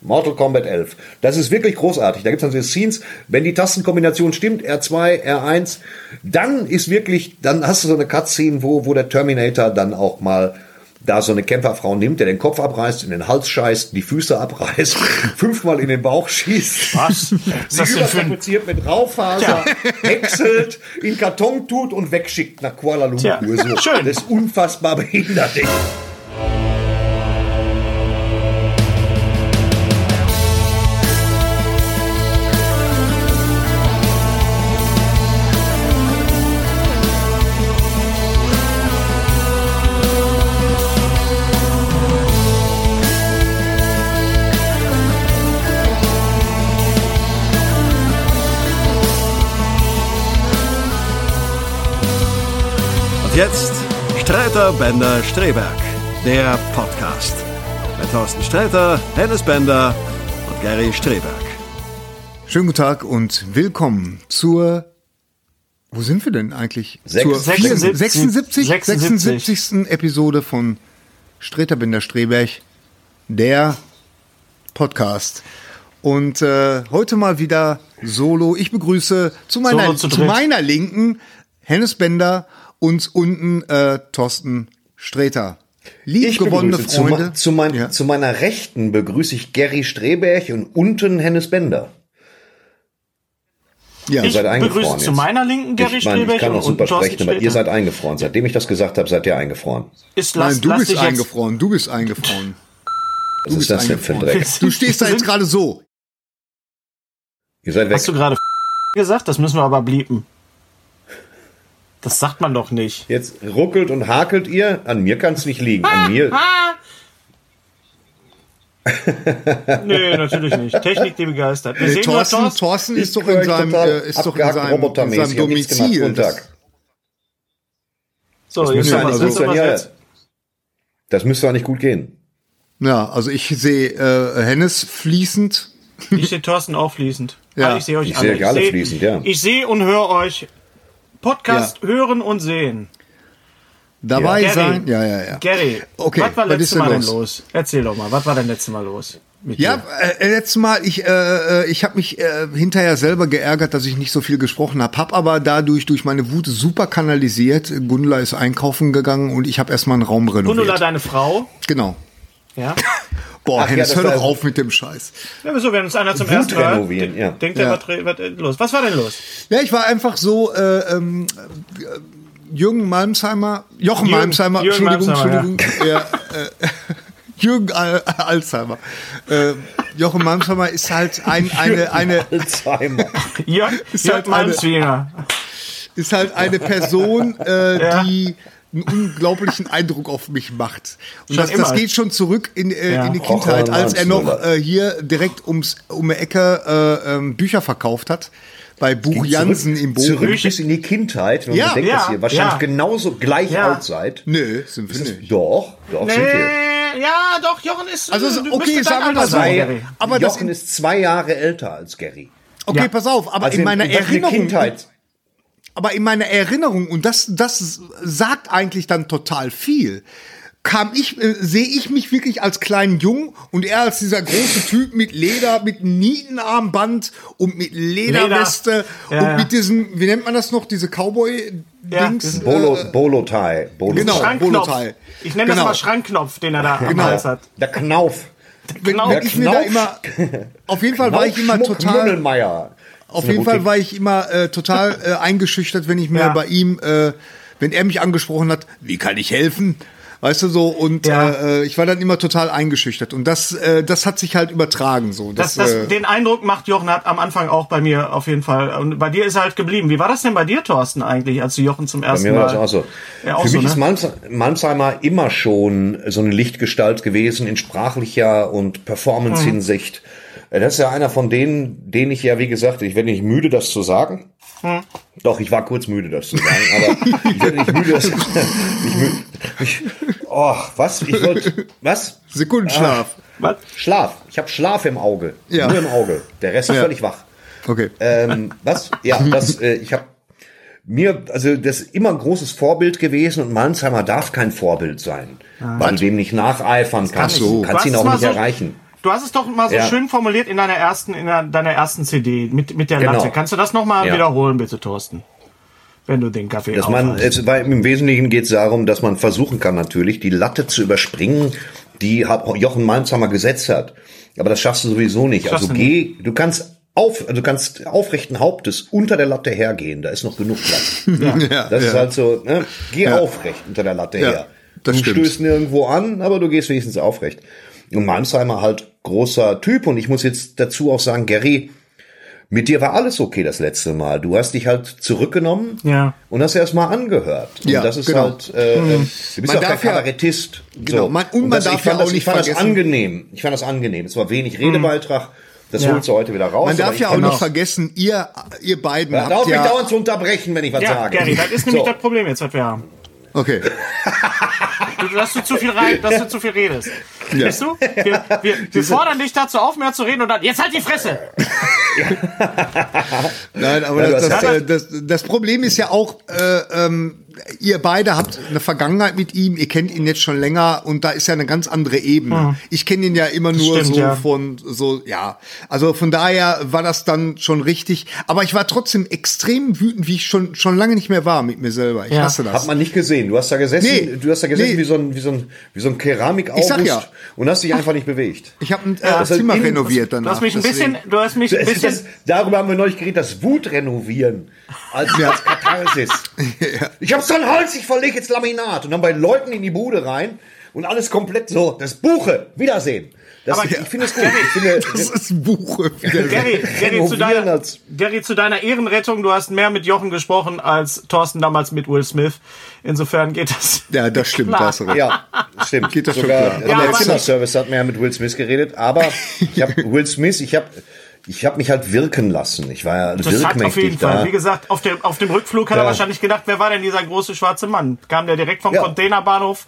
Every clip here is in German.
Mortal Kombat 11. Das ist wirklich großartig. Da gibt es dann so Scenes, wenn die Tastenkombination stimmt, R2, R1, dann ist wirklich, dann hast du so eine Cutscene, wo, wo der Terminator dann auch mal da so eine Kämpferfrau nimmt, der den Kopf abreißt, in den Hals scheißt, die Füße abreißt, fünfmal in den Bauch schießt. Was? Sie übertapeziert mit Raufaser, häckselt, in Karton tut und wegschickt nach Kuala Lumpur. Tja, So. schön. Das ist unfassbar behindert. ey. Jetzt Streiter Bender Streberg, der Podcast. Mit Thorsten Sträter, Hennes Bender und Gary Streberg. Schönen guten Tag und willkommen zur. Wo sind wir denn eigentlich? Sechs- zur 76. 76, 76. 76. Episode von Streter Binder Streberg, der Podcast. Und äh, heute mal wieder solo. Ich begrüße zu meiner, Solo zu zu meiner Linken Hennes Bender und unten äh, Thorsten Streter. Liebgewonnene zu, Freunde. ma- zu, mein, Ja. zu meiner Rechten begrüße ich Gary Streberg und unten Hennes Bender. ja. Ich seid eingefroren begrüße zu meiner linken Gary ich meine, ich kann auch super sprechen, aber ihr seid eingefroren. Seitdem ich das gesagt habe, seid ihr eingefroren. Ist, lass, Nein, du lass bist eingefroren. Du bist eingefroren. Was ist das denn für ein Dreck? Du stehst da jetzt gerade so. Ihr seid weg. Hast du gerade gesagt? Das müssen wir aber bliepen. Das sagt man doch nicht. Jetzt ruckelt und hakelt ihr. An mir kann es nicht liegen. An mir. Nee, natürlich nicht. Technik, die begeistert. Wir Nee, sehen nur Thorsten, Thorsten. Thorsten ist Ich doch in seinem, äh, ist doch in seinem, in seinem Ich. Domizil. Guten Das, Tag. So, Das jetzt müsste, haben wir das, was müsste, was ja, jetzt. das müsste auch nicht gut gehen. ja, also ich sehe äh, Hennes fließend. Ich sehe Thorsten auch fließend. Ja. Ah, ich sehe euch Ich alle. sehe euch alle fließend, ja. Ich sehe und höre euch. Podcast hören und sehen. Dabei Gary. sein. Ja, ja, ja. Gary, Okay, was war letztes Mal denn los? los? Erzähl doch mal, was war denn letztes Mal los? Ja, dir? äh, letztes Mal, ich, äh, äh, ich habe mich äh, hinterher selber geärgert, dass ich nicht so viel gesprochen habe, hab aber dadurch durch meine Wut super kanalisiert. Gundula ist einkaufen gegangen und ich habe erstmal einen Raum renoviert. Gundula, deine Frau. Genau. Ja. Boah, Ach ja, Hennes, das hör doch auf mit dem Scheiß. Ja, wieso, wenn uns einer zum Wut ersten Mal renovieren, ja. denkt, Ja. er, was, was ist los? Was war denn los? Ja, ich war einfach so, äh, ähm, äh, Jürgen Malmsheimer, Jochen Jürgen- Malmsheimer, Jürgen Entschuldigung, Malmsheimer, Entschuldigung, ja. äh, Jürgen Al Alzheimer. Äh, Jochen Malmsheimer ist halt ein, eine, eine, Alzheimer. Ja, Ist Jörg halt eine- Malmswinger. ist halt eine Person, äh, Ja. die einen unglaublichen Eindruck auf mich macht. Und das, das geht schon zurück in, äh, Ja. in die Kindheit, Och, als er noch äh, hier direkt ums um die Ecke äh, ähm, Bücher verkauft hat. Bei Buch Jansen im Bochum. Zurück bis in die Kindheit. Wenn Ja, man denkt, ja, dass ihr wahrscheinlich ja. genauso gleich Ja. alt seid. Nö, sind wir nicht. Doch, doch sind wir. Nee, ja, doch, Jochen ist. Also, du okay, müsstest sagen wir mal so. sein. Aber das Jochen ist zwei Jahre älter als Gary. Okay, Ja. pass auf, aber Also in meiner für Erinnerung, Kindheit. Aber in meiner Erinnerung, und das, das sagt eigentlich dann total viel, kam ich, äh, sehe ich mich wirklich als kleinen Jungen und er als dieser große Typ mit Leder, mit Nietenarmband und mit Lederweste Leder. Ja, und ja. mit diesem, wie nennt man das noch, diese Cowboy-Dings? diesen Bolo, Äh, Bolo-Tie. Bolo Genau. Schrankknopf. Boloteil. Ich nenne das Genau. mal Schrankknopf, den er da am Genau. Hals hat. Der Knauf. Genau. wenn ich mir da Knauf. immer, auf jeden Fall war ich immer Schmuck total. Auf jeden Fall war ich immer äh, total äh, eingeschüchtert, wenn ich mir Ja. bei ihm, äh, wenn er mich angesprochen hat, wie kann ich helfen? Weißt du so, und Ja. äh, ich war dann immer total eingeschüchtert. Und das, äh, das hat sich halt übertragen. So. Das, Das, das, äh, den Eindruck macht Jochen hat am Anfang auch bei mir auf jeden Fall. Und bei dir ist er halt geblieben. Wie war das denn bei dir, Thorsten, eigentlich, als du Jochen zum Bei ersten mir war Mal? das auch so. Ja, auch Für so, mich ist ne? Malms Malmsheimer immer schon so eine Lichtgestalt gewesen in sprachlicher und Mhm. Performance-Hinsicht. Äh, Das ist ja einer von denen, den ich ja, wie gesagt, ich werde nicht müde, das zu sagen. Mhm. Doch, ich war kurz müde, das zu sagen, aber ich werde nicht müde, das nicht müde, ich, Oh, was? Ich wollte, was? Sekundenschlaf. Was? Schlaf. Ich habe Schlaf im Auge. Ja. Nur im Auge. Der Rest ist Ja. völlig wach. Okay. Ähm, was? Ja, das, äh, ich habe mir, also das ist immer ein großes Vorbild gewesen und Malmsheimer darf kein Vorbild sein, weil du dem nicht nacheifern kannst. so. Du kannst ihn auch nicht so- erreichen. Du hast es doch mal so Ja. schön formuliert in deiner ersten, in deiner ersten CD mit, mit der Genau. Latte. Kannst du das nochmal Ja. wiederholen, bitte, Thorsten? Wenn du den Kaffee Dass man, aufhast. es, weil im Wesentlichen geht es darum, dass man versuchen kann natürlich, die Latte zu überspringen, die Jochen Malmsheimer gesetzt hat. Aber das schaffst du sowieso nicht. Also du geh, du kannst auf, also du kannst aufrechten Hauptes unter der Latte hergehen. Da ist noch genug Platz. ja, Das ist ja. halt so, ne? geh Ja. aufrecht unter der Latte Ja, her. das du stimmt. stößt nirgendwo an, aber du gehst wenigstens aufrecht. Und Malmsheimer halt großer Typ. Und ich muss jetzt dazu auch sagen, Gary, mit dir war alles okay das letzte Mal. Du hast dich halt zurückgenommen Ja. und hast erst mal angehört. Und Ja, das ist genau. halt, äh, äh, du bist Man auch kein darf ja- Kabarettist. Genau, man- und man das, darf ich fand ja das, auch ich nicht fand das vergessen- angenehm. Ich fand das angenehm. Es war wenig Redebeitrag. Das Ja. holst du heute wieder raus. Man darf ja auch nicht das- vergessen, ihr, ihr beiden Hör habt mich ja... dauernd zu unterbrechen, wenn ich was Ja, sage. Gary, das ist nämlich So. das Problem jetzt, was wir haben. Okay. Du, dass du zu viel rein, dass du zu viel redest. Weißt du? Wir, wir, wir fordern dich dazu auf, mehr zu reden und dann, jetzt halt die Fresse! Nein, aber Ja, das, das, äh, das, das Problem ist ja auch, äh, ähm, ihr beide habt eine Vergangenheit mit ihm, ihr kennt ihn jetzt schon länger und da ist ja eine ganz andere Ebene. Ich kenne ihn ja immer nur stimmt, so ja. von so, ja. Also von daher war das dann schon richtig. Aber ich war trotzdem extrem wütend, wie ich schon, schon lange nicht mehr war mit mir selber. Ich Ja. hasse das. Hat man nicht gesehen. Du hast da gesessen, Nee. du hast da gesessen Nee. wie so ein, wie so ein, wie so ein keramik Ich sag ja. und hast dich einfach nicht bewegt. ich habe ein äh, das Zimmer innen- renoviert Du danach. hast mich ein deswegen. bisschen, du hast mich ein Das, bisschen, das, darüber haben wir neulich geredet, das Wutrenovieren als, als Katharsis. Ich hab's dann Hals, ich verlege jetzt Laminat und dann bei Leuten in die Bude rein und alles komplett so, das Buche, Wiedersehen. Das, Aber- ich finde es gut. Ich finde, Das ist ein Buch. wieder. Gary, Gary, zu deiner, Gary, zu deiner Ehrenrettung, du hast mehr mit Jochen gesprochen als Thorsten damals mit Will Smith. Insofern geht das. Ja, das stimmt. Klar. Da hast du recht. Ja, stimmt. Geht das schon Sogar klar. der Ja, Zimmerservice hat mehr mit Will Smith geredet, aber ich habe Will Smith, ich habe ich hab mich halt wirken lassen. Ich war ja Das hat auf wirkmächtig jeden da. Fall. Wie gesagt, auf dem, auf dem Rückflug hat er Ja. wahrscheinlich gedacht, wer war denn dieser große schwarze Mann? Kam der direkt vom Ja. Containerbahnhof?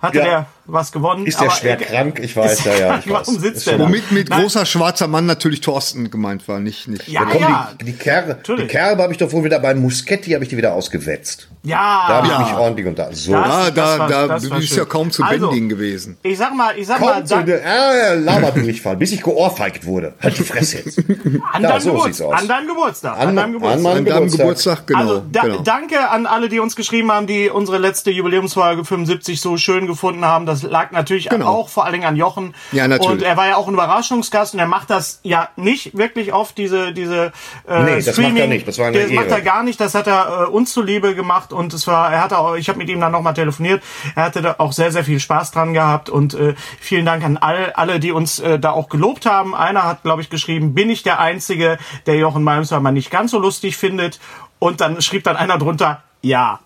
Hatte Ja. der was gewonnen? Ist der Aber schwer krank? Ich weiß, ja, ja. Ich Warum weiß. sitzt der da? Womit mit Nein. großer schwarzer Mann natürlich Thorsten gemeint war, nicht nicht. Ja, Komm, ja. die, die Kerbe, die. Kerbe habe ich doch wohl wieder beim Muschetti habe ich die wieder ausgewetzt. Ja. Da habe ich mich ordentlich unter. So. Das- Ah, da, war- da das war bist ja kaum zu Also, bändigen gewesen. Ich sag mal, ich sag mal, Kommt so dank, eine äh, Laberdurchfall, bis ich geohrfeigt wurde. Halt die Fresse jetzt. an, Ja, deinem so Geburts- sieht's aus. an deinem Geburtstag. An, An, deinem Geburtstag. meinem An deinem Geburtstag. Genau. also da, genau. danke an alle, die uns geschrieben haben, die unsere letzte Jubiläumsfolge 75 so schön gefunden haben. Das lag natürlich Genau. auch vor allen Dingen an Jochen. Ja, natürlich. Und er war ja auch ein Überraschungsgast und er macht das ja nicht wirklich oft, diese, diese äh, Nee, das macht er Streaming. nicht. Das war eine das macht Ehre. er gar nicht. Das hat er äh, uns zuliebe gemacht und es war, er hatte auch, ich habe mit ihm dann nochmal telefoniert. Er hatte da auch sehr, sehr viel Spaß dran gehabt und äh, vielen Dank an all, alle, die uns äh, da auch gelobt haben. Einer hat, glaube ich, geschrieben, bin ich der Einzige, der Jochen Malmsheimer nicht ganz so lustig findet? Und dann schrieb dann einer drunter, ja.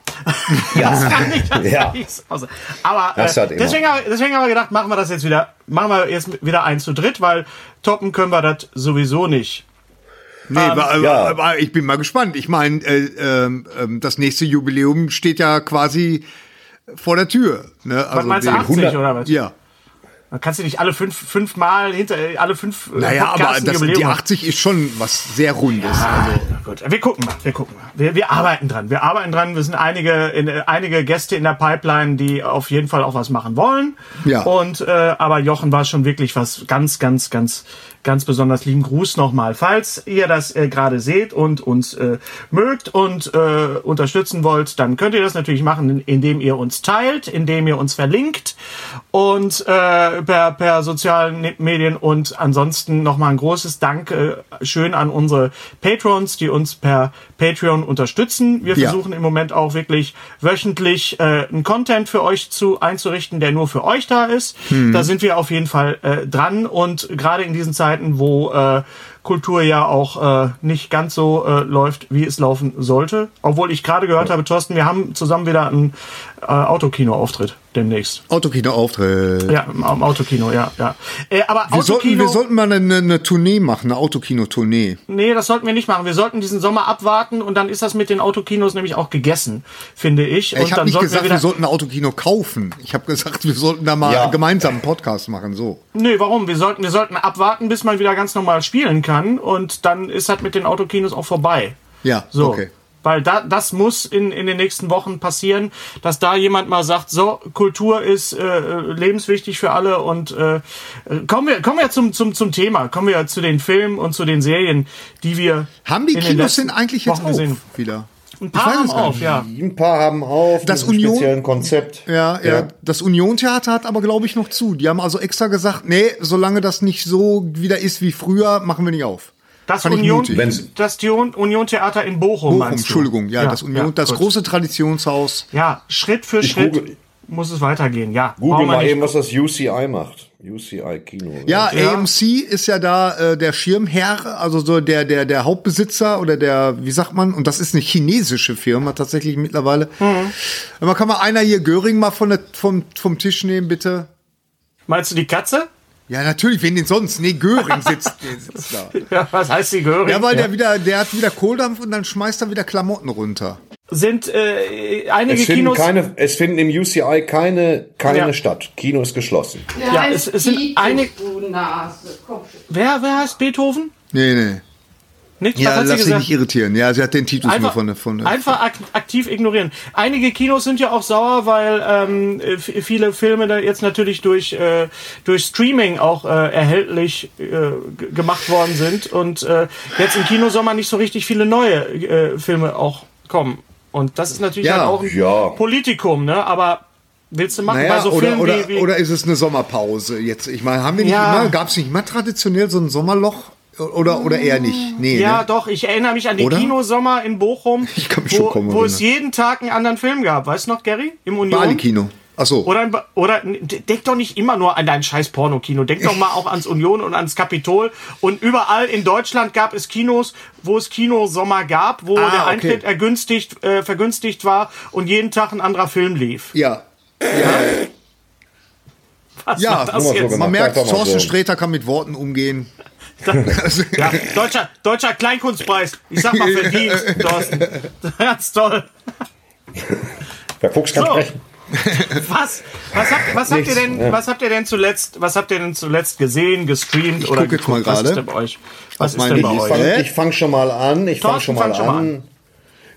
Ja. Das fand ich, das Ja. Also, Aber Das äh, deswegen, haben wir- deswegen haben wir gedacht, machen wir das jetzt wieder, machen wir jetzt wieder eins zu dritt, weil toppen können wir das sowieso nicht. Nee, aber, aber, ja. aber ich bin mal gespannt. Ich meine, äh, ähm, ähm, das nächste Jubiläum steht ja quasi vor der Tür. Ne? Also Was meinst du, die 80 100 oder was? Ja. Dann kannst du nicht alle fünf, fünf Mal hinter, alle fünf äh, Naja, aber das, die machen. 80 ist schon was sehr Rundes. Also, gut. Wir gucken mal, wir gucken mal. Wir, wir arbeiten dran. Wir arbeiten dran. Wir sind einige, in, einige Gäste in der Pipeline, die auf jeden Fall auch was machen wollen. Ja. Und äh, aber Jochen war schon wirklich was ganz, ganz, ganz ganz besonders lieben Gruß nochmal. Falls ihr das äh, gerade seht und uns äh, mögt und äh, unterstützen wollt, dann könnt ihr das natürlich machen, indem ihr uns teilt, indem ihr uns verlinkt und äh, per, per sozialen Medien und ansonsten nochmal ein großes Dank äh, schön an unsere Patrons, die uns per Patreon unterstützen. Wir Ja. versuchen im Moment auch wirklich wöchentlich äh, einen Content für euch zu einzurichten, der nur für euch da ist. Da sind wir auf jeden Fall äh, dran und gerade in diesen Zeiten, wo äh, Kultur ja auch äh, nicht ganz so äh, läuft, wie es laufen sollte. Obwohl ich gerade gehört habe, Thorsten, wir haben zusammen wieder einen äh, Autokino-Auftritt demnächst. Autokino-Auftritt. Ja, im, am Autokino, ja, ja. Äh, aber Wir sollten, Autokino, wir sollten mal eine, eine Tournee machen, eine Autokino-Tournee. nee, das sollten wir nicht machen. Wir sollten diesen Sommer abwarten und dann ist das mit den Autokinos nämlich auch gegessen, finde ich. Und ich habe nicht sollten gesagt, wir wir, sollten ein Autokino kaufen. Ich habe gesagt, wir sollten da mal Ja. gemeinsam einen Podcast machen. So. Nö, warum? Wir sollten, wir sollten abwarten, bis man wieder ganz normal spielen kann und dann ist das mit den Autokinos auch vorbei. Ja, So. okay. Weil da, das muss in, in den nächsten Wochen passieren, dass da jemand mal sagt, so, Kultur ist äh, lebenswichtig für alle und äh, kommen wir, kommen wir zum, zum, zum Thema, kommen wir zu den Filmen und zu den Serien, die wir Haben die Kinos denn eigentlich jetzt Wochen auf gesehen. wieder? Ein paar haben auf, ja. Ein paar haben auf Das Union- speziellen Konzept. Ja, ja, das Union-Theater hat aber, glaube ich, noch zu. Die haben also extra gesagt, nee, solange das nicht so wieder ist wie früher, machen wir nicht auf. Das Union, das Union, Theater in Bochum, Bochum, meinst du? Entschuldigung, ja, das Union, das gut. große Traditionshaus. Ja, Schritt für Ich Schritt google- muss es weitergehen. Ja, Google mal eben, was das UCI macht. UCI Kino. Ja, Ja. AMC ist ja da äh, der Schirmherr, also so der, der, der Hauptbesitzer oder der, wie sagt man, und das ist eine chinesische Firma tatsächlich mittlerweile. Mhm. Aber kann mal einer hier Göring mal von der, vom, vom Tisch nehmen, bitte? Meinst du die Katze? Ja, natürlich, wen denn sonst? Nee, Göring sitzt, der sitzt da. Ja, was heißt die Göring? Ja, weil der wieder, der hat wieder Kohldampf und dann schmeißt er wieder Klamotten runter. Sind äh, einige Es finden, Kinos. keine, es finden im UCI keine, keine Ja. statt. Kino ist geschlossen. Der Ja, heißt es- es sind Titus, einig- du Nase. Komm schon. wer, wer heißt Beethoven? Nee, nee. Nichts, Ja, lass dich nicht irritieren. Ja, sie hat den Titel nur Einfach, von der, von der, einfach ak aktiv ignorieren. Einige Kinos sind ja auch sauer, weil ähm, äh, viele Filme da jetzt natürlich durch, äh, durch Streaming auch äh, erhältlich äh, gemacht worden sind und äh, jetzt im Kinosommer nicht so richtig viele neue äh, Filme auch kommen. Und das ist natürlich Ja. halt auch ein Ja. Politikum, ne? Aber willst du machen Naja, bei so oder, Filmen oder, wie, wie oder ist es eine Sommerpause jetzt? Ich meine, haben wir nicht Ja. immer, gab es nicht immer traditionell so ein Sommerloch? Oder, oder eher nicht? Nee, Ja, ne? doch, ich erinnere mich an den Oder? Kinosommer in Bochum, wo, wo es jeden Tag einen anderen Film gab. Weißt du noch, Gary? Im Union? Bali-Kino. Achso. Oder, in Ba- oder d- denk doch nicht immer nur an dein scheiß Pornokino. Denk doch mal auch ans Union und ans Kapitol. Und überall in Deutschland gab es Kinos, wo es Kinosommer gab, wo Ah, der okay. Eintritt ergünstigt, äh, vergünstigt war und jeden Tag ein anderer Film lief. Ja. Was Ja, war das so gemacht. Man merkt, Thorsten so. Sträter kann mit Worten umgehen. Ja, deutscher, deutscher Kleinkunstpreis. Ich sag mal verdient, Thorsten. Ganz toll. Der Fuchs kann So. sprechen. Was? Was habt, was habt ihr denn, ja. was habt ihr denn zuletzt, was habt ihr denn zuletzt gesehen, gestreamt Ich oder guck jetzt mal geguckt? Was gerade. ist denn bei euch? Was Auf ist denn bei Ich euch? fange ich fang schon mal an. Ich fange schon mal fang schon mal an.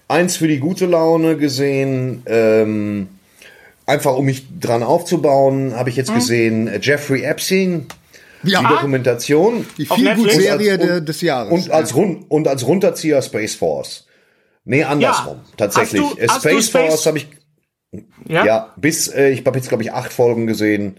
Eins für die gute Laune gesehen. Ähm, einfach um mich dran aufzubauen, habe ich jetzt gesehen äh, Jeffrey Epstein. Ja, Die Dokumentation. die? Feelgood-Serie Und als- der- des Jahres. Und als, Run und als Runterzieher Space Force. Nee, andersrum. Tatsächlich. Hast du- Äh, hast du Space Space- Force habe ich Ja? ja, bis, äh, ich habe jetzt, glaube ich, acht Folgen gesehen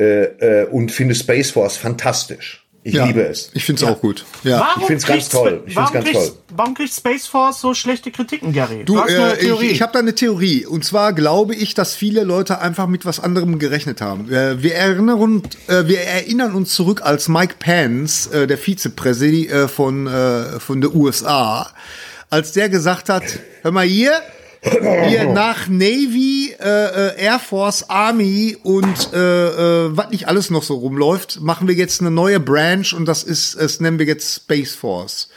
äh, äh, und finde Space Force fantastisch. Ich ja, liebe es. Ich finde es auch gut. Ja. Warum Ich find's ganz kriegt toll. Ich find's warum ganz toll. Warum kriegt Space Force so schlechte Kritiken, Gary? Du, eine äh, ich, Theorie. ich habe da eine Theorie. Und zwar glaube ich, dass viele Leute einfach mit was anderem gerechnet haben. Äh, wir, erinnern, äh, wir erinnern uns zurück, als Mike Pence, äh, der Vizepräsident äh, von, äh, von der USA, als der gesagt hat, hör mal hier, hier nach Navy, äh, äh, Air Force, Army und äh, äh, was nicht alles noch so rumläuft, machen wir jetzt eine neue Branch und das ist, das nennen wir jetzt Space Force.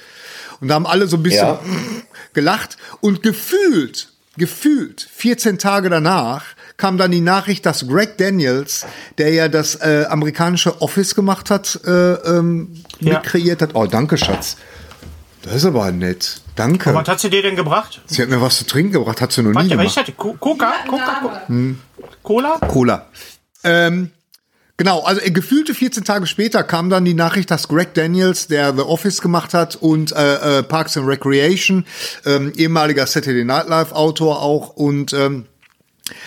Und da haben alle so ein bisschen Ja. gelacht und gefühlt, gefühlt 14 Tage danach kam dann die Nachricht, dass Greg Daniels, der ja das äh, amerikanische Office gemacht hat, äh, ähm, Ja. mit kreiert hat. Oh, danke, Schatz. Das ist aber nett. Danke. Was hat sie dir denn gebracht? Sie hat mir was zu trinken gebracht, hat sie noch nie Warte, was gemacht. ich hatte? Co- Coca? Coca? Cola? Cola. Ähm, genau, also äh, gefühlte 14 Tage später kam dann die Nachricht, dass Greg Daniels, der The Office gemacht hat und äh, äh, Parks and Recreation, ähm, ehemaliger Saturday Night Live Autor auch und ähm,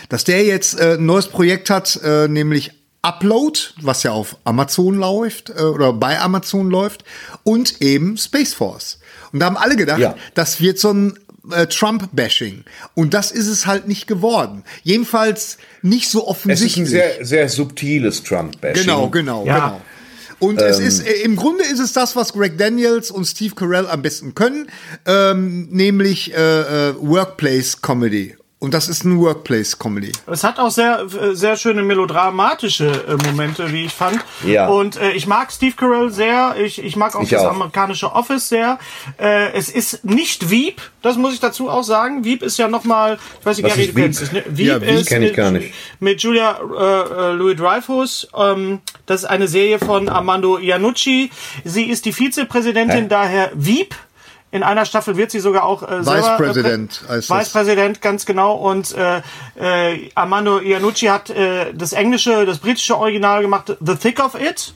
dass der jetzt äh, ein neues Projekt hat, äh, nämlich Upload, was ja auf Amazon läuft äh, oder bei Amazon läuft und eben Space Force. Und da haben alle gedacht, Ja. das wird so ein äh, Trump-Bashing. Und das ist es halt nicht geworden. Jedenfalls nicht so Es ist ein offensichtlich. sehr, sehr subtiles Trump-Bashing. Genau, genau, Ja. genau. Und es ist, äh, im Grunde ist es das, was Greg Daniels und Steve Carell am besten können, ähm, nämlich äh, äh, Workplace Comedy. Und das ist ein Workplace Comedy. Es hat auch sehr, äh, sehr schöne melodramatische äh, Momente, wie ich fand. Ja. Und äh, ich mag Steve Carell sehr. Ich, ich mag auch Ich das auch. amerikanische Office sehr. Äh, es ist nicht Veep, das muss ich dazu auch sagen. Veep ist ja nochmal, ich weiß nicht, Was Gary, du kennst es, ne? Veep Ja, Veep ist kenn ich gar nicht. mit Julia äh, äh, Louis Dreyfus. Ähm, das ist eine Serie von Armando Iannucci. Sie ist die Vizepräsidentin, Hä? daher Veep. In einer Staffel wird sie sogar auch äh, Vicepräsident äh, das. Vicepräsident, ganz genau. Und äh, äh, Armando Iannucci hat äh, das englische, das britische Original gemacht, The Thick of It.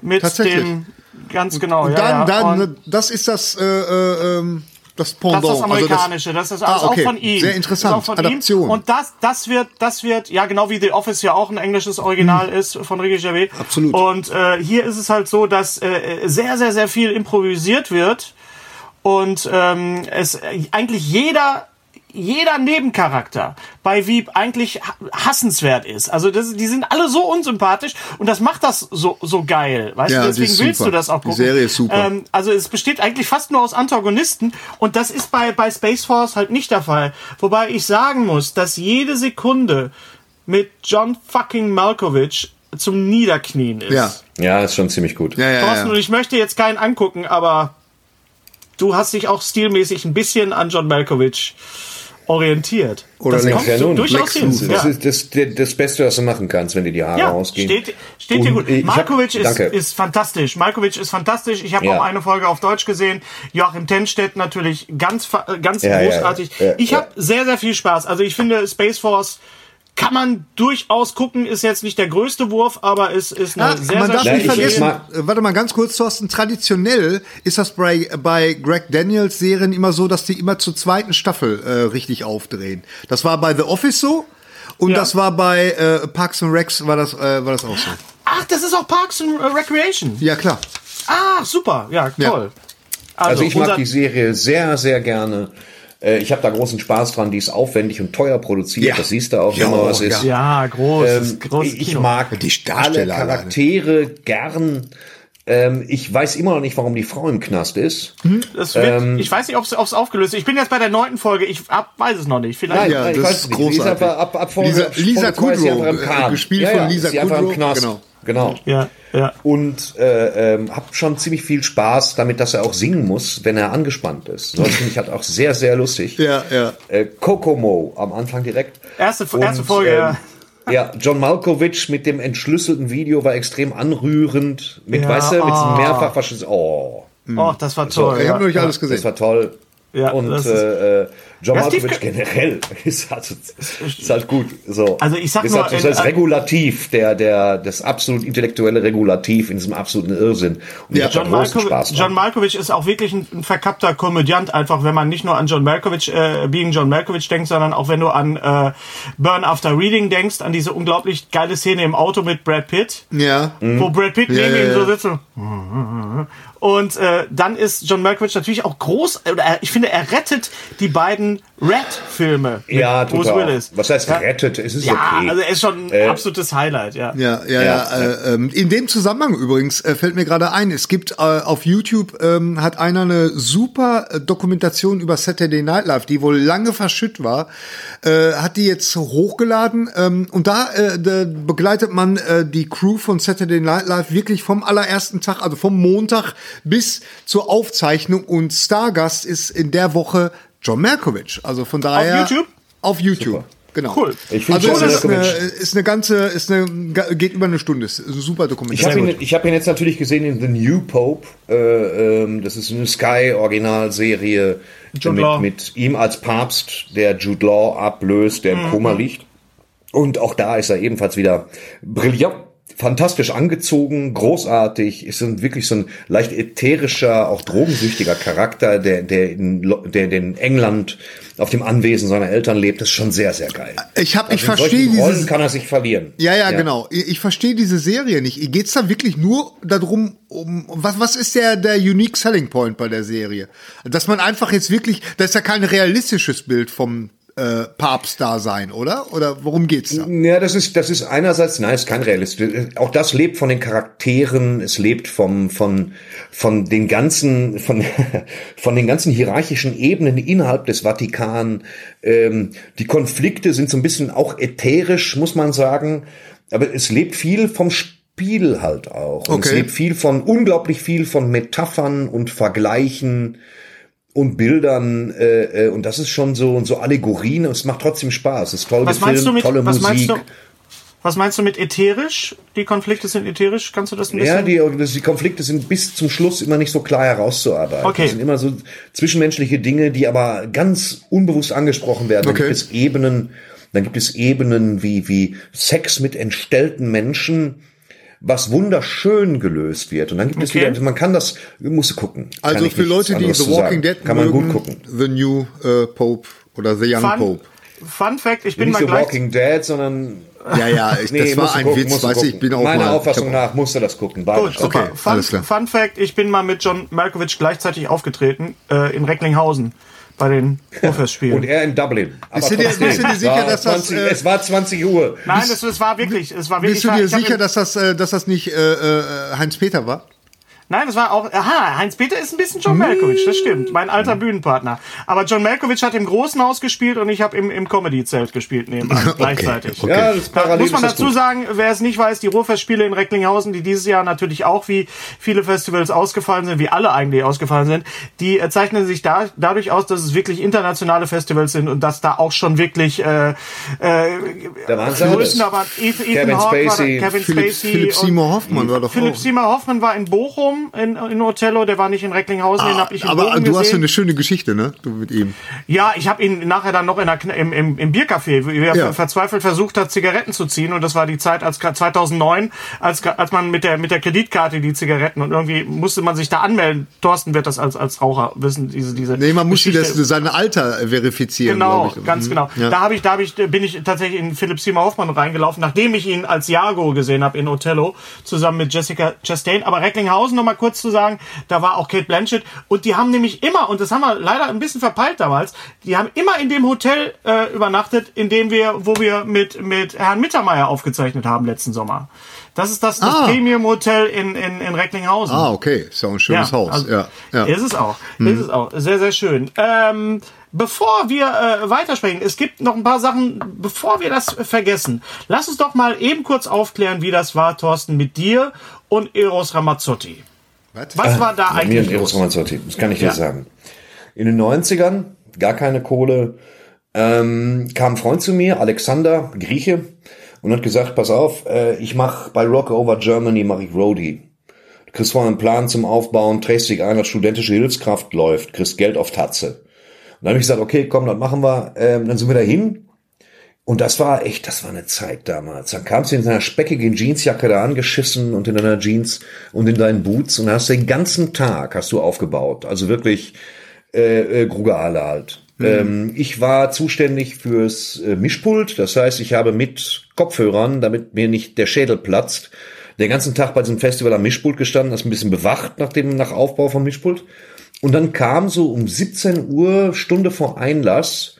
Mit dem, ganz genau, Und ja. dann, ja. dann, das ist das, äh, äh, ähm, das das Pendant. ist das Also amerikanische, das, ist Ah, okay. auch von ihm. Sehr Das interessant. von Adaption. Ihm. Und das, das wird, das wird, ja genau wie The Office ja auch ein englisches Original ist von Ricky Gervais. Absolut. Und äh, hier ist es halt so, dass äh, sehr, sehr, sehr viel improvisiert wird und ähm, es eigentlich jeder jeder Nebencharakter bei Wieb eigentlich ha- hassenswert ist. Also das, die sind alle so unsympathisch und das macht das so so geil. Weißt Ja, du, die deswegen willst super. du das auch Die gucken. Serie ist super. Ähm, also es besteht eigentlich fast nur aus Antagonisten und das ist bei, bei Space Force halt nicht der Fall. Wobei ich sagen muss, dass jede Sekunde mit John fucking Malkovich zum Niederknien ist. Ja. Ja, ist schon ziemlich gut. Ja, ja, Thorsten, ja. und ich möchte jetzt keinen angucken, aber du hast dich auch stilmäßig ein bisschen an John Malkovich orientiert. Oder das Lex so nun, durchaus hin. Das, Ja. ist das, das, das Beste, was du machen kannst, wenn dir die Haare Ja, ausgehen. steht, steht dir gut. ich hab- Malkovich ist, ist fantastisch. Malkovich ist fantastisch. Ich habe Ja. auch eine Folge auf Deutsch gesehen. Joachim Tenstedt natürlich ganz, ganz Ja, großartig. ich habe sehr, sehr viel Spaß. Also ich finde Space Force kann man durchaus gucken, ist jetzt nicht der größte Wurf, aber ist, ist eine Ah, sehr, man sehr darf Nein, nicht ich- vergessen, mal- äh, warte mal ganz kurz, Thorsten, traditionell ist das bei, bei Greg Daniels Serien immer so, dass die immer zur zweiten Staffel äh, richtig aufdrehen. Das war bei The Office so und Ja. das war bei äh, Parks and Recs war das, äh, war das auch so. Ach, das ist auch Parks and Recreation. Ja, klar. Ah, super. Ja, Ja. toll. Also ich mag die Serie sehr, sehr gerne. Äh, Ich habe da großen Spaß dran. Die ist aufwendig und teuer produziert. Ja. Das siehst du auch, Ja, wenn man was ist. Ja, großes, Ähm, großes ich Kino. mag Die alle Charaktere gern. Ähm, ich weiß immer noch nicht, warum die Frau im Knast ist. Das wird, ähm, ich weiß nicht, ob es aufgelöst ist. Ich bin jetzt bei der neunten Folge. Ich ab, weiß es noch nicht. Vielleicht. Ja, ich das weiß ist nicht. Großartig. einfach ab, ab Folge- Lisa- Lisa Kudrow, äh, gespielt ja, von Lisa Kudrow, Knast. genau. Genau. Ja, ja. Und äh, ähm, hab schon ziemlich viel Spaß damit, dass er auch singen muss, wenn er angespannt ist. So, Das finde ich halt auch sehr, sehr lustig. Ja, ja. Äh, Kokomo am Anfang direkt. Erste, Und, erste Folge, ähm, ja. Ja, John Malkovich mit dem entschlüsselten Video war extrem anrührend. Mit, Ja, weißt du, mit diesem mehrfach Oh, Oh, das war toll. Ich ja. habe noch nicht alles das gesehen. war toll. Ja, und äh, äh, John Ja, Malkovich generell ist halt, ist halt gut. So. Also ich sag ist nur, halt, ist das Regulativ, der, der, das absolut intellektuelle Regulativ in diesem absoluten Irrsinn. Und Ja, John, Malkovich. John Malkovich ist auch wirklich ein, ein verkappter Komödiant, einfach wenn man nicht nur an John Malkovich, äh, Being John Malkovich denkt, sondern auch wenn du an äh, Burn After Reading denkst, an diese unglaublich geile Szene im Auto mit Brad Pitt, Ja. wo Brad Pitt neben ja, ihm so ja. sitzt. Und äh, dann ist John Malkovich natürlich auch groß, oder er, ich finde, er rettet die beiden Red-Filme mit ja, Bruce total. Willis. Was heißt ja, rettet? Es ist Ja, okay. also er ist schon ein Äh, absolutes Highlight, ja. Ja, ja, ja. Ja. Äh, ähm, in dem Zusammenhang übrigens äh, fällt mir gerade ein, es gibt äh, auf YouTube ähm, hat einer eine super äh, Dokumentation über Saturday Night Live, die wohl lange verschütt war, äh, hat die jetzt hochgeladen ähm, und da, äh, da begleitet man äh, die Crew von Saturday Night Live wirklich vom allerersten Tag, also vom Montag bis zur Aufzeichnung und Stargast ist in der Woche John Malkovich. Also von daher YouTube? Auf YouTube. Genau. Cool. Ich finde Also es Jason ist eine, ist eine ganze, ist eine, geht über eine Stunde. Ist eine super Ich Dokumentation. habe ihn, ich hab ihn jetzt natürlich gesehen in The New Pope. Äh, ähm, das ist eine Sky-Originalserie Law. mit, mit ihm als Papst, der Jude Law ablöst, der im Koma liegt. Und auch da ist er ebenfalls wieder brillant, fantastisch angezogen, großartig. Ist wirklich so ein leicht ätherischer, auch drogensüchtiger Charakter, der, der, in, der, in England auf dem Anwesen seiner Eltern lebt. Das ist schon sehr, sehr geil. Ich hab, ich Also verstehe dieses. kann er sich verlieren. Ja, ja, genau. Ich, ich verstehe diese Serie nicht. Geht's da wirklich nur darum, um was, was ist der, der unique selling point bei der Serie? Dass man einfach jetzt wirklich, das ist ja kein realistisches Bild vom äh, Papst da sein, oder? Oder worum geht's da? Ja, das ist, das ist einerseits, nein, es ist kein Realist. Auch das lebt von den Charakteren, es lebt vom, von, von den ganzen, von, von den ganzen hierarchischen Ebenen innerhalb des Vatikan. Ähm, die Konflikte sind so ein bisschen auch ätherisch, muss man sagen. Aber es lebt viel vom Spiel halt auch. Und es Okay. lebt viel von, unglaublich viel von Metaphern und Vergleichen und Bildern äh, äh, und das ist schon so so Allegorien und es macht trotzdem Spaß. Es ist toll Was meinst du gefilmt, mit, tolle was Musik. meinst du, was meinst du mit ätherisch? Die Konflikte sind ätherisch? Kannst du das ein bisschen? Ja, die, die Konflikte sind bis zum Schluss immer nicht so klar herauszuarbeiten. Okay. Das sind immer so zwischenmenschliche Dinge, die aber ganz unbewusst angesprochen werden. Dann Okay. gibt es Ebenen, dann gibt es Ebenen wie, wie Sex mit entstellten Menschen, was wunderschön gelöst wird. Und dann gibt es Okay. wieder, man kann das, musst du gucken. Also ich für Leute, die The Walking. Dead kann man mögen, gut gucken. The New äh, Pope oder The Young Fun, Pope. Fun Fact, ich bin Nicht mal The gleich. Walking Dead, sondern Ja, ja, ich, Nee, das war ein gucken, Witz, du, ich gucken. bin auch Meiner mal, Auffassung ich nach musst du das gucken. Gut. Okay, Fun, alles klar. Fun Fact, ich bin mal mit John Malkovich gleichzeitig aufgetreten äh, in Recklinghausen bei den Kurfestspielen. Und er in Dublin. Aber Bist du dir- bist du dir es sicher, war dass das, 20, äh, es war 20 Uhr. Nein, es, es war wirklich, es war wirklich. Bist du dir sicher, dass das, äh, dass das nicht äh, äh, Heinz-Peter war? Nein, es war auch. Aha, Heinz Peter ist ein bisschen John Malkovich, das stimmt. Mein alter Bühnenpartner. Aber John Malkovich hat im großen Haus gespielt und ich habe im, im Comedy-Zelt gespielt nebenbei gleichzeitig. okay. Ja, das Da parallel muss man das dazu sagen, wer es nicht weiß, die Ruhrfestspiele in Recklinghausen, die dieses Jahr natürlich auch wie viele Festivals ausgefallen sind, wie alle eigentlich ausgefallen sind, die äh, zeichnen sich da, dadurch aus, dass es wirklich internationale Festivals sind und dass da auch schon wirklich äh, äh, Da waren. Größen, aber Ethan, Kevin Hawke war da, Spacey. Kevin Philipp, Spacey Philipp Seymour Hoffmann war doch Philipp. Seymour Hoffmann war in Bochum in, in Othello, der war nicht in Recklinghausen, den habe ich Ah, Aber Bochum du hast ja gesehen. eine schöne Geschichte, ne? Du mit ihm. Ja, ich habe ihn nachher dann noch in der, im, im, im Biercafé, wie er Ja. verzweifelt versucht hat, Zigaretten zu ziehen. Und das war die Zeit als 2009, als, als man mit der, mit der Kreditkarte die Zigaretten und irgendwie musste man sich da anmelden. Thorsten wird das als, als Raucher wissen, diese, diese. Nee, man musste das, sein Alter verifizieren, Genau, ich. ganz Mhm. genau. Ja. Da habe ich, da habe ich, bin ich tatsächlich in Philipp Seymour Hoffmann reingelaufen, nachdem ich ihn als Jago gesehen habe in Othello zusammen mit Jessica Chastain. Aber Recklinghausen noch mal kurz zu sagen, da war auch Kate Blanchett und die haben nämlich immer und das haben wir leider ein bisschen verpeilt damals. Die haben immer in dem Hotel äh, übernachtet, in dem wir, wo wir mit mit Herrn Mittermeier aufgezeichnet haben letzten Sommer. Das ist das, das Ah. Premium Hotel in, in, in Recklinghausen. Ah, okay. Ist ja ein schönes Haus. also ja, ja. Ist es auch. Ist es auch. Sehr, sehr schön. Ähm, bevor wir äh, weitersprechen, es gibt noch ein paar Sachen, bevor wir das vergessen. Lass uns doch mal eben kurz aufklären, wie das war, Thorsten, mit dir und Eros Ramazzotti. Was war da mir eigentlich und Eros los? Das kann ich dir Ja. sagen. In den 90ern, gar keine Kohle, ähm, kam ein Freund zu mir, Alexander, Grieche, und hat gesagt, pass auf, äh, ich mache bei Rock Over Germany, mache ich Roadie. Du kriegst vorher einen Plan zum Aufbauen, trägst dich ein als studentische Hilfskraft, läuft, kriegst Geld auf Tatze. Und dann habe ich gesagt, okay, komm, das machen wir. Ähm, dann sind wir dahin. Und das war echt, das war eine Zeit damals. Dann kamst du in deiner speckigen Jeansjacke da angeschissen und in deiner Jeans und in deinen Boots und hast den ganzen Tag hast du aufgebaut. Also wirklich äh, äh, Grugale halt. Ähm, ich war zuständig fürs äh, Mischpult. Das heißt, ich habe mit Kopfhörern, damit mir nicht der Schädel platzt, den ganzen Tag bei diesem Festival am Mischpult gestanden, das ein bisschen bewacht nach dem nach Aufbau vom Mischpult. Und dann kam so um 17 Uhr, Stunde vor Einlass,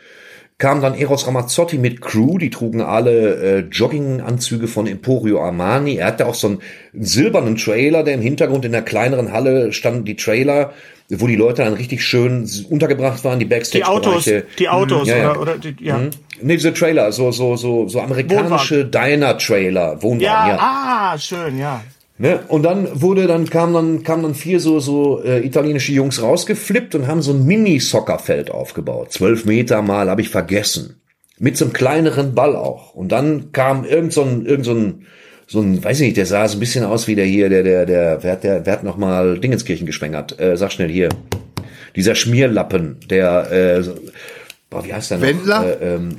kam dann Eros Ramazzotti mit Crew, die trugen alle äh, Jogginganzüge von Emporio Armani. Er hatte auch so einen silbernen Trailer, der im Hintergrund in der kleineren Halle standen die Trailer, wo die Leute dann richtig schön untergebracht waren, die Die Autos, die Autos Ja, ja. oder, oder die, ja. Nee, diese Trailer, so, so, so, so amerikanische Diner-Trailer, Wohnwagen, Ja, ja. ah, schön, ja. Ne? Und dann wurde dann kam dann kamen dann vier so so äh, italienische Jungs rausgeflippt und haben so ein Mini-Soccerfeld aufgebaut. Zwölf Meter mal habe ich vergessen. Mit so einem kleineren Ball auch. Und dann kam irgend so ein, irgend so ein, so ein, weiß ich nicht, der sah so ein bisschen aus wie der hier, der, der, der, wer hat, der, wer hat noch mal Dingenskirchen geschwängert? Äh, sag schnell hier. Dieser Schmierlappen, der, äh, boah, wie heißt der noch? Wendler? Äh, ähm,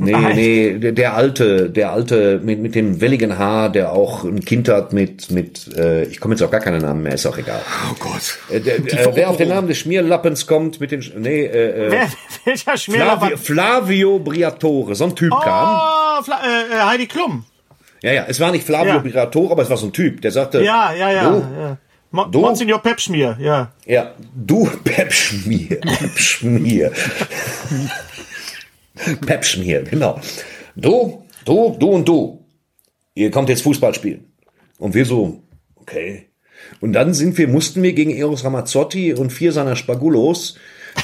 Nee, nee, der, der alte, der alte mit, mit dem welligen Haar, der auch ein Kind hat mit, mit äh, ich komme jetzt auf gar keinen Namen mehr, ist auch egal. Oh Gott. Äh, der, äh, wer auf den Namen des Schmierlappens kommt mit den, nee, äh, äh, Wer, welcher Schmierlappen? Flavio, Flavio Briatore, so ein Typ kam. Oh, Fla äh, äh, Heidi Klum. Ja, ja, es war nicht Flavio Ja. Briatore, aber es war so ein Typ, der sagte, Ja, ja, ja. Du, ja. Mo Du? Monsignor Pepschmier, ja. Ja, du Pepschmier, Pepschmier. Pepschmier, genau. Du, du, du und du. Ihr kommt jetzt Fußball spielen. Und wir so, okay. Und dann sind wir, mussten wir gegen Eros Ramazzotti und vier seiner Spagulos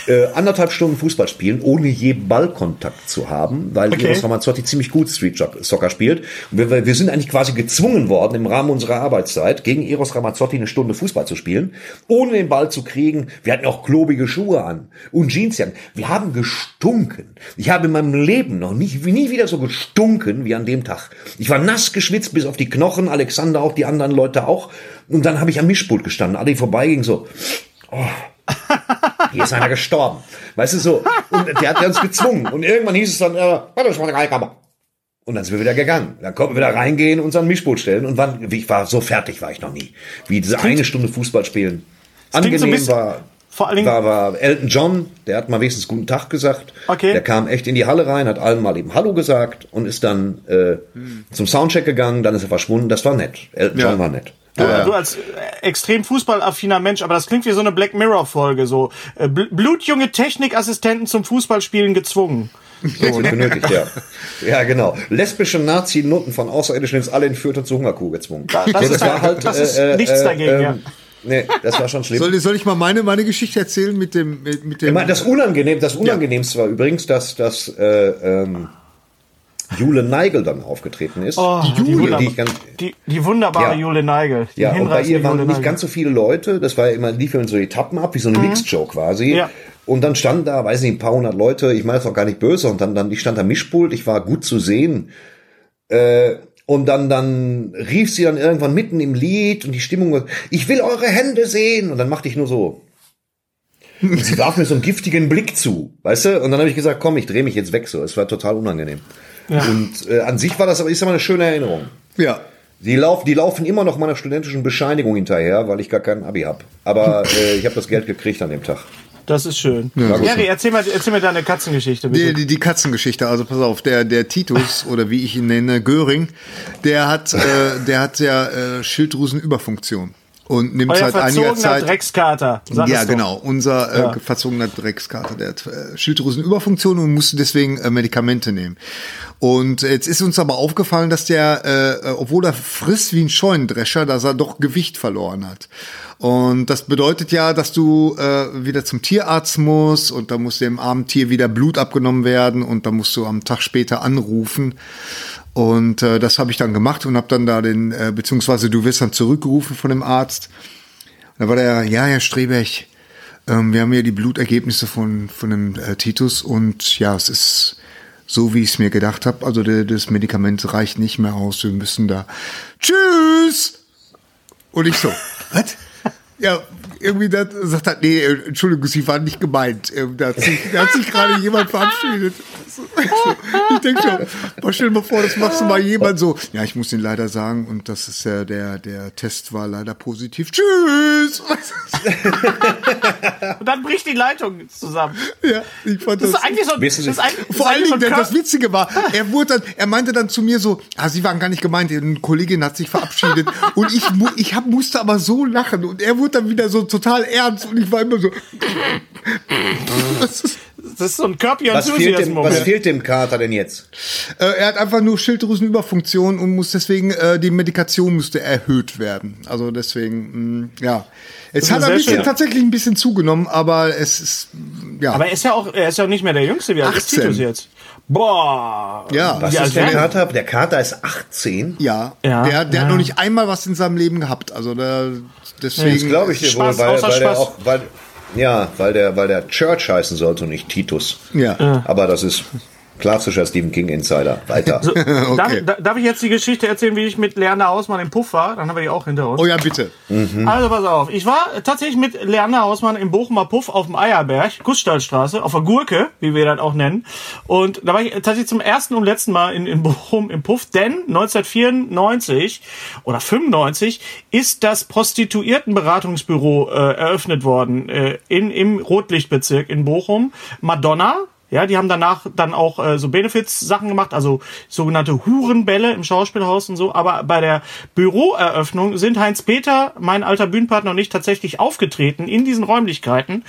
äh, anderthalb Stunden Fußball spielen, ohne je Ballkontakt zu haben, weil Okay. Eros Ramazzotti ziemlich gut Street Soccer spielt. Und wir, wir sind eigentlich quasi gezwungen worden, im Rahmen unserer Arbeitszeit gegen Eros Ramazzotti eine Stunde Fußball zu spielen, ohne den Ball zu kriegen. Wir hatten auch klobige Schuhe an und Jeansjacken. Wir haben gestunken. Ich habe in meinem Leben noch nicht, nie wieder so gestunken wie an dem Tag. Ich war nass geschwitzt bis auf die Knochen, Alexander auch, die anderen Leute auch. Und dann habe ich am Mischpult gestanden. Alle, die vorbeigingen, so, hier ist einer gestorben. Weißt du so? Und der hat uns gezwungen. Und irgendwann hieß es dann, äh, warte, ich mach eine Kammer. Und dann sind wir wieder gegangen. Dann konnten wir wieder reingehen, unseren Mischboot stellen. Und wann, ich war so fertig, war ich noch nie. Wie diese eine Stunde Fußball spielen. klingt so Angenehm bisschen- war, vor allen Dingen- war, war Elton John, der hat mal wenigstens guten Tag gesagt. Okay. Der kam echt in die Halle rein, hat allen mal eben Hallo gesagt und ist dann äh, zum Soundcheck gegangen, dann ist er verschwunden. Das war nett. Elton Ja. John war nett. Du, du als äh, extrem fußballaffiner Mensch, aber das klingt wie so eine Black Mirror Folge, so äh, bl- blutjunge Technikassistenten zum Fußballspielen gezwungen. So, benötigt, ja. Ja, genau. Lesbische Nazi-Nutten von Außerirdischen ins alle entführt und zur Hungerkuh gezwungen. Da- das So, ist- das ist nichts dagegen, ja. Nee, das war schon schlimm. Soll, soll ich mal meine, meine Geschichte erzählen mit dem, mit, mit Ich dem. meine, das Unangenehm, das Unangenehmste war übrigens, dass, dass äh, ähm, Jule Neigel dann aufgetreten ist. Oh, die, die, wunderbar- die ich ganz, die, die wunderbare Ja. Jule Neigel. Die ja, und bei ihr waren Jule nicht Neigel. ganz so viele Leute. Das war immer, lief immer so Etappen ab, wie so eine Mixed-Show quasi. Ja. Und dann standen da, weiß nicht, ein paar hundert Leute, ich meine das auch gar nicht böse, und dann, dann, ich stand am Mischpult, ich war gut zu sehen. Äh, und dann, dann rief sie dann irgendwann mitten im Lied und die Stimmung war, ich will eure Hände sehen. Und dann machte ich nur so. Und sie warf mir so einen giftigen Blick zu, weißt du? Und dann habe ich gesagt, komm, ich drehe mich jetzt weg so. Es war total unangenehm. Und äh, an sich war das aber ist aber eine schöne Erinnerung. ja. Die, lauf, die laufen immer noch meiner studentischen Bescheinigung hinterher, weil ich gar kein Abi hab. Aber äh, ich habe das Geld gekriegt an dem Tag. Das ist schön. gut. Gary, erzähl mal, erzähl mir deine Katzengeschichte, bitte. Die, die, die Katzengeschichte, also pass auf, der, der Titus oder wie ich ihn nenne, Göring, der hat, äh, der hat ja äh, Schilddrüsenüberfunktion und nimmt Euer seit einiger verzogener Zeit. Dreckskater. Ja, genau. Unser äh, Ja. verzogener Dreckskater, der hat äh, Schilddrüsenüberfunktion und musste deswegen äh, Medikamente nehmen. Und jetzt ist uns aber aufgefallen, dass der, äh, äh, obwohl er frisst wie ein Scheunendrescher, dass er doch Gewicht verloren hat. Und das bedeutet ja, dass du äh, wieder zum Tierarzt musst und da muss dem armen Tier wieder Blut abgenommen werden und da musst du am Tag später anrufen. Und äh, das habe ich dann gemacht und habe dann da den, äh, beziehungsweise du wirst dann zurückgerufen von dem Arzt. Da war der, ja, Herr Streberg, ähm, wir haben hier die Blutergebnisse von, von dem äh, Titus und ja, es ist so, wie ich es mir gedacht habe. Also der, das Medikament reicht nicht mehr aus. Wir müssen da. Tschüss! Und ich so, was? Ja, irgendwie das, sagt er, nee, Entschuldigung, Sie waren nicht gemeint. Ähm, Da hat sich, da hat sich gerade jemand verabschiedet. Ich denke schon, stell dir mal vor, das machst du mal jemand so. Ja, ich muss Ihnen leider sagen, und das ist ja der, der Test war leider positiv. Tschüss! Und dann bricht die Leitung zusammen. Ja, ich fand Das das. ist eigentlich so, das ist eigentlich, das Vor allen Dingen, so das Witzige war, er wurde dann, er meinte dann zu mir so, ah, Sie waren gar nicht gemeint, eine Kollegin hat sich verabschiedet und ich, ich hab, musste aber so lachen und er wurde dann wieder so total ernst und ich war immer so. Das ist, das ist so ein Kirby Was fehlt, dem, was fehlt dem Kater denn jetzt? äh, er hat einfach nur Schilddrüsenüberfunktion und muss deswegen, äh, die Medikation müsste erhöht werden. Also deswegen, mh, ja. Es hat ein bisschen, schön. tatsächlich ein bisschen zugenommen, aber es ist, ja. Aber er ist ja auch, er ist ja auch nicht mehr der Jüngste. Wie alt ist 18. Titus jetzt? Boah. Ja. Was alt ist der wäre- Kater? Der Kater ist 18. ja, Ja, der, der ja. hat noch nicht einmal was in seinem Leben gehabt. Also da, deswegen. Das glaube ich dir Spaß, wohl, weil, weil der auch, weil, ja, weil der, weil der Church heißen sollte und nicht Titus. Ja. Aber das ist, Klassischer Stephen King Insider. Weiter. Darf, da- darf ich jetzt die Geschichte erzählen, wie ich mit Leander Hausmann im Puff war? Dann haben wir die auch hinter uns. Oh ja, bitte. Also pass auf, ich war tatsächlich mit Leander Hausmann im Bochumer Puff auf dem Eierberg, Gussstallstraße, auf der Gurke, wie wir das auch nennen. Und da war ich tatsächlich zum ersten und letzten Mal in, in Bochum im Puff, denn 1994 oder 95 ist das Prostituiertenberatungsbüro äh, eröffnet worden äh, in, im Rotlichtbezirk in Bochum. Madonna, ja, die haben danach dann auch äh, so Benefits-Sachen gemacht, also sogenannte Hurenbälle im Schauspielhaus und so. Aber bei der Büroeröffnung sind Heinz Peter, mein alter Bühnenpartner und ich tatsächlich aufgetreten in diesen Räumlichkeiten.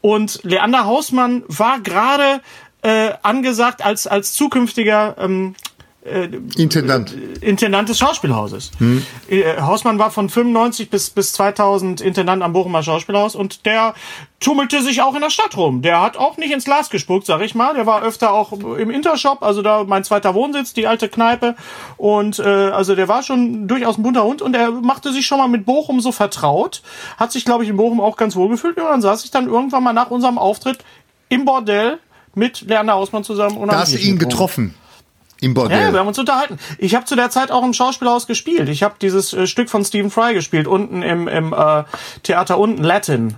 Und Leander Hausmann war gerade äh, angesagt als, als zukünftiger ähm, Intendant. Intendant des Schauspielhauses. Hm. Äh, Hausmann war von 95 bis, bis 2000 Intendant am Bochumer Schauspielhaus und der tummelte sich auch in der Stadt rum. Der hat auch nicht ins Glas gespuckt, sag ich mal. Der war öfter auch im Intershop, also da mein zweiter Wohnsitz, die alte Kneipe. Und äh, also der war schon durchaus ein bunter Hund und er machte sich schon mal mit Bochum so vertraut. Hat sich, glaube ich, in Bochum auch ganz wohl gefühlt. Und dann saß ich dann irgendwann mal nach unserem Auftritt im Bordell mit Lerner Hausmann zusammen. Und Da hast du ihn getrunken. getroffen. Im Ja, Bordell. wir haben uns unterhalten. Ich habe zu der Zeit auch im Schauspielhaus gespielt. Ich habe dieses äh, Stück von Stephen Fry gespielt, unten im, im äh, Theater unten, Latin.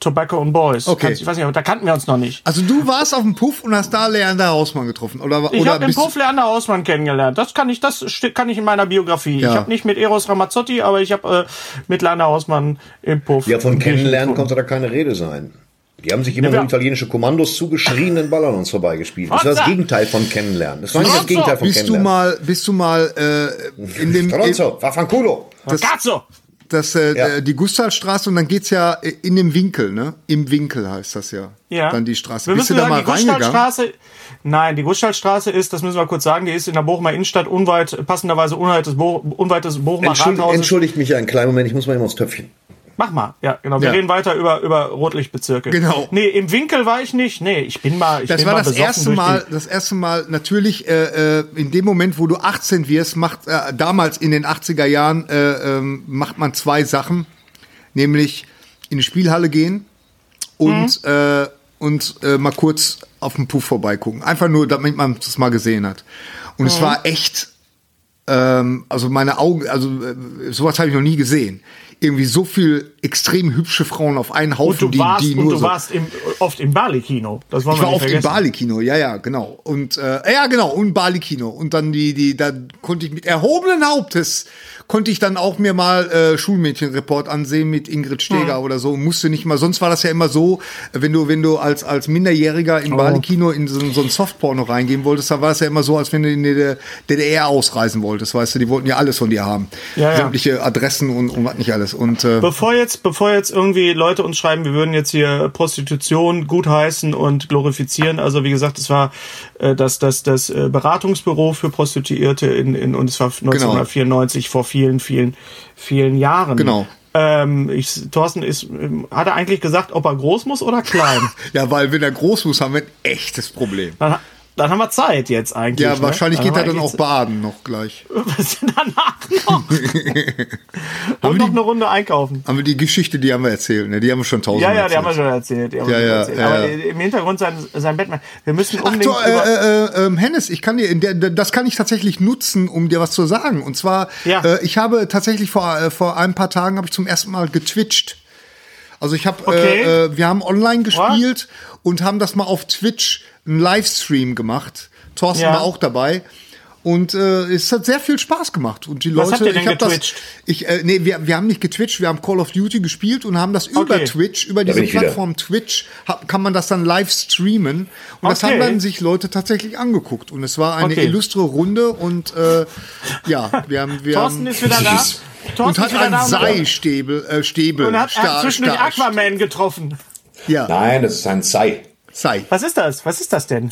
Tobacco and Boys. Okay. Kannst- Ich weiß nicht, aber da kannten wir uns noch nicht. also du warst auf dem Puff und hast da Leander Hausmann getroffen. Oder, Ich oder habe den bist du- Puff Leander Hausmann kennengelernt. Das kann ich, das kann ich in meiner Biografie. Ja. Ich habe nicht mit Eros Ramazzotti, aber ich habe äh, mit Leander Hausmann im Puff. Ja, von kennenlernen konnte da keine Rede sein. Die haben sich immer Ja, nur italienische Kommandos zugeschrien und ballern uns vorbeigespielt. Das war das! Gegenteil von kennenlernen. Das war nicht das! Gegenteil von bist du kennenlernen. mal, bist du mal äh, in dem Stronzo, vaffanculo. Cazzo! das, äh, Ja. die Gustavstraße und dann geht's ja in dem Winkel, ne? Im Winkel heißt das ja. Ja. Dann die Straße. Wir Bist du müssen da sagen, mal die reingegangen? Gustavstraße, nein, die Gustavstraße ist, das müssen wir kurz sagen, die ist in der Bochumer Innenstadt unweit, passenderweise unweit des, Bo unweit des Bochumer Entschuldigt, Rathauses. entschuldigt mich einen kleinen Moment, ich muss mal immer aufs Töpfchen. Mach mal, ja, genau. Wir Ja. reden weiter über, über Rotlichtbezirke. Genau. Nee, im Winkel war ich nicht. Nee, ich bin mal, ich Das bin war mal das erste Mal, das erste Mal natürlich äh, äh, in dem Moment, wo du 18 wirst, macht äh, damals in den 80er Jahren äh, ähm, macht man zwei Sachen, nämlich in die Spielhalle gehen und äh, und äh, mal kurz auf den Puff vorbeigucken, einfach nur, damit man das mal gesehen hat. Und es war echt ähm, also meine Augen, also sowas habe ich noch nie gesehen. Irgendwie so viel extrem hübsche Frauen auf einen Haufen, und du warst, die, die und nur du so. warst im, oft im Bali-Kino. Das wollen Ich war nicht oft im. Bali-Kino, ja, ja, genau. Und äh, ja, genau, und Bali-Kino. Und dann die, die, da konnte ich mit erhobenen Hauptes konnte ich dann auch mir mal äh, Schulmädchenreport ansehen mit Ingrid Steger Hm. oder so. Musste nicht mal, sonst war das ja immer so, wenn du, wenn du als, als Minderjähriger Oh. im Bali-Kino in so, so ein Softporno reingehen wolltest, dann war es ja immer so, als wenn du in die DDR ausreisen wolltest, weißt du, die wollten ja alles von dir haben. Ja, ja. Sämtliche Adressen und, und was nicht alles. Und äh, Bevor jetzt, bevor jetzt irgendwie Leute uns schreiben, wir würden jetzt hier Prostitution gutheißen und glorifizieren. Also wie gesagt, es war äh, das, das, das äh, Beratungsbüro für Prostituierte in, in und es war 1994 vor vielen, vielen, vielen Jahren. Genau. Ähm, ich, Thorsten ist, ähm, hat er eigentlich gesagt, ob er groß muss oder klein? ja, weil wenn er groß muss, haben wir ein echtes Problem. dann, dann haben wir Zeit jetzt eigentlich. Ja, ne? wahrscheinlich geht haben er wir dann auch baden noch gleich. Was danach noch? Und noch eine Runde einkaufen. Haben wir die Geschichte, die haben wir erzählt, ne? Die haben wir schon tausendmal Ja, ja, die haben wir schon erzählt. Haben Ja, wir ja, erzählt. ja, Aber ja. im Hintergrund sein, sein Batman. Wir müssen Ach unbedingt. so, über- äh, äh, äh, Hennes, ich kann dir, der, das kann ich tatsächlich nutzen, um dir was zu sagen. Und zwar, Ja. äh, ich habe tatsächlich vor, äh, vor ein paar Tagen habe ich zum ersten Mal getwitcht. Also ich habe, Okay. äh, äh, wir haben online gespielt und haben das mal auf Twitch einen Livestream gemacht. Thorsten Ja. war auch dabei. Und äh, es hat sehr viel Spaß gemacht. Und die Leute, Was habt ihr denn ich habe das, getwitcht? ich, äh, nee, wir, wir haben nicht getwitcht, wir haben Call of Duty gespielt und haben das über Okay. Twitch, über diese ich wieder. Plattform Twitch, hab, kann man das dann live streamen. Und das Okay. haben dann sich Leute tatsächlich angeguckt. Und es war eine Okay. illustre Runde und äh, ja, wir haben, wir Thorsten haben ist wieder da. Thorsten und hat einen da. Seilstäbel, äh, Stäbel, Und hat, Sta- hat zwischendurch Sta- Aquaman getroffen. Ja, Nein, das ist ein Sei. Sei. Was ist das? Was ist das denn?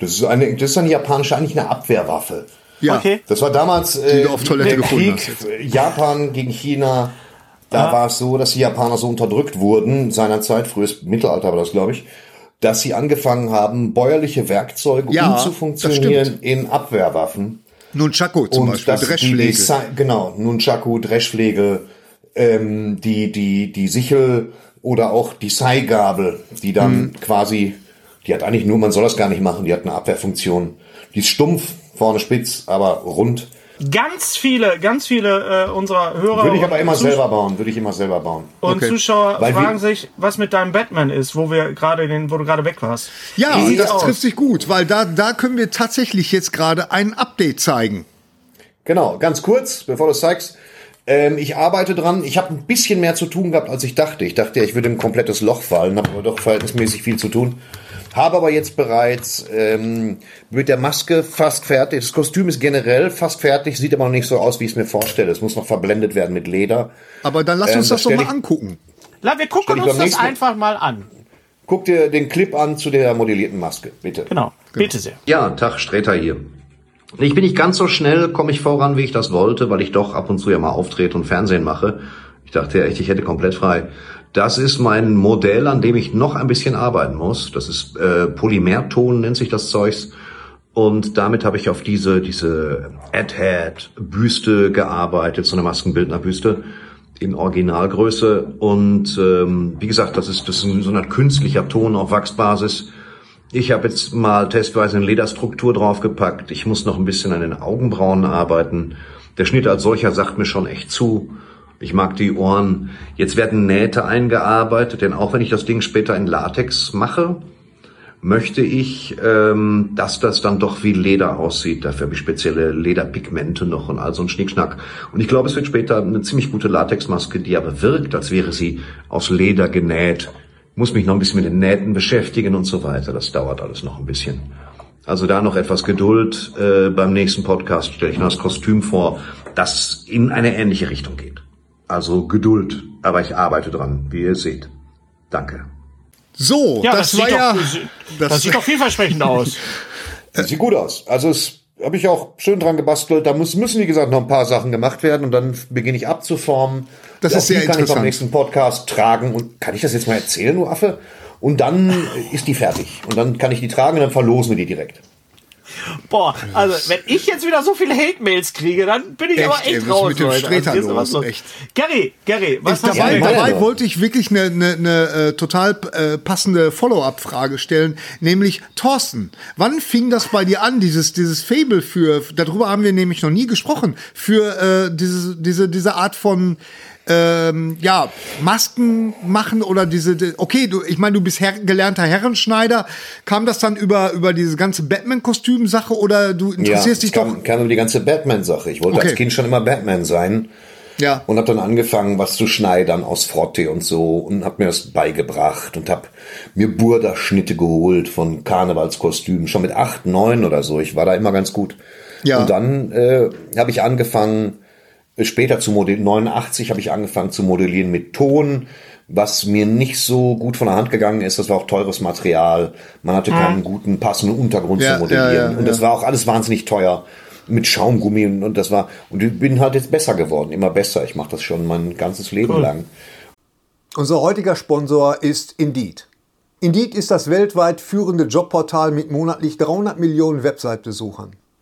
Das ist eine, das ist eine japanische, eigentlich eine Abwehrwaffe. Ja. Okay. Das war damals äh, du auf Toilette der gefunden Krieg hast Japan gegen China. Da war es so, dass die Japaner so unterdrückt wurden, seinerzeit, frühes Mittelalter war das, glaube ich, dass sie angefangen haben, bäuerliche Werkzeuge Ja, umzufunktionieren in Abwehrwaffen. Nunchaku zum Und Beispiel, die. Sa- genau, Nunchaku, Dreschschläge, ähm, die, die, die Sichel oder auch die Seigabel, die dann Mhm. quasi Die hat eigentlich nur, man soll das gar nicht machen, die hat eine Abwehrfunktion. Die ist stumpf, vorne spitz, aber rund. Ganz viele, ganz viele äh, unserer Hörer Würde ich aber immer und Zus- selber bauen, würde ich immer selber bauen. und Okay. Zuschauer Weil fragen sich, was mit deinem Batman ist, wo wir gerade den, wo du gerade weg warst. Ja, Wie das aus? trifft sich gut, weil da, da können wir tatsächlich jetzt gerade ein Update zeigen. Genau, ganz kurz, bevor du es zeigst. Ähm, ich arbeite dran. Ich habe ein bisschen mehr zu tun gehabt, als ich dachte. Ich dachte, ich würde in ein komplettes Loch fallen, habe aber doch verhältnismäßig viel zu tun. Habe aber jetzt bereits ähm, mit der Maske fast fertig. Das Kostüm ist generell fast fertig, sieht aber noch nicht so aus, wie ich es mir vorstelle. Es muss noch verblendet werden mit Leder. Aber dann lass Ähm, uns das das doch mal ich- angucken. La, wir gucken uns das einfach mal an. Guck dir den Clip an zu der modellierten Maske, bitte. Genau. Bitte sehr. Ja, Tag Sträter hier. Ich bin nicht ganz so schnell, komme ich voran, wie ich das wollte, weil ich doch ab und zu ja mal auftrete und Fernsehen mache. Ich dachte ja echt, ich hätte komplett frei. Das ist mein Modell, an dem ich noch ein bisschen arbeiten muss. Das ist äh, Polymerton, nennt sich das Zeugs. Und damit habe ich auf diese, diese Ad-Head-Büste gearbeitet, so eine Maskenbildnerbüste in Originalgröße. Und ähm, wie gesagt, das ist, das ist so Art künstlicher Ton auf Wachsbasis. Ich habe jetzt mal testweise eine Lederstruktur draufgepackt. Ich muss noch ein bisschen an den Augenbrauen arbeiten. Der Schnitt als solcher sagt mir schon echt zu. Ich mag die Ohren. Jetzt werden Nähte eingearbeitet, denn auch wenn ich das Ding später in Latex mache, möchte ich, ähm, dass das dann doch wie Leder aussieht. Dafür habe ich spezielle Lederpigmente noch und all so ein Schnickschnack. Und ich glaube, es wird später eine ziemlich gute Latexmaske, die aber wirkt, als wäre sie aus Leder genäht. Muss mich noch ein bisschen mit den Nähten beschäftigen und so weiter. Das dauert alles noch ein bisschen. Also da noch etwas Geduld. Äh, beim nächsten Podcast stelle ich noch das Kostüm vor, das in eine ähnliche Richtung geht. Also Geduld. Aber ich arbeite dran, wie ihr seht. Danke. So, Ja, das, das, war sieht ja. doch, das, sieht doch vielversprechend aus. Sieht gut aus. Also es habe ich auch schön dran gebastelt. Da muss, müssen, wie gesagt, noch ein paar Sachen gemacht werden und dann beginne ich abzuformen. Das Auch ist sehr die kann ich interessant. beim nächsten Podcast tragen. Und kann ich das jetzt mal erzählen, du Affe? Und dann ist die fertig. Und dann kann ich die tragen und dann verlosen wir die direkt. Boah, also wenn ich jetzt wieder so viele Hate-Mails kriege, dann bin ich Echt, aber ey, echt was ist raus, mit dem Leute. Streter ist los? was los. Echt. Gary, Gary, was Ich, dabei dabei wollte ich wirklich eine, eine, eine äh, total äh, passende Follow-up-Frage stellen, nämlich Thorsten, wann fing das bei dir an, dieses, dieses Fable für, darüber haben wir nämlich noch nie gesprochen, für äh, diese, diese, diese Art von ähm, ja, Masken machen oder diese, die- okay, du, ich meine, du bist her gelernter Herrenschneider. Kam das dann über, über diese ganze Batman-Kostüm-Sache oder du interessierst dich es kam, doch? kam über die ganze Batman-Sache. Ich wollte Okay. als Kind schon immer Batman sein. Ja. Und habe dann angefangen, was zu schneidern aus Frotte und so und habe mir das beigebracht und habe mir Burda-Schnitte geholt von Karnevalskostümen, schon mit acht, neun oder so. Ich war da immer ganz gut. Ja. Und dann äh, habe ich angefangen, später zu modellieren, 89 habe ich angefangen zu modellieren mit Ton, was mir nicht so gut von der Hand gegangen ist. Das war auch teures Material. Man hatte keinen guten, passenden Untergrund Ja, zu modellieren. ja, ja, und das war auch alles wahnsinnig teuer mit Schaumgummi und, und das war und ich bin halt jetzt besser geworden, immer besser. Ich mache das schon mein ganzes Leben lang. Unser heutiger Sponsor ist Indeed. Indeed ist das weltweit führende Jobportal mit monatlich 300 Millionen Website-Besuchern.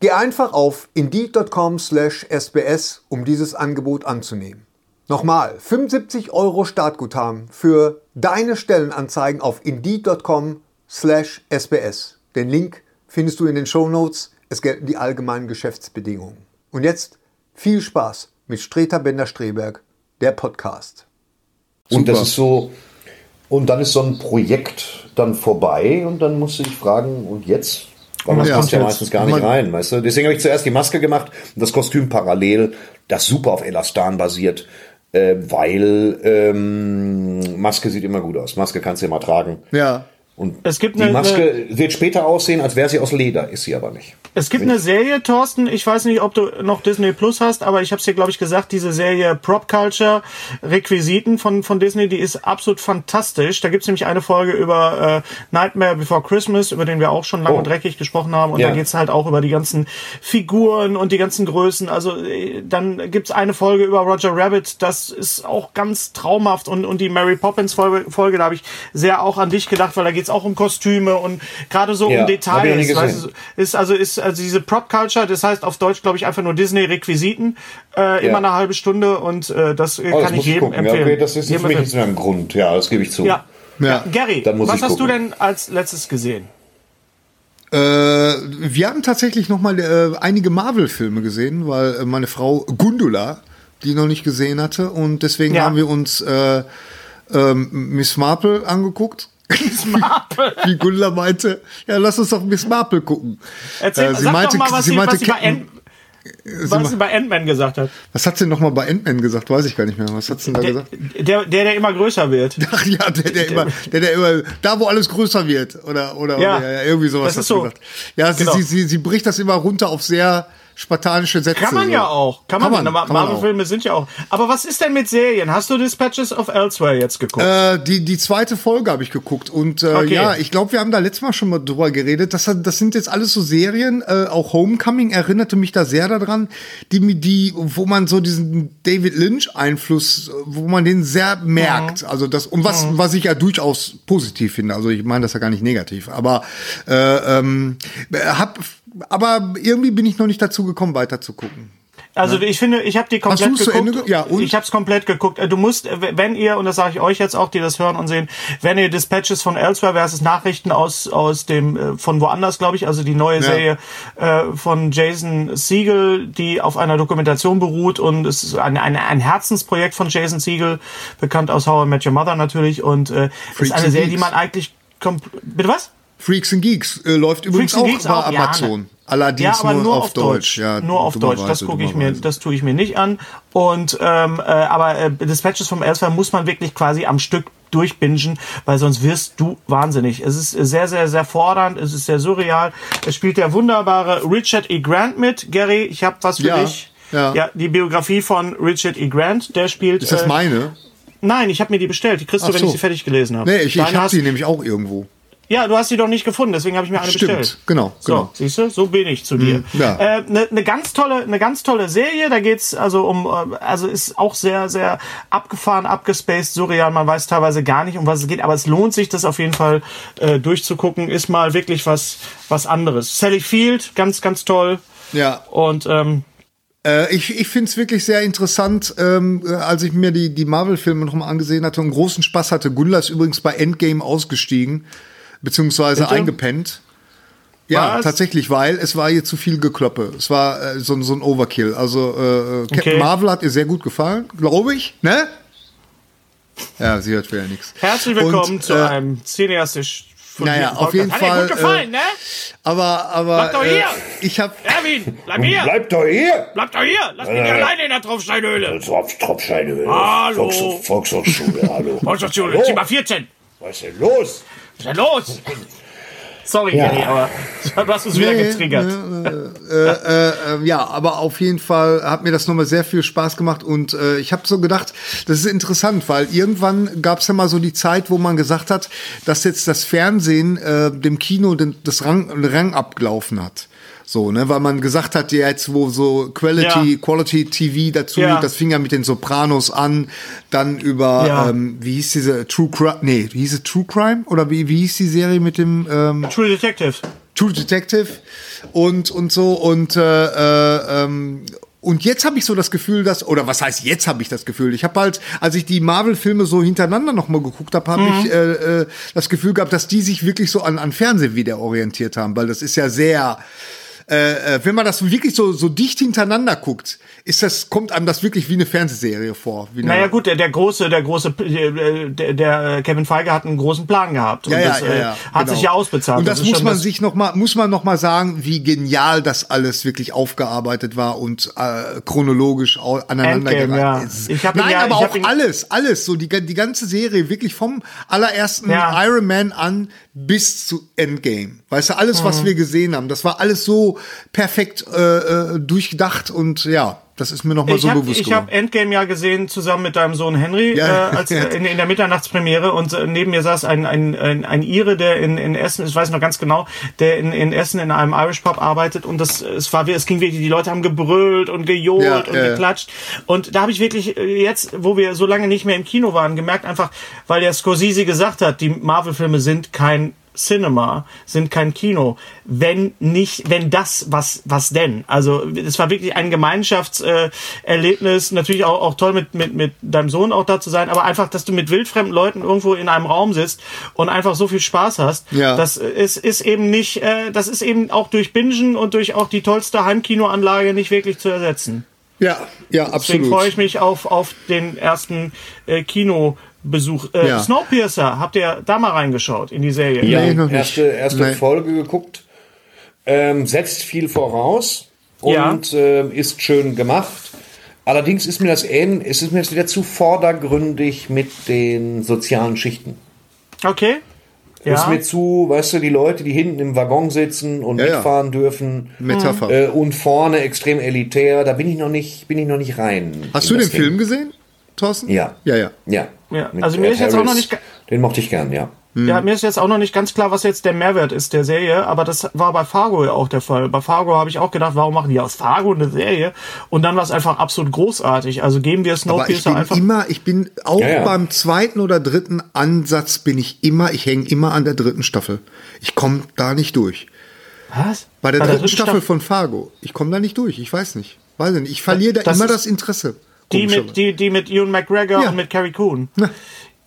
Geh einfach auf indeed.com/sbs, um dieses Angebot anzunehmen. Nochmal, 75 Euro Startguthaben für deine Stellenanzeigen auf indeed.com/sbs. Den Link findest du in den Shownotes. Es gelten die allgemeinen Geschäftsbedingungen. Und jetzt viel Spaß mit Streter Bender-Streberg, der Podcast. Und das ist so, und dann ist so ein Projekt dann vorbei und dann musst du dich fragen, und jetzt? Weil das Ja, passt ja meistens gar nicht Man- rein, weißt du? Deswegen habe ich zuerst die Maske gemacht und das Kostüm parallel, das super auf Elastan basiert. äh, weil ähm, Maske sieht immer gut aus. Maske kannst du immer tragen. Ja. Und Es gibt die eine- Maske wird später aussehen, als wäre sie aus Leder, ist sie aber nicht. Es gibt eine Serie, Thorsten, ich weiß nicht, ob du noch Disney Plus hast, aber ich habe es dir, glaube ich, gesagt, diese Serie Prop Culture, Requisiten von, von Disney, die ist absolut fantastisch. Da gibt's nämlich eine Folge über äh, Nightmare Before Christmas, über den wir auch schon lang Oh. und dreckig gesprochen haben. Und Ja. da geht's halt auch über die ganzen Figuren und die ganzen Größen. Also äh, dann gibt's eine Folge über Roger Rabbit, das ist auch ganz traumhaft. Und, und die Mary Poppins Folge, Folge da habe ich sehr auch an dich gedacht, weil da geht's auch um Kostüme und gerade so Ja, um ich Details. Weißt ist also ist also diese Prop Culture, das heißt auf Deutsch glaube ich einfach nur Disney Requisiten, äh, immer eine halbe Stunde und äh, das äh, Oh, das kann ich jedem. Ja, empfehlen. okay, das ist Jedem für mich empfehlen. jetzt ein Grund. Ja, das gebe ich zu. ja. Ja. ja. Gary, Dann muss was ich hast du denn als letztes gesehen? Äh, wir haben tatsächlich noch mal äh, einige Marvel-Filme gesehen, weil äh, meine Frau Gundula die noch nicht gesehen hatte und deswegen Ja. haben wir uns äh, ähm, Miss Marple angeguckt. Miss Marple? Wie Gundula meinte, ja, lass uns doch Miss Marple gucken. Erzähl, Äh, sie sag meinte- doch mal, was sie sie, meinte was sie bei Ant was sie bei Ant-Man gesagt hat. Was hat sie noch mal bei Ant-Man gesagt? Weiß ich gar nicht mehr. Was hat sie denn da Der, gesagt? der, der, der immer größer wird. Ach ja, der, der immer, der, der immer, da wo alles größer wird oder oder, Ja. oder ja, irgendwie sowas Das hat ist sie so. gesagt. Ja, sie, Genau. sie, sie, sie bricht das immer runter auf sehr spartanische Sätze. Kann man so. ja auch. Kann man, Kann man, man Marvel-Filme sind ja auch. Aber was ist denn mit Serien? Hast du Dispatches of Elsewhere jetzt geguckt? Äh, die, die zweite Folge habe ich geguckt und äh, Okay. ja, ich glaube, wir haben da letztes Mal schon mal drüber geredet. Das, das sind jetzt alles so Serien, äh, auch Homecoming erinnerte mich da sehr daran, die, die, wo man so diesen David Lynch-Einfluss, wo man den sehr merkt. Also das, und was, was ich ja durchaus positiv finde. Also ich meine das ja gar nicht negativ, aber äh, ähm, hab, aber irgendwie bin ich noch nicht dazu gekommen, weiter zu gucken. Also ich finde, ich habe die komplett du's zu geguckt. Ende ge- ja, und? Ich habe es komplett geguckt. Äh, Du musst, äh, wenn ihr und das sage ich euch jetzt auch, die das hören und sehen, wenn ihr Dispatches von Elsewhere versus Nachrichten aus aus dem äh, von woanders, glaube ich, also die neue Serie äh, von Jason Siegel, die auf einer Dokumentation beruht und es ist ein, ein, ein Herzensprojekt von Jason Siegel, bekannt aus How I Met Your Mother natürlich und äh, Freaks ist eine Serie, die man eigentlich bitte was? Freaks and Geeks äh, läuft übrigens auch Geeks bei auch, ja, Amazon. ne. Allerdings ja, nur, nur, auf Deutsch. Ja, nur auf Deutsch. Das dummerweise, gucke ich mir, das tue ich mir nicht an. Und ähm, äh, aber äh, Dispatches vom Elsewhere muss man wirklich quasi am Stück durchbingen, weil sonst wirst du wahnsinnig. Es ist sehr, sehr, sehr fordernd. Es ist sehr surreal. Es spielt der wunderbare Richard E. Grant mit. Gary, ich habe was für Ja, dich. ja. ja, die Biografie von Richard E. Grant. Der spielt. Ist das äh, meine? Nein, ich habe mir die bestellt. Die kriegst du, Ach wenn so. ich sie fertig gelesen habe. Nee, ich, ich Deine habe hast- die nämlich auch irgendwo. Ja, du hast sie doch nicht gefunden, deswegen habe ich mir eine Stimmt, bestellt. genau, So, genau. siehst du, so bin ich zu dir. ja. Eine äh, ne, ne ganz tolle, eine ganz tolle Serie. Da geht's also um, äh, also ist auch sehr, sehr abgefahren, abgespaced, surreal. Man weiß teilweise gar nicht, um was es geht, aber es lohnt sich, das auf jeden Fall äh, durchzugucken. Ist mal wirklich was, was anderes. Sally Field, ganz, ganz toll. Ja. Und ähm, Äh, ich ich finde es wirklich sehr interessant, ähm, äh, als ich mir die, die Marvel-Filme noch mal angesehen hatte und großen Spaß hatte. Gundula ist übrigens bei Endgame ausgestiegen, beziehungsweise Bitte? eingepennt. Ja, Was? tatsächlich, weil es war ihr zu viel Gekloppe. Es war äh, so, so ein Overkill. Also äh, äh, Captain Okay. Marvel hat ihr sehr gut gefallen, glaube ich, ne? Ja, sie hört wieder nichts. herzlich willkommen Und, zu äh, einem cineastisch naja, auf jeden Hat dir Fall, gut gefallen, äh, ne? Aber, aber Bleib doch äh, hier! ich habe Erwin, bleib hier! Bleib doch hier! Bleib doch hier! Lass mich nicht alleine in der Tropfsteinhöhle! Tropf, Tropfsteine. Hallo. Volks, Volkshochschule, hallo. Volkshochschule, Hallo. Zimmer 14! Was ist denn los? Denn los? Sorry, Ja. Gary, aber du hast uns wieder Nee, getriggert. äh, ja, aber auf jeden Fall hat mir das nochmal sehr viel Spaß gemacht und äh, ich habe so gedacht, das ist interessant, weil irgendwann gab es ja mal so die Zeit, wo man gesagt hat, dass jetzt das Fernsehen äh, dem Kino den, das Rang, Rang abgelaufen hat. So, ne, weil man gesagt hat, jetzt wo so Quality, Ja. Quality TV dazu, Ja. das fing ja mit den Sopranos an, dann über, Ja. ähm, wie hieß diese True Crime, nee, wie hieß es True Crime? Oder wie, wie hieß die Serie mit dem, ähm, True Detective. True Detective und und so und äh, äh, ähm, und jetzt habe ich so das Gefühl, dass oder was heißt jetzt habe ich das Gefühl? Ich habe halt, als ich die Marvel-Filme so hintereinander noch mal geguckt habe, habe ich äh, äh, das Gefühl gehabt, dass die sich wirklich so an an Fernsehen wieder orientiert haben, weil das ist ja sehr äh, äh, wenn man das wirklich so, so dicht hintereinander guckt, ist das, kommt einem das wirklich wie eine Fernsehserie vor. Wie Naja gut, der, der große, der große, äh, der, der äh, Kevin Feige hat einen großen Plan gehabt und ja, ja, das ja, ja, hat genau. sich ja ausbezahlt. Und das, ist muss man das- sich noch mal, muss man noch mal sagen, wie genial das alles wirklich aufgearbeitet war und äh, chronologisch aneinandergereiht ja. ist. Ich hab ihn Nein, ja- aber auch alles, alles, so die, die ganze Serie, wirklich vom allerersten Ja. Iron Man an bis zu Endgame. Weißt du, alles, Mhm. was wir gesehen haben, das war alles so perfekt äh, äh, durchgedacht und ja, das ist mir noch mal Ich so habe bewusst ich geworden. hab Endgame ja gesehen zusammen mit deinem Sohn Henry Ja. äh, als, äh, in, in der Mitternachtspremiere und äh, neben mir saß ein, ein, ein, ein Ire, der in, in Essen, ich weiß noch ganz genau, der in, in Essen in einem Irish Pub arbeitet und das es war es ging wirklich, die Leute haben gebrüllt und gejohlt Ja, und ja. geklatscht und da habe ich wirklich äh, jetzt, wo wir so lange nicht mehr im Kino waren, gemerkt einfach, weil der Scorsese gesagt hat, die Marvel-Filme sind kein Cinema sind kein Kino. Wenn nicht, wenn das, was, was denn? Also es war wirklich ein Gemeinschaftserlebnis. Äh, Erlebnis. Natürlich auch, auch toll mit, mit, mit deinem Sohn auch da zu sein, aber einfach, dass du mit wildfremden Leuten irgendwo in einem Raum sitzt und einfach so viel Spaß hast. Ja. Das ist, ist eben nicht, äh, das ist eben auch durch Bingen und durch auch die tollste Heimkinoanlage nicht wirklich zu ersetzen. ja, ja, Deswegen absolut. freue ich mich auf, auf den ersten äh, Kinobesuch. Äh, Ja. Snowpiercer, habt ihr da mal reingeschaut in die Serie? Ja, Nee, noch nicht. erste, erste Nee. Folge geguckt. Ähm, setzt viel voraus Ja. und ähm, ist schön gemacht. Allerdings ist mir das ähn, es ist mir jetzt wieder zu vordergründig mit den sozialen Schichten. Okay. Ja. Ist Ja. mir zu, weißt du, die Leute, die hinten im Waggon sitzen und Ja, ja. mitfahren dürfen Metapher. äh, und vorne extrem elitär, da bin ich noch nicht, bin ich noch nicht rein. Hast du den. Film gesehen, Thorsten? Ja. Ja, ja. Ja. Ja, also mir Ed ist jetzt auch noch Harris. nicht Den mochte ich gern, ja. Ja, mir ist jetzt auch noch nicht ganz klar, was jetzt der Mehrwert ist der Serie, aber das war bei Fargo ja auch der Fall. Bei Fargo habe ich auch gedacht, warum machen die aus Fargo eine Serie? Und dann war es einfach absolut großartig. Also geben wir Aber ich Snowpiercer bin einfach. immer, ich bin auch Ja, ja. beim zweiten oder dritten Ansatz bin ich immer, ich hänge immer an der dritten Staffel. Ich komme da nicht durch. Was? Bei der dritten Staffel, von Fargo. Ich komme da nicht durch. Ich weiß nicht. Weiß ich nicht. Ich verliere da Das immer das Interesse. Die mit, die, die mit Ewan McGregor Ja. und mit Carrie Coon.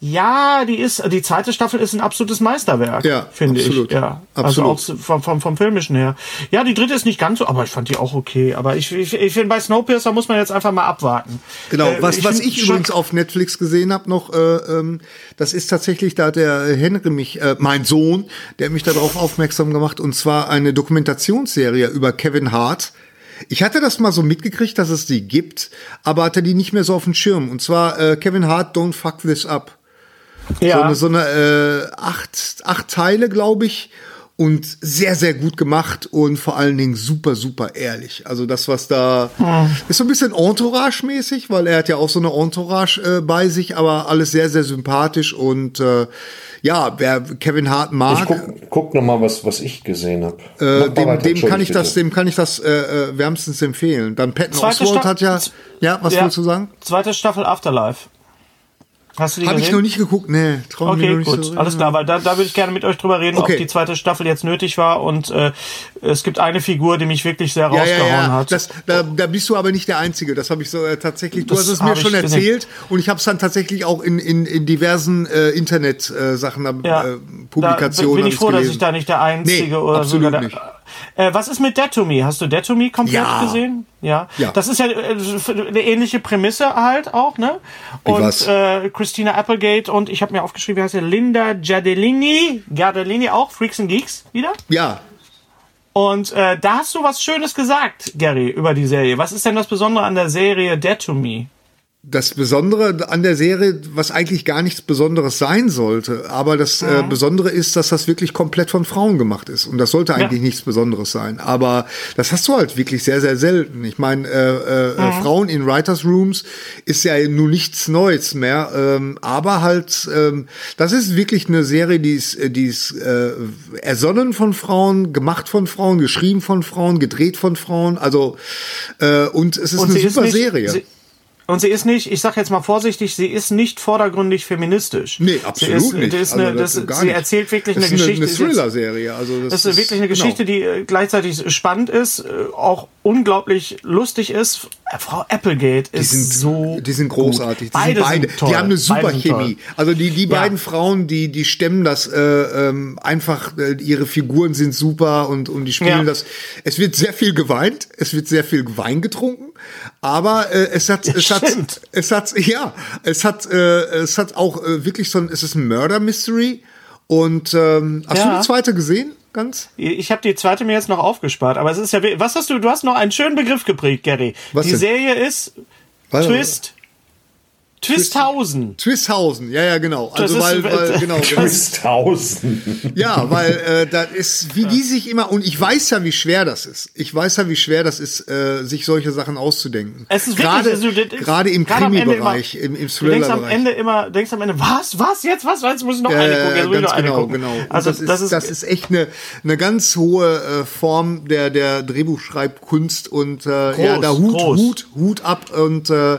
Ja, die ist, die zweite Staffel ist ein absolutes Meisterwerk, Ja, finde absolut. ich. Ja, Absolut. also auch vom, vom, vom Filmischen her. Ja, die dritte ist nicht ganz so, aber ich fand die auch okay. Aber ich, ich, ich finde, bei Snowpiercer muss man jetzt einfach mal abwarten. Genau, Äh, was, was find ich schon- übrigens auf Netflix gesehen habe noch, äh, ähm, das ist tatsächlich, da der Henry mich, äh, mein Sohn, der mich darauf aufmerksam gemacht, und zwar eine Dokumentationsserie über Kevin Hart. Ich hatte das mal so mitgekriegt, dass es die gibt, aber hatte die nicht mehr so auf dem Schirm. Und zwar äh, Kevin Hart, Don't Fuck This Up. So Ja. eine, so eine äh, acht, acht Teile, glaube ich. Und sehr, sehr gut gemacht und vor allen Dingen super, super ehrlich. Also das, was da ist so ein bisschen Entourage-mäßig, weil er hat ja auch so eine Entourage äh, bei sich, aber alles sehr, sehr sympathisch und äh, ja, wer Kevin Hart Ich mag, guck, guck noch mal, was, was ich gesehen habe. äh, dem, dem kann ich das, dem kann ich das äh, äh, wärmstens empfehlen. Dann Patton Sta- hat ja, ja, was Ja. willst du sagen? Zweite Staffel Afterlife. Hast du die ich gesehen? noch nicht geguckt, nee, trau Okay, nicht gut, so. alles klar, weil da, da würde ich gerne mit euch drüber reden, Okay. ob die zweite Staffel jetzt nötig war und äh, es gibt eine Figur, die mich wirklich sehr Ja, rausgehauen ja, ja. hat. Das, da, da bist du aber nicht der Einzige. Das habe ich so äh, tatsächlich. Du Das hast es mir hab schon ich gesehen. erzählt und ich habe es dann tatsächlich auch in, in, in diversen äh, Internet-Sachen, äh, äh, Publikationen. da bin hab ich froh, dass gelesen. ich da nicht der Einzige Nee, oder absolut sogar der, nicht. Äh, was ist mit Dead to Me? Hast du Dead to Me komplett Ja. gesehen? Ja. Ja. Das ist ja äh, eine ähnliche Prämisse halt auch, ne? Und was? äh, Christina Applegate und ich habe mir aufgeschrieben, wie heißt sie? Linda Giardellini, Giardellini auch, Freaks and Geeks wieder. Ja, Und äh, da hast du was Schönes gesagt, Gary, über die Serie. Was ist denn das Besondere an der Serie Dead to Me? Das Besondere an der Serie, was eigentlich gar nichts Besonderes sein sollte, aber das äh, Besondere ist, dass das wirklich komplett von Frauen gemacht ist. Und das sollte eigentlich nichts Besonderes sein. Aber das hast du halt wirklich sehr, sehr selten. Ich meine, äh, äh, Frauen in Writers Rooms ist ja nun nichts Neues mehr. Ähm, aber halt, ähm, das ist wirklich eine Serie, die ist, äh, die ist äh, ersonnen von Frauen, gemacht von Frauen, geschrieben von Frauen, gedreht von Frauen. Also äh, und es ist Und eine sie ist super nicht- Serie. Sie- und sie ist nicht, ich sag jetzt mal vorsichtig, sie ist nicht vordergründig feministisch. Nee, sie absolut ist, nicht. Die ist Also eine, das das, gar sie nicht. erzählt wirklich Das eine eine, Geschichte. eine Thriller-Serie. Also das, das ist wirklich eine Geschichte, die äh, gleichzeitig spannend ist, äh, auch unglaublich lustig ist. Äh, Frau Applegate Die ist sind so die sind großartig. Die, sind Beide beide, sind toll. die haben eine super Beide. Chemie. Also die, die Ja. beiden Frauen, die, die stemmen das äh, ähm, einfach, äh, ihre Figuren sind super und, und die spielen Ja. das. Es wird sehr viel geweint, es wird sehr viel Wein getrunken, aber äh, es hat, es hat, es hat, ja, es hat, äh, es hat auch äh, wirklich so ein, es ist ein Murder Mystery und ähm, hast Ja. du die zweite gesehen? Ganz? Ich habe die zweite mir jetzt noch aufgespart, aber es ist ja, was hast du? Du hast noch einen schönen Begriff geprägt, Gary. Was die denn? Serie ist Was- Twist. Twisthausen. Twisthausen, ja, ja, genau. Also weil, weil genau, genau. Twisthausen. Ja, weil äh, das ist, wie die sich immer, und ich weiß ja, wie schwer das ist. Ich weiß ja, wie schwer das ist, äh, sich solche Sachen auszudenken. Es ist wirklich, gerade, also, das ist- gerade im Krimi-Bereich, im, im Du denkst am Thriller-Bereich. Ende immer, denkst am Ende, was, was, jetzt, was, jetzt muss ich noch Ja, eine gucken, jetzt muss ich ganz noch eine genau, gucken. genau. Also, das, ist, das ist echt eine, eine ganz hohe äh, Form der, der Drehbuchschreibkunst und äh, ja, da Hut, groß. Hut, Hut ab und äh,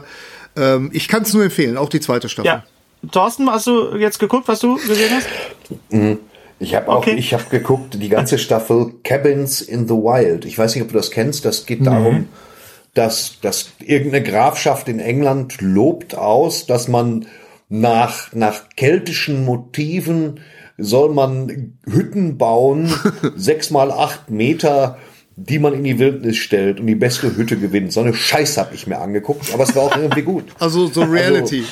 ähm, ich kann es nur empfehlen, auch die zweite Staffel. ja. Thorsten, hast du jetzt geguckt, was du gesehen hast? Ich habe auch, Okay. ich habe geguckt, die ganze Staffel Cabins in the Wild. Ich weiß nicht, ob du das kennst. Das geht darum, dass, dass irgendeine Grafschaft in England lobt aus, dass man nach, nach keltischen Motiven soll man Hütten bauen, sechs mal acht Meter, die man in die Wildnis stellt und die beste Hütte gewinnt. So eine Scheiß habe ich mir angeguckt, aber es war auch irgendwie gut. Also so Reality.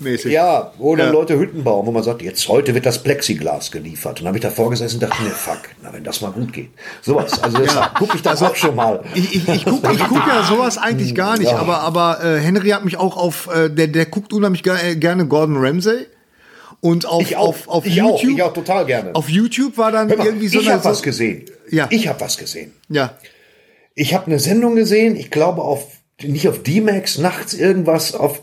mäßig. Ja, wo dann Ja. Leute Hütten bauen, wo man sagt, jetzt heute wird das Plexiglas geliefert. Und dann habe ich davor gesessen und dachte mir, fuck, na wenn das mal gut geht. Sowas, also Ja. gucke ich das auch schon mal. Ich, ich, ich gucke guck ja sowas eigentlich gar nicht, Ja. aber, aber äh, Henry hat mich auch auf, äh, der, der guckt unheimlich ge äh, gerne Gordon Ramsay. Und auf, Ich auch, auf, auf ich auch, YouTube. ich auch total gerne. Auf YouTube war dann mal, irgendwie so ich eine. habe was so, gesehen. Ja. Ich habe was gesehen. ja. Ich habe eine Sendung gesehen, ich glaube auf nicht auf D-Max, nachts irgendwas, auf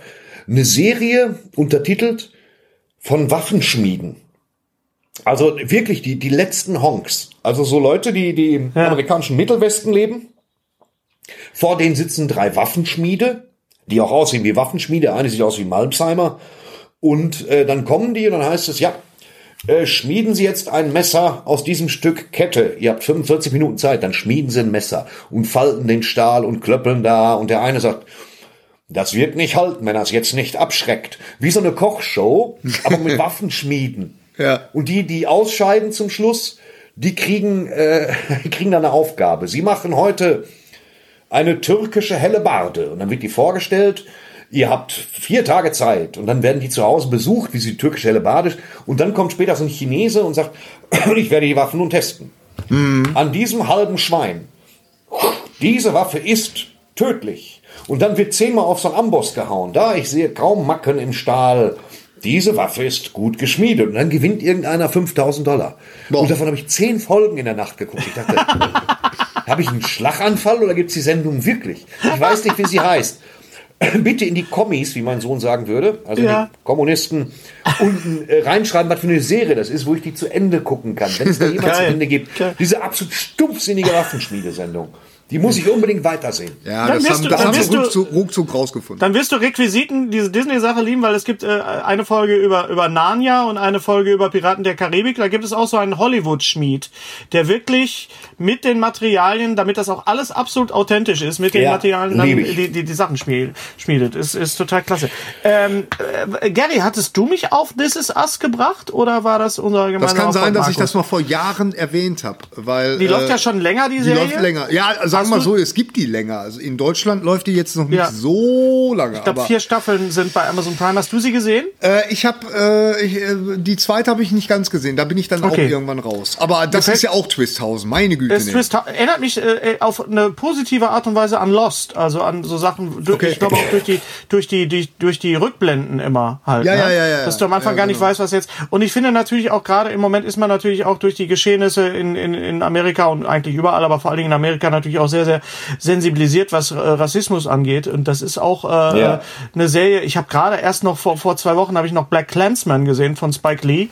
eine Serie untertitelt von Waffenschmieden. Also wirklich die, die letzten Honks. Also so Leute, die, die im Ja. amerikanischen Mittelwesten leben. Vor denen sitzen drei Waffenschmiede, die auch aussehen wie Waffenschmiede. Eine sieht aus wie Malmsheimer. Und äh, dann kommen die und dann heißt es, ja, äh, schmieden Sie jetzt ein Messer aus diesem Stück Kette. Ihr habt 45 Minuten Zeit, dann schmieden Sie ein Messer und falten den Stahl und klöppeln da. Und der eine sagt, das wird nicht halten, wenn das jetzt nicht abschreckt. Wie so eine Kochshow, aber mit Waffenschmieden. Ja. Und die, die ausscheiden zum Schluss, die kriegen, äh, die kriegen dann eine Aufgabe. Sie machen heute eine türkische Hellebarde. Und dann wird die vorgestellt. Ihr habt vier Tage Zeit. Und dann werden die zu Hause besucht, wie sie Hellebarde ist. Und dann kommt später so ein Chinese und sagt, ich werde die Waffen nun testen. An diesem halben Schwein. Diese Waffe ist tödlich. Und dann wird zehnmal auf so einen Amboss gehauen. Da, ich sehe kaum Macken im Stahl. Diese Waffe ist gut geschmiedet. Und dann gewinnt irgendeiner 5000 Dollar. Und davon habe ich zehn Folgen in der Nacht geguckt. Ich dachte, habe ich einen Schlaganfall oder gibt es die Sendung wirklich? Ich weiß nicht, wie sie heißt. Bitte in die Kommis, wie mein Sohn sagen würde, also Ja. die Kommunisten, unten äh, reinschreiben, was für eine Serie das ist, wo ich die zu Ende gucken kann, wenn es da jemand zu. Ende gibt. Geil. Diese absolut stumpfsinnige Waffenschmiedesendung. Die muss ich unbedingt weitersehen. Ja, Dann das wirst haben, du- das haben du- ruckzuck, ruckzuck rausgefunden. Dann wirst du Requisiten, diese Disney-Sache lieben, weil es gibt äh, eine Folge über, über Narnia und eine Folge über Piraten der Karibik. Da gibt es auch so einen Hollywood-Schmied, der wirklich mit den Materialien, damit das auch alles absolut authentisch ist, mit den Ja, Materialien dann die, die, die Sachen schmied, schmiedet. Ist, ist total klasse. Ähm, äh, Gary, hattest du mich auf This Is Us gebracht oder war das unser gemeinsamer Das kann sein, dass ich das mal vor Jahren erwähnt habe, weil Die äh, läuft ja schon länger, die Die Serie? läuft länger. Ja, sagen wir du- so, es gibt die länger. Also in Deutschland läuft die jetzt noch nicht Ja. so lange. Ich glaube, vier Staffeln sind bei Amazon Prime. Hast du sie gesehen? äh, ich habe äh, äh, die zweite habe ich nicht ganz gesehen. Da bin ich dann auch Okay. irgendwann raus. Aber das Gefällt- ist ja auch Twisthausen. Meine Güte. Nee. Twist erinnert mich äh, auf eine positive Art und Weise an Lost, also an so Sachen. Durch, Okay. Ich glaube auch durch die durch die durch, durch die Rückblenden immer halt. Ja, ne? ja, ja, ja, Dass du am Anfang ja, gar nicht genau. weißt, was jetzt. Und ich finde natürlich auch gerade im Moment ist man natürlich auch durch die Geschehnisse in, in, in Amerika und eigentlich überall, aber vor allen Dingen in Amerika natürlich auch sehr sehr sensibilisiert, was äh, Rassismus angeht. Und das ist auch äh, Ja. eine Serie. Ich habe gerade erst noch vor vor zwei Wochen habe ich noch Black Klansman gesehen von Spike Lee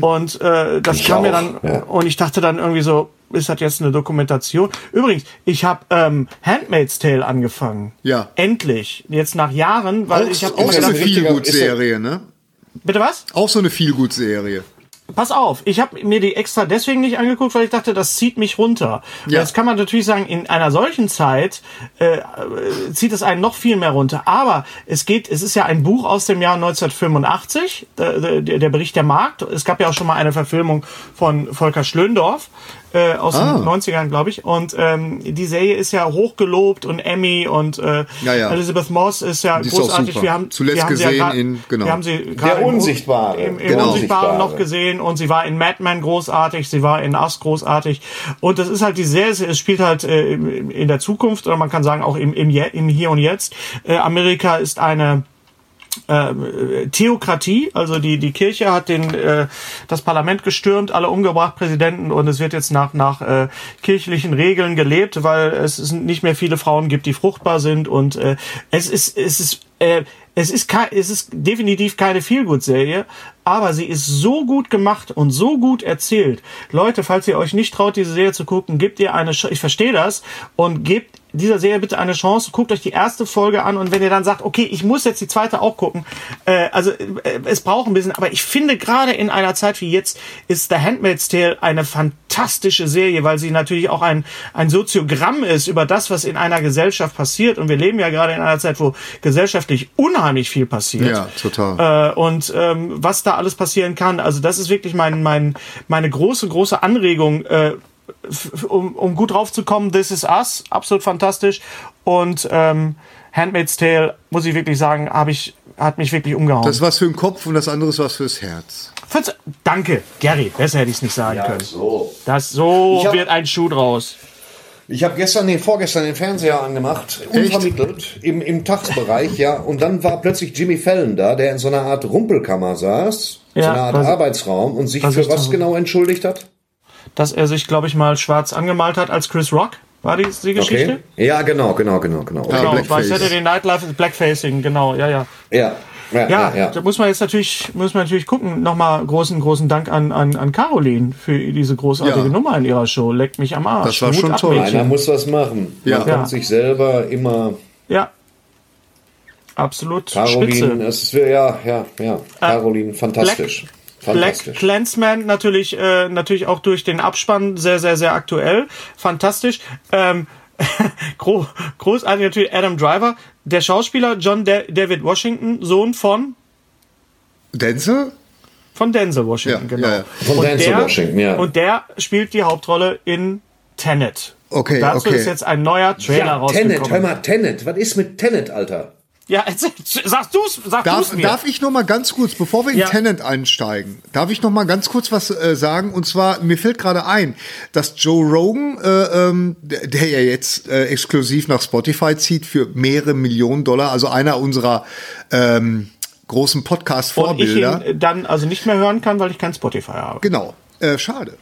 und äh, das Ich kam mir auch, dann ja. und ich dachte dann irgendwie so, ist das jetzt eine Dokumentation. Übrigens, ich habe ähm, Handmaid's Tale angefangen. Ja. Endlich. Jetzt nach Jahren, weil ich habe auch so eine ein richtiger- Feelgood-Serie, ne? Bitte was? Auch so eine Feelgood-Serie. Pass auf, ich habe mir die extra deswegen nicht angeguckt, weil ich dachte, das zieht mich runter. Ja. Jetzt kann man natürlich sagen, in einer solchen Zeit äh, äh, zieht es einen noch viel mehr runter. Aber es geht, es ist ja ein Buch aus dem Jahr 1985, der, der, der Bericht der Markt. Es gab ja auch schon mal eine Verfilmung von Volker Schlöndorff äh, aus Ah. den 90ern, glaube ich. Und ähm, die Serie ist ja hochgelobt und Emmy und äh, Ja, ja. Elizabeth Moss ist ja Die ist auch großartig. super. Wir haben, Zuletzt wir haben sie ja gesehen grad- in- genau. Wir haben sie gerade im- Unsichtbare. Im, im Genau. Unsichtbaren noch gesehen und sie war in Mad Men großartig, sie war in Us großartig und das ist halt die Serie, es spielt halt äh, in der Zukunft oder man kann sagen auch im, im, Je- im Hier und Jetzt. Äh, Amerika ist eine Theokratie, also die die Kirche hat den äh, das Parlament gestürmt, alle umgebracht, Präsidenten und es wird jetzt nach nach äh, kirchlichen Regeln gelebt, weil es nicht mehr viele Frauen gibt, die fruchtbar sind und äh, es ist es ist äh, es ist es ist definitiv keine Feelgood-Serie, aber sie ist so gut gemacht und so gut erzählt. Leute, falls ihr euch nicht traut, diese Serie zu gucken, gebt ihr eine, Ch- ich verstehe das, und gebt dieser Serie bitte eine Chance. Guckt euch die erste Folge an und wenn ihr dann sagt, okay, ich muss jetzt die zweite auch gucken, äh, also äh, es braucht ein bisschen, aber ich finde gerade in einer Zeit wie jetzt ist The Handmaid's Tale eine fantastische Serie, weil sie natürlich auch ein, ein Soziogramm ist über das, was in einer Gesellschaft passiert und wir leben ja gerade in einer Zeit, wo gesellschaftlich unheimlich viel passiert. Ja, total. Äh, und ähm, was da alles passieren kann, also das ist wirklich mein, mein, meine große, große Anregung, äh, um, um gut drauf zu kommen. This is Us, absolut fantastisch. Und ähm, Handmaid's Tale, muss ich wirklich sagen, habe ich, hat mich wirklich umgehauen. Das was für den Kopf und das andere ist was fürs Herz. Verze- Danke, Gary, besser hätte ich es nicht sagen können. So. Das so Ich hab- wird ein Schuh draus. Ich habe gestern, nee, vorgestern den Fernseher angemacht, unvermittelt, im, im Tagsbereich, ja. Und dann war plötzlich Jimmy Fallon da, der in so einer Art Rumpelkammer saß, Ja, so einer Art was- Arbeitsraum und sich was für was genau entschuldigt hat. Dass er sich, glaube ich, mal schwarz angemalt hat als Chris Rock. War die, die Geschichte? Okay. Ja, genau, genau, genau, genau. Ja, Genau, bei Blackface. Saturday Night Live ist Blackfacing, genau, ja, ja. Ja, ja, Ja, ja. ja. da muss man jetzt natürlich, muss man natürlich gucken. Nochmal großen, großen Dank an, an, an Caroline für diese großartige Ja. Nummer in ihrer Show. Leckt mich am Arsch. Das war schon toll. Mädchen. Einer muss was machen. Ja. Man Ja. kann sich selber immer Ja. Absolut Caroline, spitze. Äh, es ist ja, ja, ja. Caroline, fantastisch. Black Fantastisch. Clansman natürlich, äh, natürlich auch durch den Abspann sehr, sehr, sehr aktuell. Fantastisch. Ähm, gro großartig natürlich Adam Driver. Der Schauspieler John Da- David Washington, Sohn von, Denzel? von Denzel Washington, Ja, genau. ja, ja. Von Und Denzel der, Washington, ja. Und der spielt die Hauptrolle in Tenet. Okay, Und dazu okay. ist jetzt ein neuer Trailer ja, rausgekommen. Tenet, hör mal, Tenet. Was ist mit Tenet, Alter? Ja, erzähl, sagst du's, sag Darf, mir. darf ich noch mal ganz kurz, bevor wir in Ja. Tenant einsteigen, darf ich noch mal ganz kurz was äh, sagen? Und zwar, mir fällt gerade ein, dass Joe Rogan, äh, ähm, der, der ja jetzt äh, exklusiv nach Spotify zieht für mehrere Millionen Dollar, also einer unserer ähm, großen und ich Podcast-Vorbilder. ihn dann also nicht mehr hören kann, weil ich kein Spotify habe. Genau, äh, schade.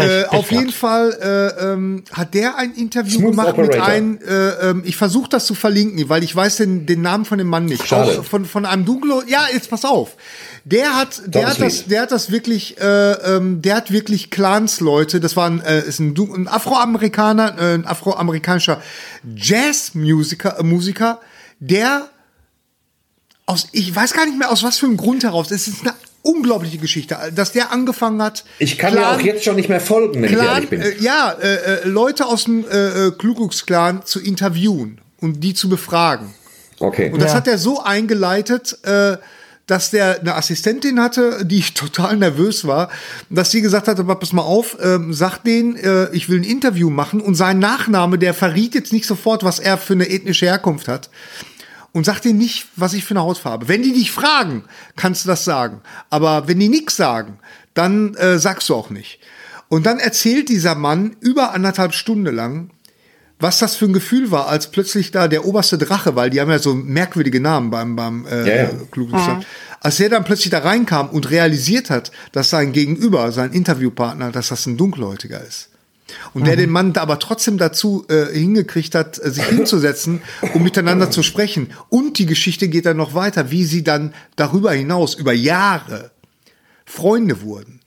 Pech- Äh, Pech auf jeden. Fall äh, ähm, hat der ein Interview Smooth gemacht mit Operator. einem, äh, ähm, ich versuche das zu verlinken, weil ich weiß den, den Namen von dem Mann nicht. Schade. Auch von, von einem Dunklo, ja, jetzt pass auf. Der hat, der hat das, der hat das wirklich, äh, ähm, der hat wirklich Clans-Leute, das war ein, äh, ist ein, ein Afroamerikaner, ein afroamerikanischer Jazz-Musiker, Musiker, der aus, ich weiß gar nicht mehr aus was für einem Grund heraus, es ist eine unglaubliche Geschichte, dass der angefangen hat. Ich kann Clan- ja auch jetzt schon nicht mehr folgen, wenn ich Clan, ehrlich bin. äh, ja, äh, äh, Leute aus dem äh, äh, Klan zu interviewen und die zu befragen. Okay. Und das Ja. hat er so eingeleitet, äh, dass der eine Assistentin hatte, die total nervös war, dass sie gesagt hatte, "Aber pass mal auf, ähm, sag denen, äh, ich will ein Interview machen und sein Nachname, der verriet jetzt nicht sofort, was er für eine ethnische Herkunft hat. Und sag denen nicht, was ich für eine Hautfarbe. Wenn die dich fragen, kannst du das sagen. Aber wenn die nichts sagen, dann äh, sagst du auch nicht. Und dann erzählt dieser Mann über anderthalb Stunden lang, was das für ein Gefühl war, als plötzlich da der oberste Drache, weil die haben ja so merkwürdige Namen beim, beim äh, Ja, ja. Klux Klan. als er dann plötzlich da reinkam und realisiert hat, dass sein Gegenüber, sein Interviewpartner, dass das ein Dunkelhäutiger ist. Und der den Mann aber trotzdem dazu äh, hingekriegt hat, äh, sich hinzusetzen, um miteinander zu sprechen. Und die Geschichte geht dann noch weiter, wie sie dann darüber hinaus über Jahre Freunde wurden.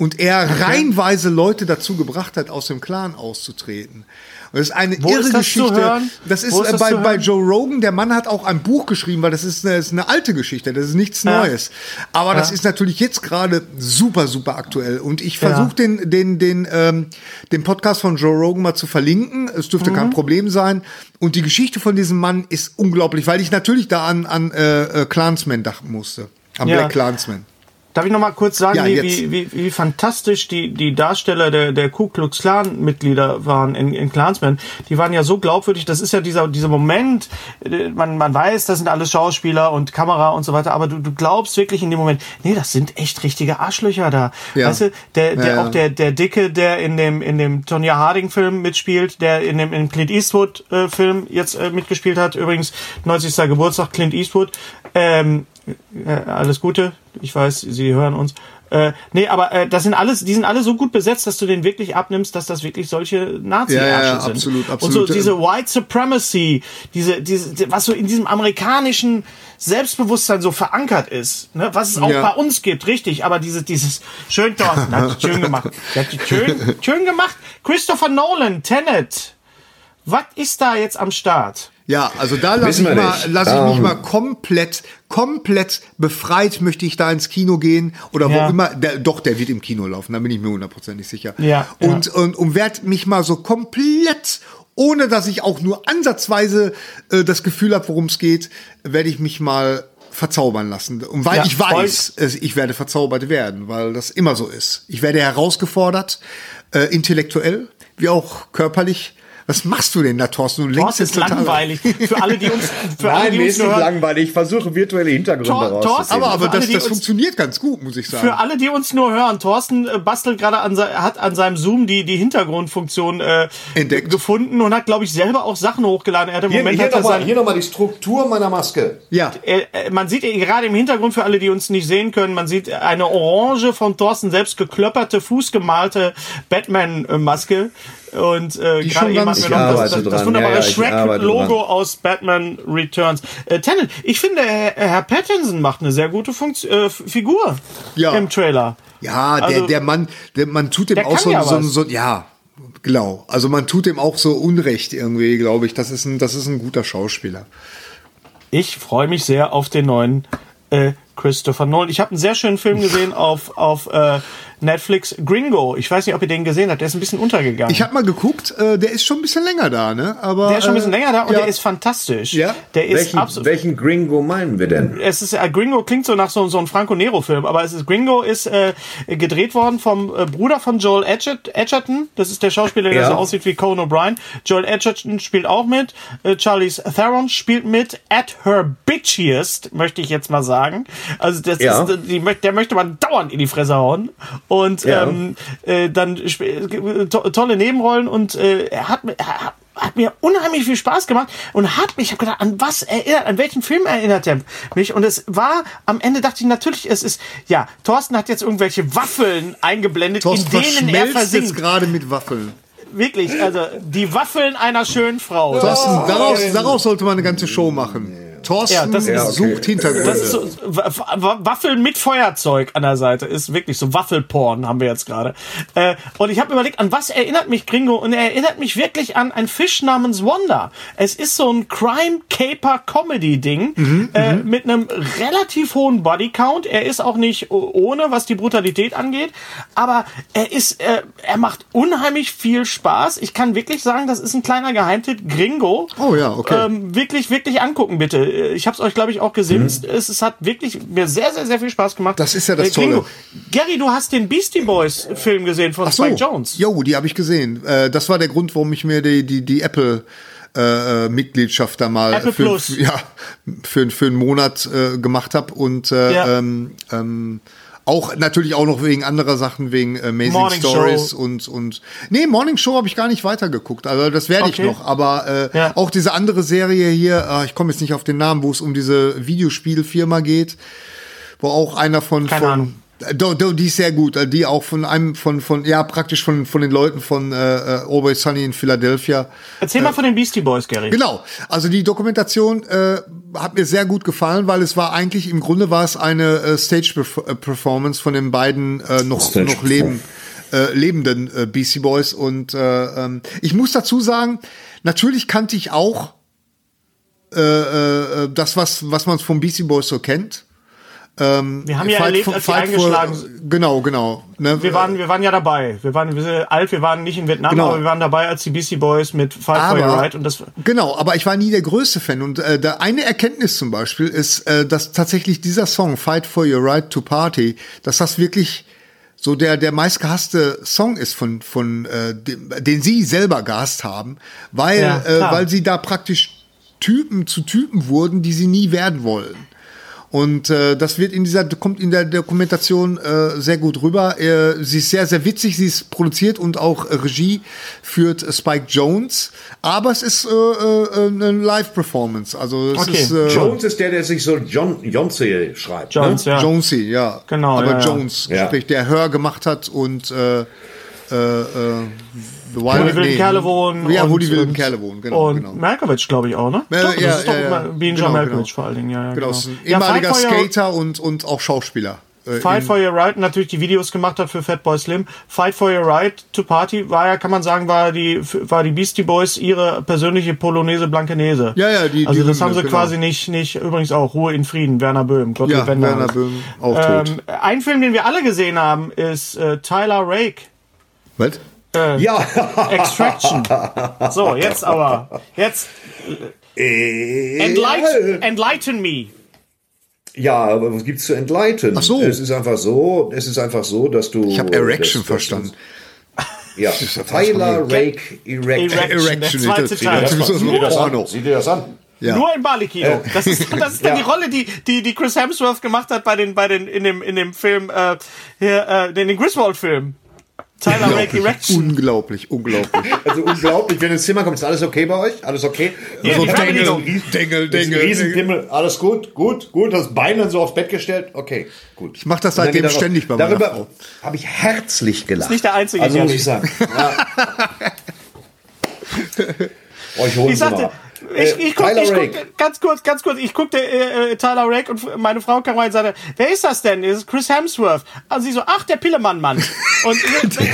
Und er reihenweise Leute dazu gebracht hat, aus dem Clan auszutreten. Und das ist eine Wo irre ist das Geschichte. Das ist ist das bei, bei? Joe Rogan. Der Mann hat auch ein Buch geschrieben, weil das ist eine, ist eine alte Geschichte. Das ist nichts Ja. Neues. Aber das Ja. ist natürlich jetzt gerade super, super aktuell. Und ich Ja. versuche den, den, den, ähm, den Podcast von Joe Rogan mal zu verlinken. Es dürfte Mhm. kein Problem sein. Und die Geschichte von diesem Mann ist unglaublich, weil ich natürlich da an, an äh, äh, Clansman dachten musste. Am Ja. Black Clansman. Darf ich noch mal kurz sagen, Ja, wie, wie, wie, wie fantastisch die, die Darsteller der, der Ku Klux Klan Mitglieder waren in, in Clansman. Die waren ja so glaubwürdig. Das ist ja dieser, dieser Moment, äh, man, man weiß, das sind alles Schauspieler und Kamera und so weiter, aber du, du glaubst wirklich in dem Moment, nee, das sind echt richtige Arschlöcher da. Ja. Weißt du, der, der, Ja, auch der, der Dicke, der in dem, in dem Tonya Harding Film mitspielt, der in dem, in Clint Eastwood äh, Film jetzt äh, mitgespielt hat. Übrigens, 90. Geburtstag Clint Eastwood. Ähm, äh, alles Gute. Ich weiß, Sie hören uns. Äh, nee, aber äh, das sind alles, die sind alle so gut besetzt, dass du den wirklich abnimmst, dass das wirklich solche nazi Ja, ja, sind. absolut, Und absolut. so diese White Supremacy, diese, diese, was so in diesem amerikanischen Selbstbewusstsein so verankert ist, ne? was es auch Ja. bei uns gibt, richtig, aber diese, dieses schön dort, hat die schön gemacht, hat schön, schön gemacht. Christopher Nolan, Tenet, was ist da jetzt am Start? Ja, also da lasse ich, mal, lass ich mich Ähm. mal komplett, komplett befreit möchte ich da ins Kino gehen oder Ja. wo immer. Der, doch, der wird im Kino laufen, da bin ich mir hundertprozentig sicher. Ja, und, und, und werde mich mal so komplett, ohne dass ich auch nur ansatzweise äh, das Gefühl habe, worum es geht, werde ich mich mal verzaubern lassen. Und weil Ja, ich weiß, es- ich werde verzaubert werden, weil das immer so ist. Ich werde herausgefordert, äh, intellektuell wie auch körperlich. Was machst du denn da, Thorsten? Du Thorsten ist langweilig. Für alle, die uns, für alle, Nein, die mir uns ist hören, langweilig. Ich versuche virtuelle Hintergründe Tor-. Thorsten- Aber, aber Für alle, das, das funktioniert ganz gut, muss ich sagen. Für alle, die uns nur hören, Thorsten äh, bastelt gerade an, hat an seinem Zoom die, die Hintergrundfunktion äh, Entdeckt. gefunden und hat, glaube ich, selber auch Sachen hochgeladen. Er hat im hier, Moment hier hat er nochmal sein, noch die Struktur meiner Maske. ja. äh, äh, man sieht gerade im Hintergrund für alle, die uns nicht sehen können, man sieht eine orange von Thorsten selbst geklöpperte, fußgemalte Batman-Maske. Und äh, gerade eben ganz- hatten wir noch das, das, das wunderbare Ja, ja, Shrek-Logo aus Batman Returns. Äh, Tenet, ich finde, Herr, Herr Pattinson macht eine sehr gute Funktion, äh, Figur Ja. im Trailer. Ja, der, Also- der Mann, der, man tut dem Der auch so, ja so, so, ja, genau. Also man tut dem auch so Unrecht irgendwie, glaube ich. Das ist ein, das ist ein guter Schauspieler. Ich freue mich sehr auf den neuen äh, Christopher Nolan. Ich habe einen sehr schönen Film gesehen auf, auf äh, Netflix, Gringo. Ich weiß nicht, ob ihr den gesehen habt. Der ist ein bisschen untergegangen. Ich habe mal geguckt, äh, der ist schon ein bisschen länger da, ne? Aber der ist schon ein bisschen äh, länger da und ja. der ist fantastisch. Ja? Der ist Welchen, absolut. welchen Gringo meinen wir denn? Es ist äh, Gringo klingt so nach so, so einem Franco Nero Film, aber es ist Gringo ist äh, gedreht worden vom äh, Bruder von Joel Edgert, Edgerton. Das ist der Schauspieler, der Ja. so aussieht wie Conan O'Brien. Joel Edgerton spielt auch mit. Äh, Charlize Theron spielt mit. At her bitchiest möchte ich jetzt mal sagen. Also das Ja. ist, die, der möchte man dauernd in die Fresse hauen und Ja. ähm, äh, dann äh, to tolle Nebenrollen und äh, er hat mir er hat- hat mir unheimlich viel Spaß gemacht und hat mich, ich habe gedacht, an was erinnert, an welchen Film erinnert er mich? Und es war, am Ende dachte ich natürlich, es ist, ja, Thorsten hat jetzt irgendwelche Waffeln eingeblendet, Thorsten in denen er versinkt. gerade mit Waffeln. Wirklich, also die Waffeln einer schönen Frau. Thorsten, daraus, daraus sollte man eine ganze Show machen. Thorsten Ja, das ist- Ja, okay. sucht Hintergründe. Das ist so, Wa- Wa- Waffeln mit Feuerzeug an der Seite ist wirklich so Waffelporn haben wir jetzt gerade. Äh, und ich habe überlegt, an was erinnert mich Gringo? Und er erinnert mich wirklich an einen Fisch namens Wanda. Es ist so ein Crime Caper Comedy Ding Mhm, äh, mit einem relativ hohen Body Count. Er ist auch nicht ohne, was die Brutalität angeht, aber er ist, äh, er macht unheimlich viel Spaß. Ich kann wirklich sagen, das ist ein kleiner Geheimtipp. Gringo. Oh ja, okay. Ähm, wirklich, wirklich angucken, bitte. Ich habe es euch, glaube ich, auch gesimst. Es, es hat wirklich mir sehr, sehr, sehr viel Spaß gemacht. Das ist ja das Äh, Tolle. Gary, du hast den Beastie Boys Film gesehen von Ach so. Spike Jones. Jo, die habe ich gesehen. Äh, das war der Grund, warum ich mir die, die, die Apple äh, äh, Mitgliedschaft da mal Apple für, Plus. Ja, für, für einen Monat äh, gemacht habe und äh, Ja. ähm, ähm, auch natürlich auch noch wegen anderer Sachen, wegen Amazing Morning Stories Show. und und nee, Morning Show habe ich gar nicht weitergeguckt. Also das werde ich Okay. noch, aber äh, Ja. auch diese andere Serie hier, äh, ich komme jetzt nicht auf den Namen, wo es um diese Videospielfirma geht, wo auch einer von Keine von Ahnung. äh, Do, do, die ist sehr gut, äh, die auch von einem von von ja praktisch von von den Leuten von äh, äh, Always Sunny in Philadelphia. Erzähl mal von den Beastie Boys, Gary. Genau, also die Dokumentation äh, hat mir sehr gut gefallen, weil es war eigentlich im Grunde war es eine äh, Stage -Perf Performance von den beiden äh, noch Stage noch leben, äh, lebenden äh, BC Boys und äh, ähm, ich muss dazu sagen, natürlich kannte ich auch äh, äh, das was was man von BC Boys so kennt. Ähm, Wir haben ja erlebt, als sie eingeschlagen sind. Genau, genau. Ne? Wir waren, wir waren ja dabei. Wir waren, wir sind alt, wir waren nicht in Vietnam, Genau. aber wir waren dabei, als die BC Boys mit Fight for Your aber, Right und das genau, aber ich war nie der größte Fan. Und äh, da eine Erkenntnis zum Beispiel ist, äh, dass tatsächlich dieser Song Fight for Your Right to Party, dass das wirklich so der der meistgehasste Song ist von von äh, dem, den sie selber gehasst haben, weil Ja, äh, weil sie da praktisch Typen zu Typen wurden, die sie nie werden wollen. Und äh, das wird in dieser kommt in der Dokumentation äh, sehr gut rüber. Äh, sie ist sehr sehr witzig. Sie ist produziert und auch äh, Regie führt äh, Spike Jones. Aber es ist äh, äh, eine Live-Performance. Also es Okay. ist äh, Jones ist der, der sich so John Jonze schreibt. Jones, ne? ja. Jonesy, ja. Genau, Aber ja, ja. Jones, Ja. sprich der Hör gemacht hat und äh, äh, äh, The Wo Wild die wilden nee. Kerle wohnen. Ja, wo und- die wilden Kerle wohnen, genau. Und genau. Malkovich, glaube ich, auch, ne? Ja, doch, das ja, ist doch ja, ja. immer Bean Genau, Malkovich genau. vor allen Dingen, ja, ja, Genau, genau. ist ein Ja, ehemaliger Your- Skater und, und auch Schauspieler. Äh, Fight for Your Right natürlich die Videos gemacht hat für Fatboy Slim. Fight for Your Right to Party war ja, kann man sagen, war die, war die Beastie Boys ihre persönliche Polonaise Blankenese. Ja, ja, die- Also die das haben sie genau. quasi nicht, nicht, übrigens auch Ruhe in Frieden, Werner Böhm, Gott Ja. Werner Böhm, auch tot. Ähm, ein Film, den wir alle gesehen haben, ist äh, Tyler Rake. Was? Ja. Extraction. So, jetzt aber. Jetzt enlighten, enlighten me. Ja, aber was gibt's zu entleiten? Ach so. Es ist einfach so, es ist einfach so, dass du. Ich habe Erection das- verstanden. Ja, Tyler Rake Erection. Erection, der zweite Teil. Das ist so Porno. Sieh dir das an. Ja. Nur in Bali-Kino. Das ist, das ist dann Ja. die Rolle, die, die, die Chris Hemsworth gemacht hat bei den, bei den, in dem, in dem Film, äh, hier, äh, in den Griswold-Film. Tyler Rake Erection. Unglaublich, unglaublich. Also unglaublich, wenn du ins Zimmer kommst, ist alles okay bei euch? Alles okay? Ja, so Fernbedienung. Dengel, Riesen, Riesenpimmel, alles gut, gut, gut, das Bein dann so aufs Bett gestellt, okay, gut. Ich mach das seitdem ständig bei meiner Darüber habe ich herzlich gelacht. nicht der einzige, Also muss ich sagen. Ja. Euch holen Ich sie sagte, mal. Ich, Äh, ich guck, Tyler ich Rake. guck, ganz kurz, ganz kurz, ich guckte äh, äh, Tyler Rake und meine Frau kam rein und sagte, wer ist das denn? Das ist Chris Hemsworth. Also sie so, ach, der Pillemann-Mann. Und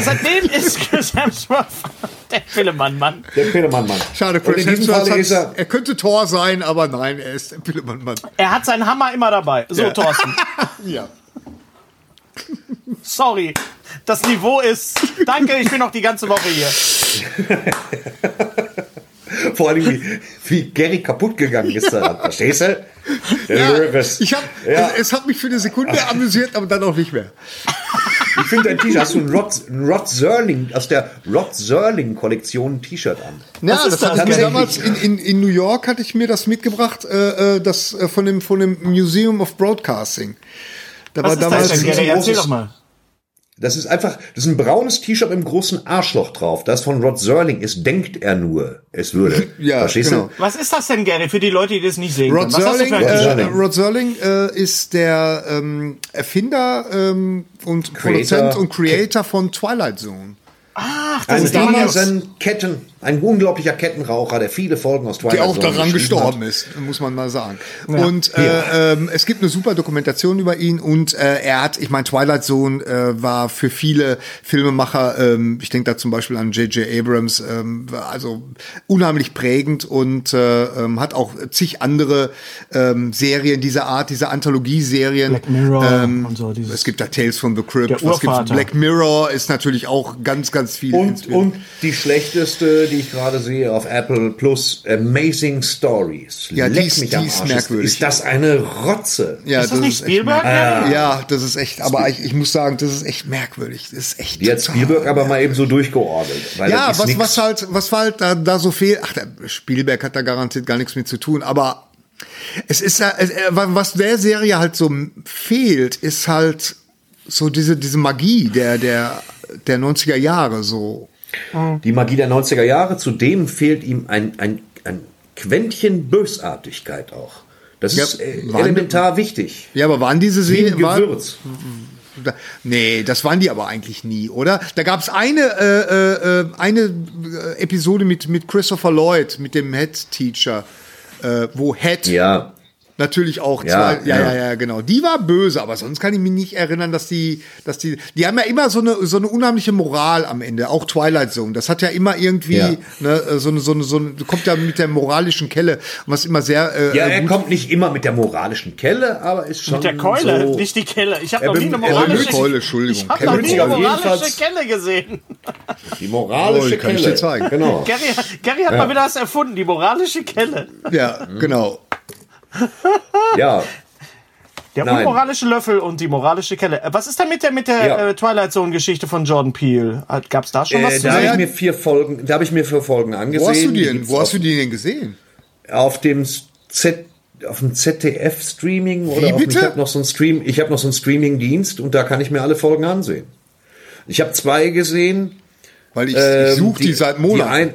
seitdem ist Chris Hemsworth der Pillemann-Mann. Der Pillemann-Mann. Schade, Chris Hemsworth ist er, er könnte Thor sein, aber nein, er ist der Pillemann-Mann. Er hat seinen Hammer immer dabei. So, Thorsten. Ja. Sorry. Das Niveau ist. Danke, ich bin noch die ganze Woche hier. Vor allem, wie, wie Gary kaputt gegangen ist daran. Verstehst du? Ja, Das- ich hab, Ja. es, es hat mich für eine Sekunde amüsiert, aber dann auch nicht mehr. Ich finde dein T-Shirt, hast du ein Rod, ein Rod Serling, aus der Rod Serling Kollektion ein T-Shirt an. Ja, das, das? ich mir damals in, in, in New York hatte ich mir das mitgebracht, äh, äh, das äh, von dem von dem Museum of Broadcasting. Da Was war ist das damals denn, ein Gary? Erzähl doch mal. Das ist einfach, das ist ein braunes T-Shirt mit einem großen Arschloch drauf. Das von Rod Serling ist, denkt er nur, es würde. Ja, Verstehst genau. du? Was ist das denn, Gary, für die Leute, die das nicht sehen Rod können? Was hast du Serling, ein äh. Rod Serling äh, ist der ähm, Erfinder ähm, und Creator. Produzent und Creator von Twilight Zone. Ach, das Ein ist damals. riesen Ketten, ein unglaublicher Kettenraucher, der viele Folgen aus Twilight Die auch Zone daran gestorben hat. ist, muss man mal sagen. Und äh, ähm, es gibt eine super Dokumentation über ihn und äh, er hat, ich meine, Twilight Zone äh, war für viele Filmemacher, ähm, ich denke da zum Beispiel an J.J. Abrams, ähm, also unheimlich prägend und äh, ähm, hat auch zig andere ähm, Serien dieser Art, diese Anthologie-Serien. Black Mirror ähm, und so, dieses- Es gibt da Tales from the Crypt, Der was gibt's? Black Mirror ist natürlich auch ganz, ganz viel. Und, und die schlechteste, die ich gerade sehe auf Apple Plus, Amazing Stories. Ja, die Leck ist- mich die am ist Arsch. merkwürdig. Ist das eine Rotze? ja, Ist das nicht echt Spielberg. Gary? Ja, das ist echt, aber ich, ich muss sagen, das ist echt merkwürdig. Das ist echt. Die hat Spielberg aber mal eben so durchgeordnet. Weil Ja, das was, was halt, was halt da, da so fehlt, ach, der Spielberg hat da garantiert gar nichts mit zu tun, aber es ist ja, äh, was der Serie halt so fehlt, ist halt so diese, diese Magie der, der, der 90er Jahre, so. Die Magie der 90er Jahre, zudem fehlt ihm ein, ein, ein Quäntchen Bösartigkeit auch. Das Ja, ist äh, elementar wichtig. Ja, aber waren diese Serien, Gewürz. Da- Nee, das waren die aber eigentlich nie, oder? Da gab's eine, äh, äh, eine äh, Episode mit, mit Christopher Lloyd, mit dem Head Teacher, äh, wo Head Ja. Natürlich auch Ja, zwei, ja, ja, ja. ja, genau. Die war böse, aber sonst kann ich mich nicht erinnern, dass die, dass die, die haben ja immer so eine, so eine unheimliche Moral am Ende. Auch Twilight Zone. Das hat ja immer irgendwie, Ja. ne, so eine, so eine, so eine, kommt ja mit der moralischen Kelle, was immer sehr, äh, Ja, äh, er gut kommt nicht immer mit der moralischen Kelle, aber ist schon Mit der Keule, so. nicht die Kelle. Ich habe noch nie eine moralische Keule, Entschuldigung. Ich habe Kelle noch nie eine moralische Kelle gesehen. Die moralische Oh, kann ich Kelle. dir zeigen. Genau. Gary, Gary hat mal wieder was erfunden, die moralische Kelle. ja, genau. Ja, Der Nein. unmoralische Löffel und die moralische Kelle. Äh, Was ist denn mit der mit der Ja. äh, Twilight Zone Geschichte von Jordan Peele? Hat- Gab's da schon was äh, zu da habe sehen? ich mir vier Folgen, da habe ich mir vier Folgen angesehen. Wo hast du die Die denn, wo hast du die denn gesehen? auf dem Z auf dem ZDF Streaming oder Wie auf, bitte? ich habe noch so ein Stream, ich habe noch so einen Streaming Dienst und da kann ich mir alle Folgen ansehen. Ich habe zwei gesehen. Weil ich, Ähm, ich suche die, seit Die, Monaten. ein,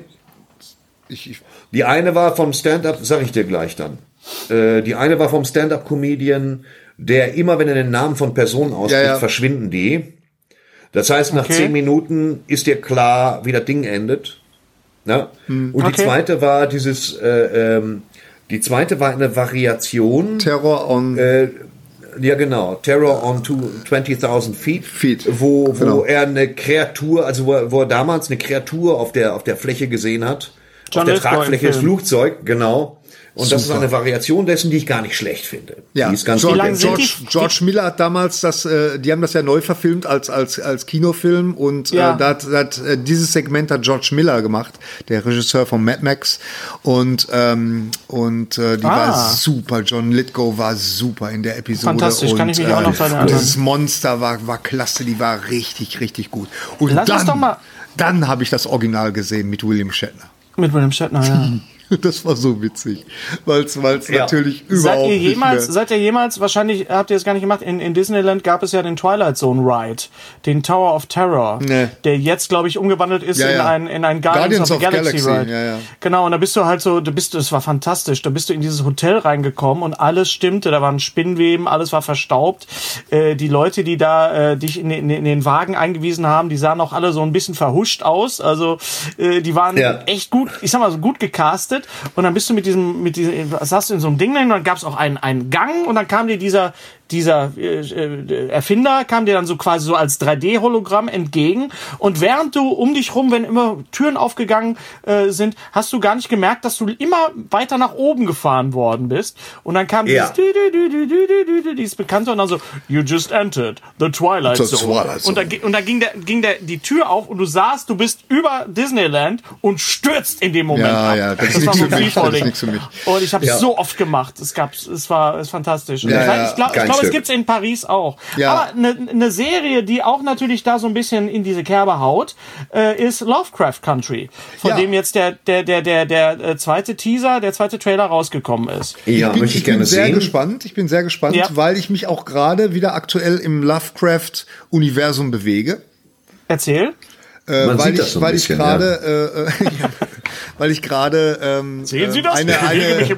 ich, ich, die eine war vom Stand-up, sag ich dir gleich dann. Äh, die eine war vom Stand-up-Comedian, der immer, wenn er den Namen von Personen ausspricht, Ja, ja. verschwinden die. Das heißt, nach Okay. zehn Minuten ist dir klar, wie das Ding endet. Ne? Und die Okay. zweite war dieses, äh, ähm, die zweite war eine Variation. Terror on Äh, ja, genau. Terror on two- 20.000 Feet. Feet. Wo, wo Genau. er eine Kreatur, also wo er, wo er damals eine Kreatur auf der, auf der Fläche gesehen hat. John auf der Tragfläche des Film. Flugzeugs, genau. Und das ist Super. eine Variation dessen, die ich gar nicht schlecht finde. Ja, die ist ganz George, George, George Miller hat damals das, äh, die haben das ja neu verfilmt als, als, als Kinofilm und Ja. äh, da hat, äh, dieses Segment hat George Miller gemacht, der Regisseur von Mad Max und, ähm, und äh, die Ah. war super, John Lithgow war super in der Episode. Fantastisch, und, kann ich mich auch noch daran und erinnern. Dieses Monster war, war klasse, die war richtig, richtig gut. Und Lass dann, doch mal- dann habe ich das Original gesehen mit William Shatner. Mit William Shatner, ja. Das war so witzig, weil es Ja. natürlich Seid überhaupt ihr nicht jemals, mehr seid ihr jemals, wahrscheinlich habt ihr es gar nicht gemacht, in, in Disneyland gab es ja den Twilight Zone Ride, den Tower of Terror, Nee. der jetzt, glaube ich, umgewandelt ist Ja, in ja. ein, in ein Guardians, Guardians of the of Galaxy, Galaxy, Ride. ja, ja. Genau, und da bist du halt so, da bist du, es war fantastisch, da bist du in dieses Hotel reingekommen und alles stimmte, da waren Spinnweben, alles war verstaubt. Äh, die Leute, die da äh, dich in, in, in den Wagen eingewiesen haben, die sahen auch alle so ein bisschen verhuscht aus, also äh, die waren Ja. echt gut, ich sag mal so gut gecastet und dann bist du mit diesem, mit diesem, saß du in so einem Ding und dann gab es auch einen, einen Gang und dann kam dir dieser, dieser äh, äh, Erfinder kam dir dann so quasi so als 3D-Hologramm entgegen. Und während du um dich rum, wenn immer Türen aufgegangen äh, sind, hast du gar nicht gemerkt, dass du immer weiter nach oben gefahren worden bist. Und dann kam ja. dieses, dü, dü, dü, dieses Bekannte und dann so, you just entered the Twilight the Twilight Zone. Und da, und da ging, der, ging der, die Tür auf und du sahst, du bist über Disneyland und stürzt in dem Moment ja, ab. Ja, das, das ist war so mich, das ist für mich. Und ich habe ja. so oft gemacht. Es gab, es war es ist fantastisch. Ja, ich, glaub, ich glaube, glaub, es gibt's in Paris auch. Ja. Aber eine ne Serie, die auch natürlich da so ein bisschen in diese Kerbe haut, äh, ist Lovecraft Country, von Ja. dem jetzt der, der, der, der, der äh, zweite Teaser, der zweite Trailer rausgekommen ist. Ja, bin, möchte ich ich bin gerne sehr sehen. gespannt. Ich bin sehr gespannt, Ja. weil ich mich auch gerade wieder aktuell im Lovecraft-Universum bewege. Erzähl. Äh, Man weil sieht ich, das so weil ich bisschen, gerade, äh, äh, ja, weil ich gerade ähm, Sehen Sie ähm, das? eine Ich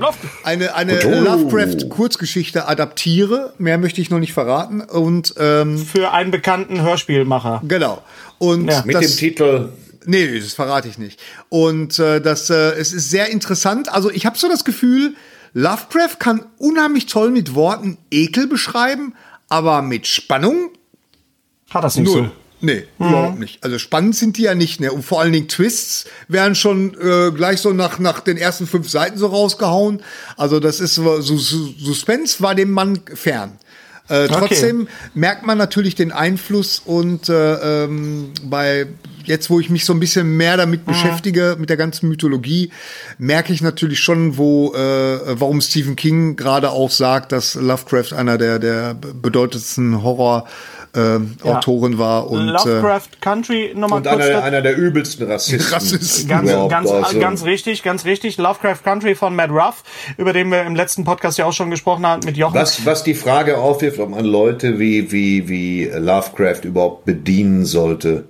eine eine, eine Oh. Lovecraft-Kurzgeschichte adaptiere. Mehr möchte ich noch nicht verraten. Und ähm, Für einen bekannten Hörspielmacher. genau. Und Ja. Mit das, dem Titel Nee, nee, das verrate ich nicht. Und äh, das, äh, es ist sehr interessant. Also ich habe so das Gefühl, Lovecraft kann unheimlich toll mit Worten Ekel beschreiben, aber mit Spannung Hat das nicht null. so. Nee, überhaupt nicht. Also spannend sind die ja nicht, ne? Und vor allen Dingen Twists werden schon äh, gleich so nach, nach den ersten fünf Seiten so rausgehauen. Also das ist so, so Suspense war dem Mann fern. Äh, trotzdem merkt man natürlich den Einfluss und äh, ähm, bei jetzt, wo ich mich so ein bisschen mehr damit beschäftige, mit der ganzen Mythologie, merke ich natürlich schon, wo, äh, warum Stephen King gerade auch sagt, dass Lovecraft einer der, der bedeutendsten Horror äh, Ja. Autoren war und äh, Lovecraft Country, nochmal und kurz. einer, da- einer der übelsten Rassisten. Rassisten. Ganz, überhaupt. ganz, Also, ganz richtig, ganz richtig. Lovecraft Country von Matt Ruff, über den wir im letzten Podcast ja auch schon gesprochen haben mit Jochen. was, was die Frage aufwirft, ob man Leute wie, wie, wie Lovecraft überhaupt bedienen sollte.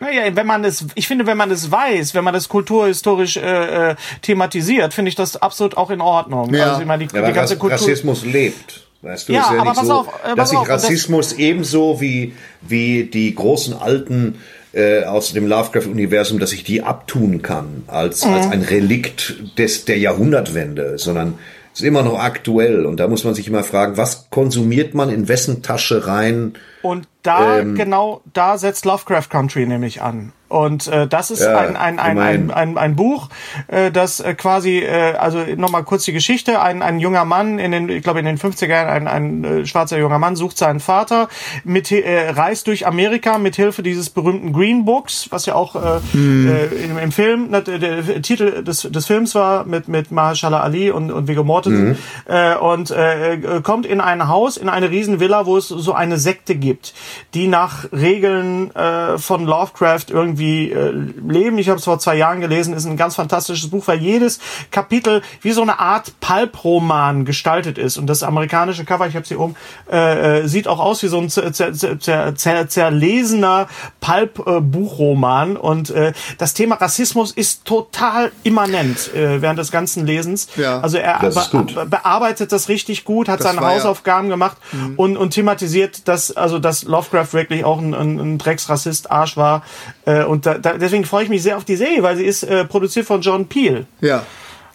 Naja, wenn man es, ich finde, wenn man es weiß, wenn man es kulturhistorisch äh, äh, thematisiert, finde ich das absolut auch in Ordnung. Ja. Also ich meine, die, Ja, die ganze Rass- Kultur. Rassismus lebt. Weißt du, Ja, ist ja nicht so, auf, äh, dass sich auf, und das- Rassismus ebenso wie, wie die großen alten äh, aus dem Lovecraft-Universum, dass ich die abtun kann als, als Mhm. ein Relikt des, der Jahrhundertwende, sondern ist immer noch aktuell. Und da muss man sich immer fragen, was konsumiert man in wessen Tasche rein? Und da, Ähm. genau, da setzt Lovecraft Country nämlich an. Und äh, das ist Ja, ein, ein, ein, ein, ein, ein Buch, äh, das äh, quasi, äh, also nochmal kurz die Geschichte, ein, ein junger Mann in den, ich glaube in den 50er Jahren, ein, ein äh, schwarzer junger Mann sucht seinen Vater, mit, äh, reist durch Amerika mit Hilfe dieses berühmten Green Books, was ja auch äh, äh, im, im Film, ne, der, der Titel des, des Films war mit, mit Mahershala Ali und, und Viggo Mortensen. Äh, und äh, äh, kommt in ein Haus, in eine Riesenvilla, wo es so eine Sekte gibt, die nach Regeln äh, von Lovecraft irgendwie äh, leben. Ich habe es vor zwei Jahren gelesen, ist ein ganz fantastisches Buch, weil jedes Kapitel wie so eine Art Pulp-Roman gestaltet ist. Und das amerikanische Cover, ich habe es hier oben, äh, äh, sieht auch aus wie so ein zer, zer, zer, zer, zerlesener Pulp-Buchroman. Und äh, das Thema Rassismus ist total immanent äh, während des ganzen Lesens. Ja. Also er be bearbeitet das richtig gut, hat Das seine war ja- Mhm. Hausaufgaben gemacht und, und thematisiert, dass also dass Lovecraft wirklich auch ein, ein, ein Drecksrassist Arsch war. Äh, und da, da, deswegen freue ich mich sehr auf die Serie, weil sie ist äh, produziert von John Peel. Ja.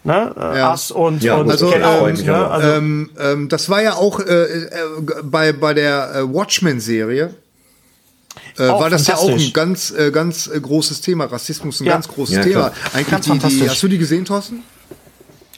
Ne? Äh, Ja. Us und, Ja, und also, Get ähm, Out, ich ne? also, Ähm, ähm, das war ja auch äh, äh, bei, bei der äh, Watchmen-Serie. Äh, war das ja auch ein ganz, äh, ganz äh, großes Thema. Rassismus ein Ja. ganz großes Ja, Thema. Eigentlich Ganz die, die, fantastisch. hast du die gesehen, Thorsten?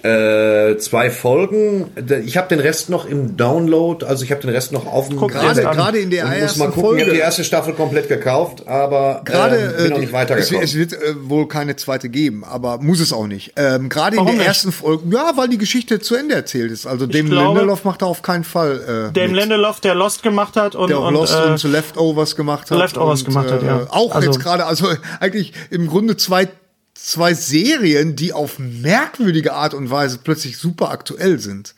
Äh, zwei Folgen. Ich habe den Rest noch im Download, also ich habe den Rest noch auf dem Gerade, gerade in der ersten mal gucken, Folge. ich habe die erste Staffel komplett gekauft, aber Gerade ähm, bin äh, noch nicht es, weitergekommen. es wird äh, wohl keine zweite geben, aber muss es auch nicht. Ähm, Gerade in der nicht? ersten Folge, ja, weil die Geschichte zu Ende erzählt ist. Also dem Lindelof macht da auf keinen Fall. Äh, mit. Lindelof, der Lost gemacht hat und, der auch und Lost äh, und Leftovers gemacht hat. Leftovers und, gemacht hat, ja. äh, Auch Also- jetzt gerade, also eigentlich im Grunde zwei, zwei Serien, die auf merkwürdige Art und Weise plötzlich super aktuell sind.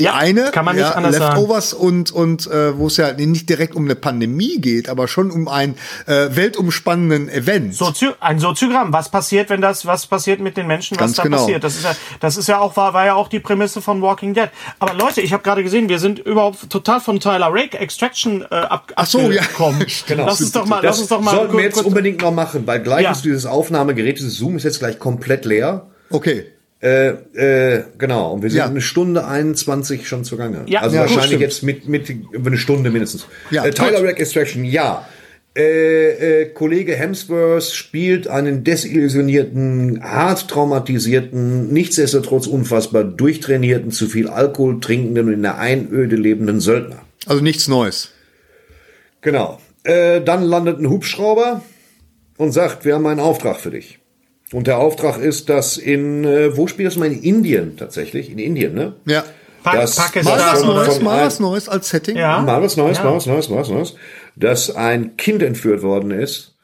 Die Ja, eine, kann man nicht ja, anders sagen. Leftovers und, und äh, wo es ja nicht direkt um eine Pandemie geht, aber schon um einen äh, weltumspannenden Event. Sozi ein Soziogramm. Was passiert, wenn das, was passiert mit den Menschen, was Ganz da genau. passiert? Das ist ja, das ist ja auch, war, war ja auch die Prämisse von Walking Dead. Aber Leute, ich habe gerade gesehen, wir sind überhaupt total von Tyler Rake Extraction äh, ab, Ach so, ja. abgekommen. Genau. Lass uns doch mal, das lass uns doch mal sollten wir jetzt unbedingt noch machen, weil gleich Ja. ist dieses Aufnahmegerät, dieses Zoom ist jetzt gleich komplett leer. Okay. Äh, äh, genau, und wir sind Ja. eine Stunde 21 schon zugange. Ja, also ja, wahrscheinlich jetzt mit, mit über eine Stunde mindestens. Ja, äh, Tyler. Rack Extraction, ja. Äh, äh, Kollege Hemsworth spielt einen desillusionierten, hart traumatisierten, nichtsdestotrotz unfassbar durchtrainierten, zu viel Alkohol trinkenden und in der Einöde lebenden Söldner. Also nichts Neues. Genau. Äh, dann landet ein Hubschrauber und sagt, wir haben einen Auftrag für dich. Und der Auftrag ist, dass in, äh, wo spielt das mal? In Indien tatsächlich, in Indien, ne? Ja. Pa Das- Pakistan. Mal was Neues, mal was Neues als Setting. Ja. Mal was Neues, Ja. mal was Neues, mal was Neues. Dass ein Kind entführt worden ist,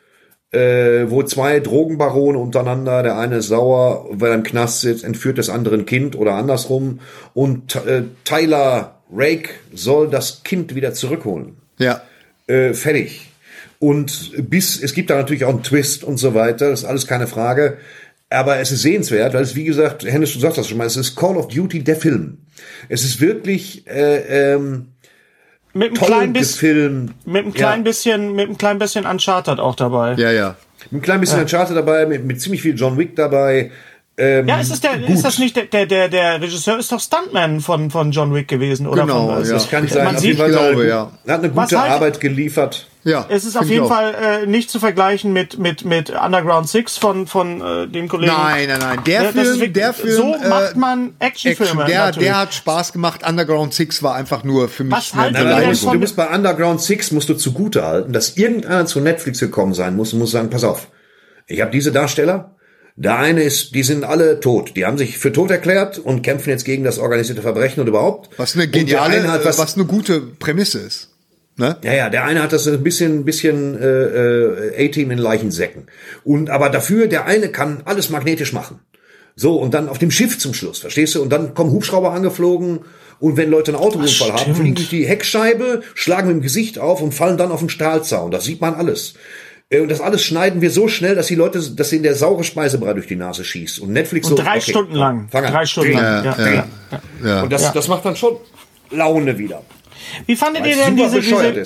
äh, wo zwei Drogenbarone untereinander, der eine ist sauer, weil er im Knast sitzt, entführt das andere ein Kind oder andersrum. Und äh, Tyler Rake soll das Kind wieder zurückholen. Ja. Äh, fertig. Und bis, es gibt da natürlich auch einen Twist und so weiter, das ist alles keine Frage. Aber es ist sehenswert, weil es, wie gesagt, Hennes, du sagst das schon mal, es ist Call of Duty der Film. Es ist wirklich äh, ähm, mit einem kleinen bisschen, mit einem kleinen bisschen, mit einem kleinen bisschen Uncharted auch dabei. Ja, ja. Mit ein klein bisschen Uncharted dabei, mit, mit ziemlich viel John Wick dabei. Ähm, Ja, ist es der, ist das nicht der, der, der, der Regisseur ist doch Stuntman von, von John Wick gewesen, oder? Genau, von, ja. das kann nicht sein. Man Auf sieht, jeden Fall ich glaube, er- ja. Er hat eine gute halt- Arbeit geliefert. Ja. es ist auf jeden. Fall äh, nicht zu vergleichen mit, mit, mit Underground Six von, von äh, dem Kollegen. Nein, nein, nein. Der Film, wirklich- der Film. So äh, macht man Actionfilme. Action. Der, natürlich. der hat Spaß gemacht. Underground Six war einfach nur für mich Was eine du, Beleidigung. musst, du musst bei Underground Six musst du zugute halten, dass irgendeiner zu Netflix gekommen sein muss und muss sagen, pass auf, ich habe diese Darsteller, der eine ist, die sind alle tot. Die haben sich für tot erklärt und kämpfen jetzt gegen das organisierte Verbrechen und überhaupt. Was eine geniale, hat was, was eine gute Prämisse ist. Ne? ja, ja, der eine hat das ein bisschen, bisschen äh, äh, A-Team in Leichensäcken. Und aber dafür, der eine kann alles magnetisch machen. So, und dann auf dem Schiff zum Schluss, verstehst du? Und dann kommen Hubschrauber angeflogen und wenn Leute einen Autounfall haben, fliegen durch die Heckscheibe, schlagen mit dem Gesicht auf und fallen dann auf den Stahlzaun. Das sieht man alles. Äh, Und das alles schneiden wir so schnell, dass die Leute, dass ihnen der saure Speisebrei durch die Nase schießt. Und Netflix Und so. drei okay, Stunden lang. Fang an. Drei Stunden lang. Ja, ja. ja. Ja. Und das, das macht dann schon Laune wieder. Wie fandet Weil ihr denn diese, diese,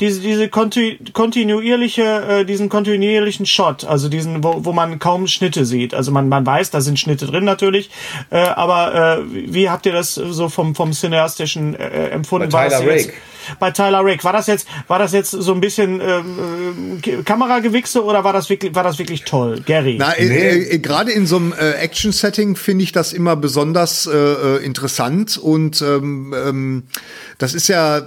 diese, diese konti kontinuierliche, äh, diesen kontinuierlichen Shot, also diesen, wo, wo man kaum Schnitte sieht. Also man, man weiß, da sind Schnitte drin natürlich, äh, aber äh, wie habt ihr das so vom, vom cineastischen äh, empfunden? Bei Tyler Rake. Bei Tyler Rake. War das jetzt, war das jetzt so ein bisschen ähm, äh, Kameragewichse oder war das wirklich, war das wirklich toll? Gary. Na, äh, äh, gerade in so einem äh, Action-Setting finde ich das immer besonders äh, äh, interessant und ähm, ähm, das ist ja,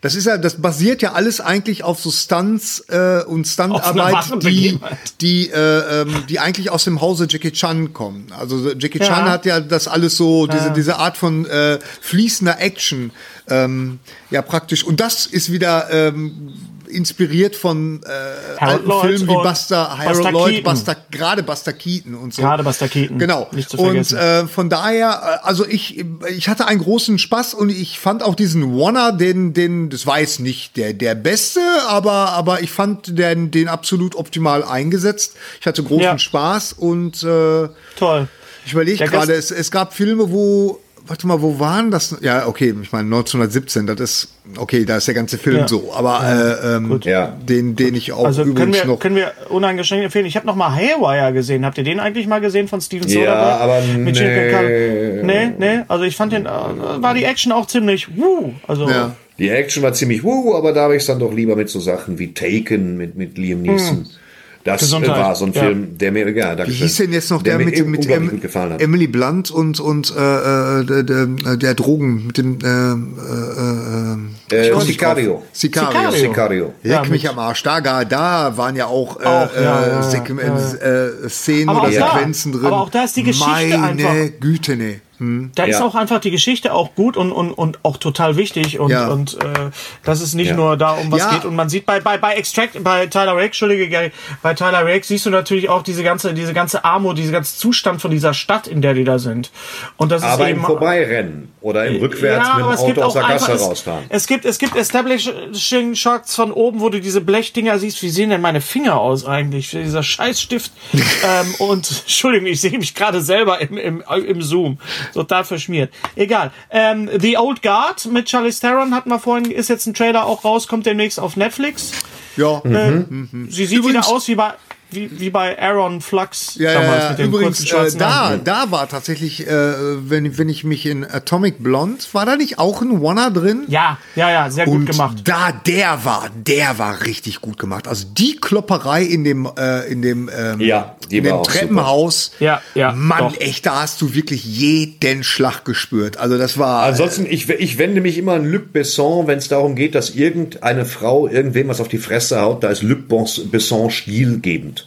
das ist ja, das basiert ja alles eigentlich auf so Stunts äh, und Stuntarbeit, die, die, äh, ähm, die eigentlich aus dem Hause Jackie Chan kommen. Also Jackie Ja. Chan hat ja das alles so, diese, diese Art von äh, fließender Action, ähm, ja praktisch. Und das ist wieder ähm, inspiriert von äh, alten Lloyd Filmen wie und Buster, Harold Buster Lloyd, Keaton. Buster, gerade Buster Keaton und so. Gerade Buster Keaton. Genau. Nicht zu und vergessen. äh, von daher, äh, also ich, ich hatte einen großen Spaß und ich fand auch diesen Warner, den, den, das war jetzt nicht der, der beste, aber, aber ich fand den, den absolut optimal eingesetzt. Ich hatte großen Ja. Spaß und äh, Toll. ich überlege gerade, es, es gab Filme, wo, warte mal, wo waren das? Ja, okay, ich meine 1917, das ist, okay, da ist der ganze Film Ja. so, aber äh, ähm, Ja. den, den ich auch Also können übrigens wir, noch. können wir uneingeschränkt empfehlen. Ich habe noch mal Haywire gesehen. Habt ihr den eigentlich mal gesehen von Steven Ja, Soderbergh? aber Mit Jim nee. Nee, nee. Also ich fand den, äh, war die Action auch ziemlich, wuh. Also ja. Die Action war ziemlich wuh, aber da habe ich es dann doch lieber mit so Sachen wie Taken mit, mit Liam Neeson. Das äh, Gesundheit. war so ein Ja. Film, der mir, ja, danke Wie hieß denn jetzt noch der, mir mit, mit em gut gefallen hat. Emily Blunt und, und äh, äh, der, der, der Drogen mit dem äh, äh, äh, Äh. Sicario. Sicario. Sicario. Sicario. Leck Ja, mich am Arsch. Da, gar- da waren ja auch, äh, Auch, ja, äh, ja, ja, ja, äh, Szenen Aber oder auch da- Sequenzen drin. aber auch da ist die Geschichte Meine einfach- Güte, nee. Hm. Da ist Ja. auch einfach die Geschichte auch gut und, und, und auch total wichtig und, Ja. und äh, dass es nicht Ja. nur da um was Ja. geht und man sieht bei bei bei Extract bei Tyler Rake, Entschuldige Gary, bei Tyler Rake siehst du natürlich auch diese ganze diese ganze Armut, diese ganze Zustand von dieser Stadt, in der die da sind. Und das ist Aber eben im Vorbeirennen oder im Rückwärts mit dem aber es gibt Auto aus der Gasse einfach, rausfahren. es gibt es gibt Establishing Shots von oben, wo du diese Blechdinger siehst. Wie sehen denn meine Finger aus eigentlich? Dieser Scheißstift. ähm, und Entschuldigung, ich sehe mich gerade selber im, im, im Zoom. Total verschmiert. Egal. Ähm, The Old Guard mit Charlize Theron hatten wir vorhin, ist jetzt ein Trailer auch raus, kommt demnächst auf Netflix. Ja. Äh, Sie sieht Übrigens- wieder aus wie bei wie, wie bei Aaron Flux Ja, damals ja, mit dem übrigens, kurzen äh, da, da war tatsächlich, äh, wenn, wenn ich mich in Atomic Blonde, war da nicht auch ein Wanner drin? Ja, ja, ja, sehr gut Und gemacht. da, der war, der war richtig gut gemacht. Also die Klopperei in dem, äh, in dem, ähm, Ja, die in dem Treppenhaus. Ja, ja, Mann, doch. echt, da hast du wirklich jeden Schlag gespürt. Also das war. Ansonsten, ich, ich wende mich immer an Luc Besson, wenn es darum geht, dass irgendeine Frau irgendwem was auf die Fresse haut, da ist Luc Besson stilgebend.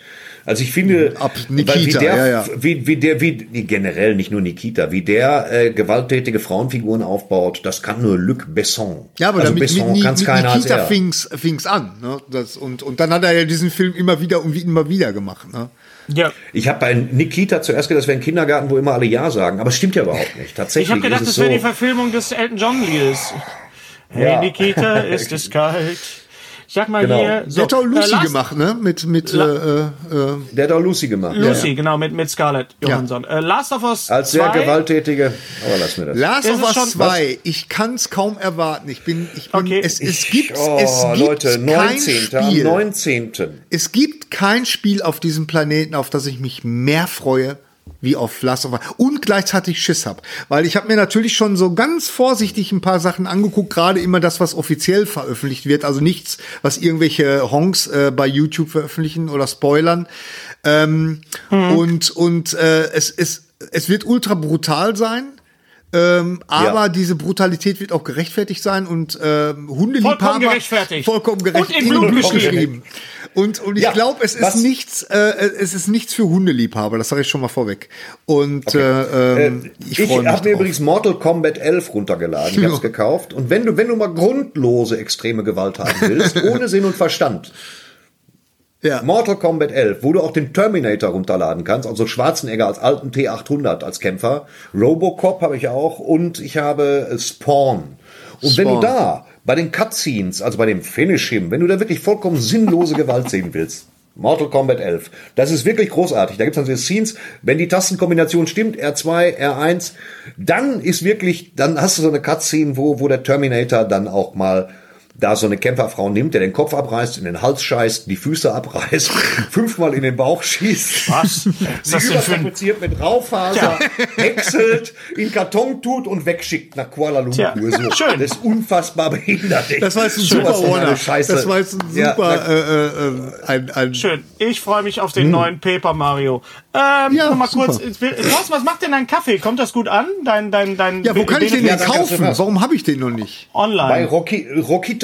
Also ich finde, Ab weil Nikita, wie der, ja, ja. Wie, wie der, wie nee, generell nicht nur Nikita, wie der äh, gewalttätige Frauenfiguren aufbaut, das kann nur Luc Besson. ja, aber also damit Besson mit, mit keiner Nikita fing's, fing's an. Ne? Das, und, und dann hat er ja diesen Film immer wieder und wie immer wieder gemacht. Ne? Ja. Ich habe bei Nikita zuerst gedacht, das wäre ein Kindergarten, wo immer alle Ja sagen, aber es stimmt ja überhaupt nicht. Tatsächlich Ich habe gedacht, ist es das wäre so, die Verfilmung des Elton John Liedes. Hey Ja. Nikita, ist es kalt? Sag mal Genau. hier. So, Der hat auch Lucy äh, Last- gemacht, ne? Mit, mit äh, äh, der hat auch Lucy gemacht. Lucy, genau, mit, mit Scarlett Johansson. Äh, Last of Us Als sehr 2. gewalttätige, aber lass mir das. Last Ist of Us schon- 2, ich kann es kaum erwarten. Ich bin, ich bin, Okay. es, es gibt, oh, es gibt Leute, kein 19. Am Spiel. 19. Es gibt kein Spiel auf diesem Planeten, auf das ich mich mehr freue wie auf Last of Us und gleichzeitig Schiss hab, weil ich habe mir natürlich schon so ganz vorsichtig ein paar Sachen angeguckt, gerade immer das, was offiziell veröffentlicht wird, also nichts, was irgendwelche Honks äh, bei YouTube veröffentlichen oder spoilern. Ähm, Und und äh, es, es es wird ultra brutal sein. Ähm, aber Ja. diese Brutalität wird auch gerechtfertigt sein und ähm, Hundeliebhaber Vollkommen gerechtfertigt. vollkommen gerecht Und in Blut geschrieben. Und, und ich Ja, glaube, es ist was- nichts, äh, es ist nichts für Hundeliebhaber. Das sage ich schon mal vorweg. Und äh, ähm, ich Ich, mich habe mir übrigens Mortal Kombat 11 runtergeladen. Ich habe es gekauft. Und wenn du, wenn du mal grundlose extreme Gewalt haben willst, ohne Sinn und Verstand, ja. Mortal Kombat 11, wo du auch den Terminator runterladen kannst, also Schwarzenegger als alten T800 als Kämpfer, Robocop habe ich auch und ich habe äh, Spawn. Und wenn du Spawn. da bei den Cutscenes, also bei dem Finish him, wenn du da wirklich vollkommen sinnlose Gewalt sehen willst, Mortal Kombat 11, das ist wirklich großartig. Da gibt es dann so Scenes, wenn die Tastenkombination stimmt, R2, R1, dann ist wirklich, dann hast du so eine Cutscene, wo, wo der Terminator dann auch mal da so eine Kämpferfrau nimmt, der den Kopf abreißt, in den Hals scheißt, die Füße abreißt, fünfmal in den Bauch schießt. Was? Ist Sie das denn für ein, mit Raufaser, häckselt, in Karton tut und wegschickt nach Kuala Lumpur. So. schön. Das ist unfassbar behindert. ey. Das war jetzt ein Sowas super Warner. Scheiße. Das war jetzt ein Ja, super, na- äh, äh, äh, ein, ein schön. Ich freue mich auf den neuen Paper Mario. Ähm, Ja, noch mal super. kurz. ich will- Thorsten, was macht denn dein Kaffee? Kommt das gut an? Dein, dein, dein Ja, wo kann ich den Ja, denn kaufen? Warum habe ich den noch nicht? Bei Online. Rocky,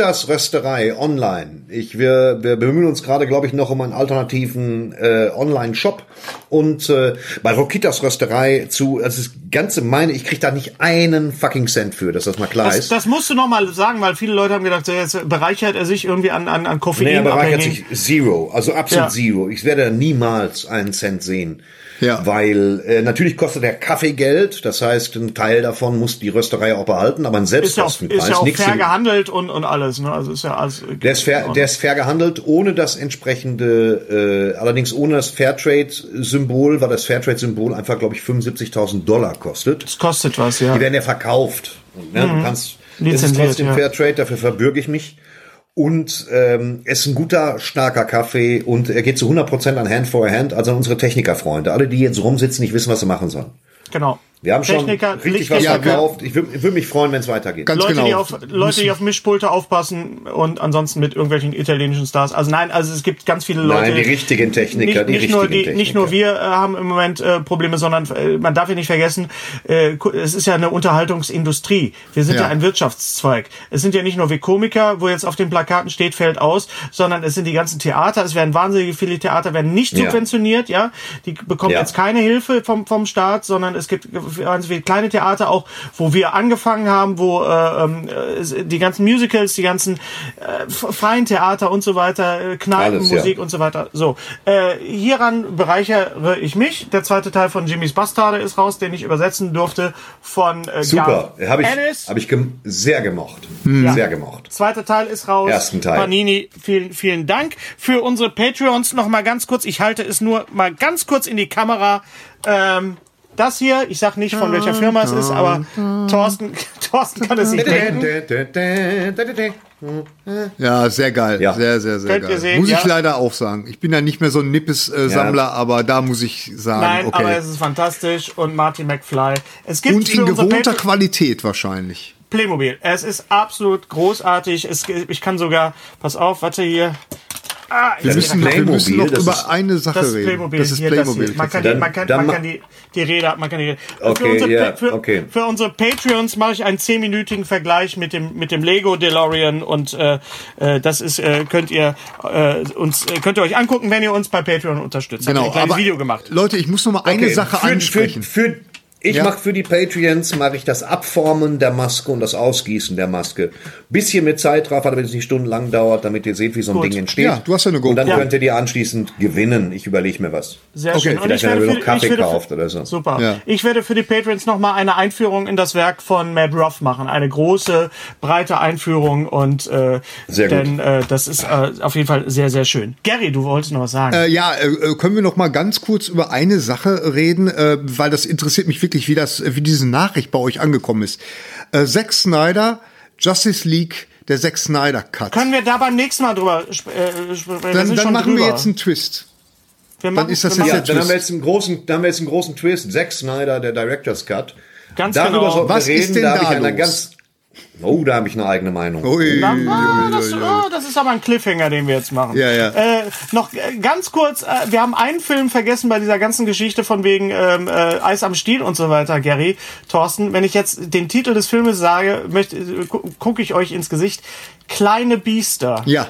Rockitas Rösterei online. Ich, wir, wir bemühen uns gerade, glaube ich, noch um einen alternativen äh, Online-Shop. Und äh, bei Rockitas Rösterei zu, also das Ganze meine, ich kriege da nicht einen fucking Cent für, dass das mal klar Das, ist. das musst du noch mal sagen, weil viele Leute haben gedacht, jetzt bereichert er sich irgendwie an, an, an Koffein. Nee, er bereichert abhängig. sich zero, also absolut Ja. zero. Ich werde niemals einen Cent sehen. Ja. Weil äh, natürlich kostet der Kaffee Geld, das heißt, ein Teil davon muss die Rösterei auch behalten, aber ein Ist ja auch, Selbstkostenpreis. ist ja auch nichts fair gehandelt und, und alles. Ne? Also ist ja alles. Der ist, fair, der ist fair gehandelt, ohne das entsprechende, äh, allerdings ohne das Fairtrade-Symbol, weil das Fairtrade-Symbol einfach, glaube ich, 75.000 Dollar kostet. Es kostet was, ja. Die werden ja verkauft. Ne? Du kannst, es ist trotzdem ja. Fairtrade, dafür verbürge ich mich. Und ähm, es ist ein guter, starker Kaffee und er geht zu 100% an Hand for Hand, also an unsere Technikerfreunde. Alle, die jetzt rumsitzen, nicht wissen, was sie machen sollen. Genau. Wir haben schon Techniker, richtig was verkauft. Ich würde würd mich freuen, wenn es weitergeht. Ganz Leute, genau. die auf, Leute, die auf Mischpulte aufpassen und ansonsten mit irgendwelchen italienischen Stars. Also nein, also es gibt ganz viele Leute. Nein, die richtigen Techniker, nicht, die nicht nur richtigen die, Nicht nur Techniker. wir äh, haben im Moment äh, Probleme, sondern äh, man darf ja nicht vergessen, äh, es ist ja eine Unterhaltungsindustrie. Wir sind ja. Ja. ein Wirtschaftszweig. Es sind ja nicht nur wir Komiker, wo jetzt auf den Plakaten steht, fällt aus, sondern es sind die ganzen Theater. Es werden wahnsinnig viele Theater werden nicht Ja. subventioniert, ja. Die bekommen Ja. jetzt keine Hilfe vom vom Staat, sondern es gibt ganz viele kleine Theater auch, wo wir angefangen haben, wo äh, ähm, äh, die ganzen Musicals, die ganzen äh, freien Theater und so weiter, äh, Kneipen, Alles, ja. Musik und so weiter. So, äh, hieran bereichere ich mich. Der zweite Teil von Jimmys Bastarde ist raus, den ich übersetzen durfte von äh, Super, habe ich, Ennis. hab ich gem sehr gemocht. Sehr gemocht. Zweiter Teil ist raus. Ersten Teil. Panini, vielen, vielen Dank. Für unsere Patreons noch mal ganz kurz. Ich halte es nur mal ganz kurz in die Kamera. Ähm, das hier, ich sag nicht von welcher Firma es ist, aber Thorsten, Thorsten kann es sich denken. Ja, sehr geil. Ja. Sehr, sehr, sehr Könnt geil. sehen, muss ich ja. leider auch sagen. Ich bin ja nicht mehr so ein Nippes-Sammler, aber da muss ich sagen, Nein, aber okay. es ist fantastisch und Martin McFly. Es gibt Und in gewohnter Qualität wahrscheinlich. Playmobil. Es ist absolut großartig. Es, ich kann sogar, pass auf, warte hier. Ah, Wir ich- müssen, wir müssen noch das über ist- eine Sache das ist reden. Playmobil. Das ist hier, Playmobil. Das. Man kann, die, Dann- man kann, dann man ma- kann die, die Rede, man kann die Rede. Okay, für, unsere, Pa- für, okay. für unsere Patreons mache ich einen zehnminütigen Vergleich mit dem mit dem Lego DeLorean und äh, äh, das ist äh, könnt ihr äh, uns äh, könnt ihr euch angucken, wenn ihr uns bei Patreon unterstützt. Hab genau, ein kleines aber Video gemacht. Leute, ich muss noch mal eine Okay, Sache für, ansprechen. Für, für, ich Ja. mache für die Patreons mache ich das Abformen der Maske und das Ausgießen der Maske. Bisschen mit Zeitraffer, damit es nicht stundenlang dauert, damit ihr seht, wie so ein Gut. Ding entsteht. Ja, du hast ja eine Und dann GoPro. könnt ihr die anschließend gewinnen. Ich überlege mir was. Sehr Okay, schön. Und vielleicht, ich wenn werde für, noch Kaffee kauft oder so. Super. Ja. Ich werde für die Patreons noch mal eine Einführung in das Werk von Matt Ruff machen. Eine große, breite Einführung und äh, Sehr gut. denn äh, das ist äh, auf jeden Fall sehr, sehr schön. Gary, du wolltest noch was sagen. Äh, ja, äh, äh, können wir noch mal ganz kurz über eine Sache reden, äh, weil das interessiert mich wirklich, wie das, wie diese Nachricht bei euch angekommen ist. Äh, Zack Snyder, Justice League, der Zack Snyder Cut. Können wir da beim nächsten Mal drüber sp äh, sprechen? Dann dann schon machen drüber. wir jetzt einen Twist. machen, ist das wir jetzt Ja, dann haben wir jetzt einen großen, dann haben wir jetzt einen großen Twist. Zack Snyder, der Director's Cut. Ganz Darüber genau. Was wir ist reden. denn da da ich eine los? Oh, da habe ich eine eigene Meinung. Ui, Na, ui, ah, ui, das, ui, ui. ah, das ist aber ein Cliffhanger, den wir jetzt machen. Ja, ja. Äh, noch äh, ganz kurz, äh, wir haben einen Film vergessen bei dieser ganzen Geschichte von wegen ähm, äh, Eis am Stiel und so weiter, Gary, Thorsten. Wenn ich jetzt den Titel des Filmes sage, möchte, äh, gu gucke ich euch ins Gesicht. Kleine Biester. Ja.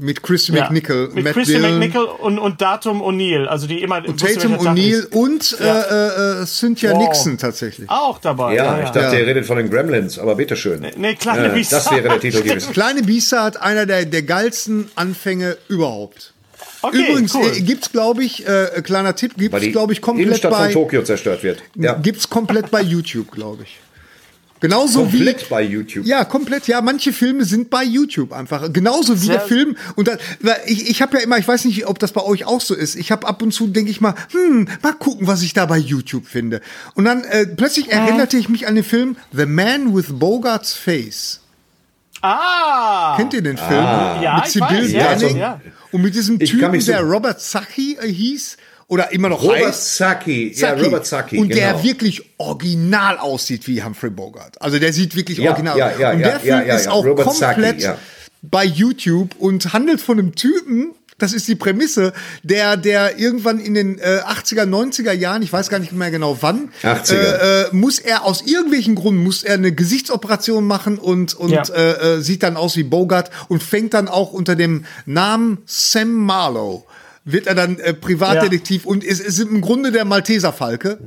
Mit Christy Ja. McNichol, Mit Matt Christy Dillon McNichol und, und Datum O'Neill, also die immer und Tatum O'Neill und Ja. äh, äh, Cynthia Wow. Nixon tatsächlich. Auch dabei. Ja, ich dachte, Ja. ihr redet von den Gremlins, aber bitteschön. Nee, kleine Äh, Biester. das wäre der Titel gewesen. Kleine Biester hat einer der, der geilsten Anfänge überhaupt. Okay, Übrigens cool. äh, gibt's glaube ich, äh, kleiner Tipp, gibt's glaube ich komplett Innenstadt bei von Tokio zerstört wird. Ja. gibt's komplett bei YouTube, glaube ich. Genauso Komplett wie bei YouTube. Ja, komplett. Ja, manche Filme sind bei YouTube einfach. Genauso wie Sehr- der Film. Und da, ich, ich habe ja immer, ich weiß nicht, ob das bei euch auch so ist. Ich habe ab und zu denke ich mal, hm, mal gucken, was ich da bei YouTube finde. Und dann äh, plötzlich erinnerte ich mich an den Film The Man with Bogart's Face. Ah! Kennt ihr den Film? Ja, mit ich Sibyl weiß, ja, ja. und mit diesem Typen, so- der Robert Sacchi äh, hieß oder immer noch Robert heißt. Sacchi. Ja, Sacchi. Robert Sacchi. Und genau. der wirklich original aussieht wie Humphrey Bogart. Also der sieht wirklich Ja, original ja, aus. ja, und ja, der Film ja, ja, ist ja. auch Robert komplett ja. bei YouTube und handelt von einem Typen, das ist die Prämisse, der, der irgendwann in den äh, 80er, 90er Jahren, ich weiß gar nicht mehr genau wann, 80er. Äh, äh, muss er aus irgendwelchen Gründen, muss er eine Gesichtsoperation machen und, und Ja. äh, äh, sieht dann aus wie Bogart und fängt dann auch unter dem Namen Sam Marlowe wird er dann äh, Privatdetektiv und ist, ist im Grunde der Malteser Falke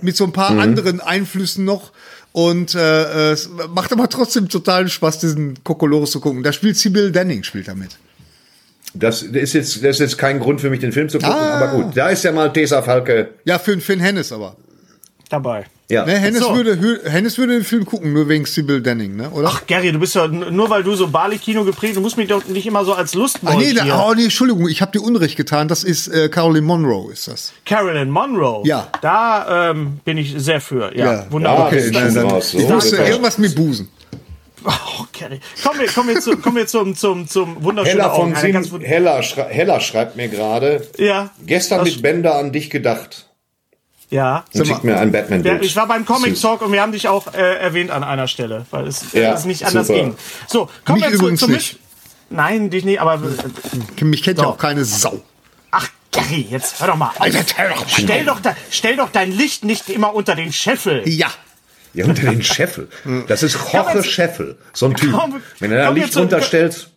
mit so ein paar Mhm. anderen Einflüssen noch. Und äh, äh, es macht aber trotzdem totalen Spaß, diesen Kokolores zu gucken. Da spielt Sibyl Denning, spielt damit. Das ist jetzt, das ist jetzt kein Grund für mich, den Film zu gucken, Ah. aber gut. Da ist ja mal Tesa Falke. Ja, für Finn Hennis aber. Dabei. Ja. Ne, Hennis, So. würde, Hennis würde den Film gucken, nur wegen Sibyl Denning, ne? oder? Ach, Gary, du bist ja nur weil du so Bali-Kino geprägt, du musst mich doch nicht immer so als Ach Lustmolch nee, da, oh nee, Entschuldigung, ich habe dir Unrecht getan. Das ist äh, Caroline Monroe, ist das. Carolyn Monroe. Ja. Da ähm, bin ich sehr für. Ja, Ja, wunderbar. okay, Das- nein, dann, raus, so ich wusste ist das. irgendwas mit Busen. Oh, Gary. Kommen wir, kommen wir, zu, kommen wir zum, zum, zum wunderschönen Heller von Augen. Sinn, Heller, schrei Heller schreibt mir gerade, Ja. gestern mit Bender an dich gedacht. Ja. Und schickt mir ein Ja, Batman-Bild. ich war beim Comic. Talk und wir haben dich auch äh, erwähnt an einer Stelle, weil es, äh, Ja, es nicht anders super. ging. So, kommen Mich wir zu, übrigens zum nicht. Nein, dich nicht, aber Mich kennt ja Doch. auch keine Sau. ach Gary, jetzt hör doch mal. Auf. Alter, hör doch mal. Stell doch, da, stell doch dein Licht nicht immer unter den Scheffel. Ja. Ja, unter den Scheffel. Das ist Jorge Scheffel. So ein Typ. Komm, Wenn er da Licht jetzt zu- runterstellt,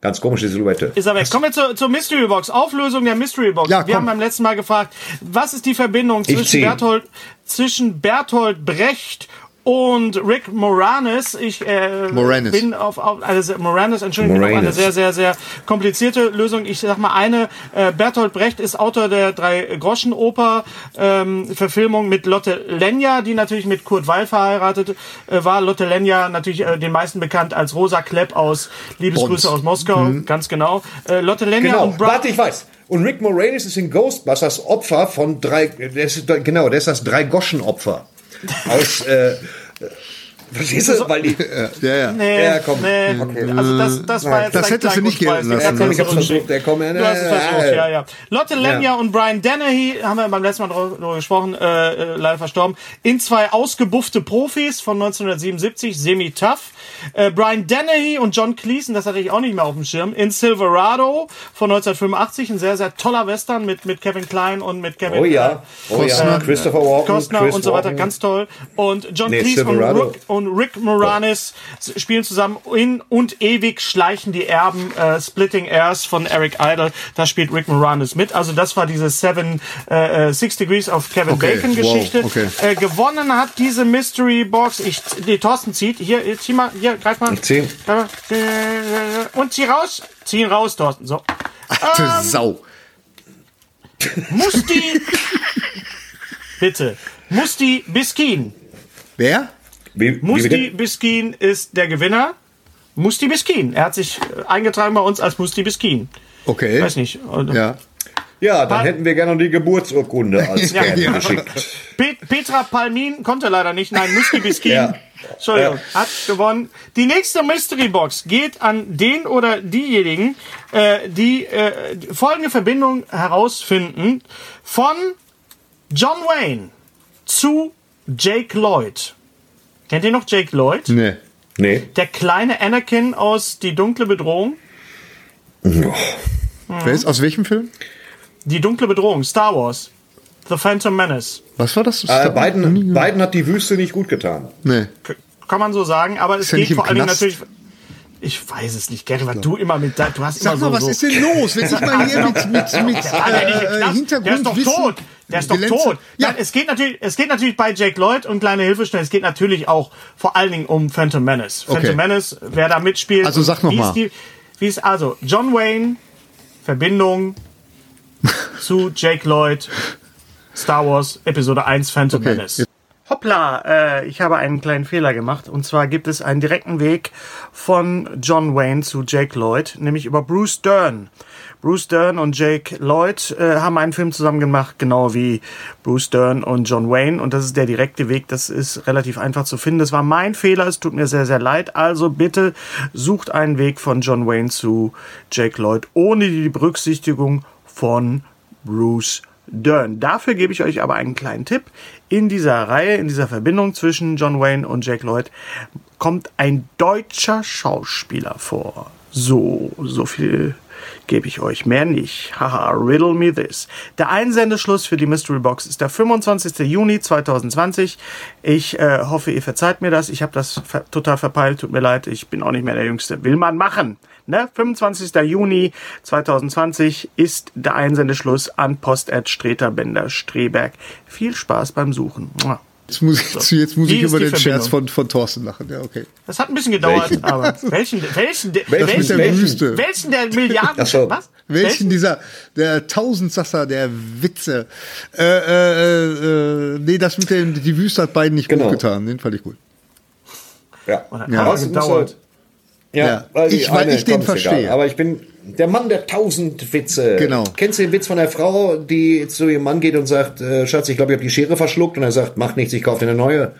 ganz komische Silhouette. Ist er weg. Kommen wir zur, zur Mystery Box. Auflösung der Mystery Box. Ja, wir haben beim letzten Mal gefragt, was ist die Verbindung zwischen. Berthold, zwischen Berthold Brecht und Rick Moranis. Ich äh, Moranis. bin auf, auf also Moranis, Entschuldigung, bin auf eine Moranis. sehr, sehr, sehr komplizierte Lösung. Ich sag mal eine, äh, Bertolt Brecht ist Autor der Drei-Groschen-Oper, ähm, Verfilmung mit Lotte Lenya, die natürlich mit Kurt Weil verheiratet äh, war. Lotte Lenya natürlich äh, den meisten bekannt als Rosa Klepp aus Liebesgrüße aus Moskau, ganz genau. Äh, Lotte Lenya Genau, und Bra warte, ich weiß. Und Rick Moranis ist in Ghostbusters Opfer von drei, der ist, genau, der ist das Drei-Goschen-Opfer. Aus, äh, Yeah. Verstehst du? Weil die, Ja, ja. Nee, Ja, komm. nee. Also das, das war jetzt Das hättest du nicht gelten lassen. Ja, komm, ich hab's versucht, der kommt, Du hast es versucht, äh, ja, ja. Lotte Lenya Ja. und Brian Dennehy, haben wir beim letzten Mal drüber gesprochen, äh, äh, leider verstorben, in zwei ausgebuffte Profis von 1977, semi-tough. Äh, Brian Dennehy und John Cleese, das hatte ich auch nicht mehr auf dem Schirm, in Silverado von 1985, ein sehr, sehr toller Western mit, mit Kevin Klein und mit Kevin oh ja, oh ja, Christopher Walken, Kostner Chris und so weiter, Walken. ganz toll. Und John Nee, Cleese und Silverado. Rick, und Rick Moranis spielen zusammen in und ewig schleichen die Erben äh, Splitting Airs von Eric Idle. Da spielt Rick Moranis mit. Also das war diese Seven äh, äh, Six Degrees of Kevin Okay, Bacon wow, Geschichte. okay. Äh, gewonnen hat diese Mystery Box. Ich, die Thorsten zieht. Hier, hier, zieh mal, hier, greif mal. Äh, Und zieh raus. Zieh ihn raus, Thorsten. So. Alte Ähm, Sau. Musti. Bitte. Musti Biskin. Wer? Wie, Musti? Biskin ist der Gewinner. Musti Biskin. Er hat sich äh, eingetragen bei uns als Musti Biskin. Okay. Weiß nicht. Ja. Ja, dann hätten wir gerne noch die Geburtsurkunde als Ja, ja. geschickt. Pet Petra Palmin konnte leider nicht. Nein, Musti Biskin. Ja. Entschuldigung, hat gewonnen. Die nächste Mystery Box geht an den oder diejenigen, äh, die äh, folgende Verbindung herausfinden von John Wayne zu Jake Lloyd. Kennt ihr noch Jake Lloyd? Nee. Nee. Der kleine Anakin aus Die dunkle Bedrohung. Wer ist aus welchem Film? Die dunkle Bedrohung, Star Wars. The Phantom Menace. Was war das? Äh, Biden, Biden hat die Wüste nicht gut getan. Nee. K kann man so sagen, aber es geht vor allen Dingen Knast? natürlich. Ich weiß es nicht, Gary, weil du immer mit da, du hast Sag immer so, mal, was so ist denn los? Wenn ich mal hier mit, mit, mit äh. Hintergrund Der ist doch tot. Der ist doch tot. Ja, Nein, es geht natürlich, es geht natürlich bei Jake Lloyd und kleine Hilfestellung. Es geht natürlich auch vor allen Dingen um Phantom Menace. Phantom Okay. Menace, wer da mitspielt. Also sag noch wie mal. ist die- Wie ist also John Wayne Verbindung zu Jake Lloyd Star Wars Episode 1 Phantom Okay. Menace. Hoppla, äh, ich habe einen kleinen Fehler gemacht. Und zwar gibt es einen direkten Weg von John Wayne zu Jake Lloyd, nämlich über Bruce Dern. Bruce Dern und Jake Lloyd äh, haben einen Film zusammen gemacht, genau wie Bruce Dern und John Wayne. Und das ist der direkte Weg. Das ist relativ einfach zu finden. Das war mein Fehler. Es tut mir sehr, sehr leid. Also bitte sucht einen Weg von John Wayne zu Jake Lloyd ohne die Berücksichtigung von Bruce Dern. Dafür gebe ich euch aber einen kleinen Tipp. In dieser Reihe, in dieser Verbindung zwischen John Wayne und Jake Lloyd kommt ein deutscher Schauspieler vor. So, so viel gebe ich euch, mehr nicht. Haha, riddle me this. Der Einsendeschluss für die Mystery Box ist der 25. Juni 2020. Ich äh, hoffe, ihr verzeiht mir das. Ich habe das ver total verpeilt, tut mir leid. Ich bin auch nicht mehr der Jüngste. Will man machen. Ne? 25. Juni 2020 ist der Einsendeschluss an Post-Streterbender Streberg. Viel Spaß beim Suchen. Jetzt muss ich, jetzt, jetzt muss ich über den Scherz von, von Thorsten lachen. Ja, okay. Das hat ein bisschen gedauert, aber welchen, welchen, welchen, mit der welchen, Wüste. welchen der Milliarden, Ach so. was? Welchen dieser, der Tausendsasser der Witze. Äh, äh, äh, nee, das mit dem, die Wüste hat beiden nicht Genau. gut getan. Den fand ich gut. Ja. Dann Ja. muss gedauert. Ja, Ja. weil Ich- weil ich den verstehe. Egal. Aber ich bin der Mann der tausend Witze. Genau. Kennst du den Witz von der Frau, die zu ihrem Mann geht und sagt, äh, Schatz, ich glaube, ich habe die Schere verschluckt und er sagt, mach nichts, ich kaufe dir eine neue.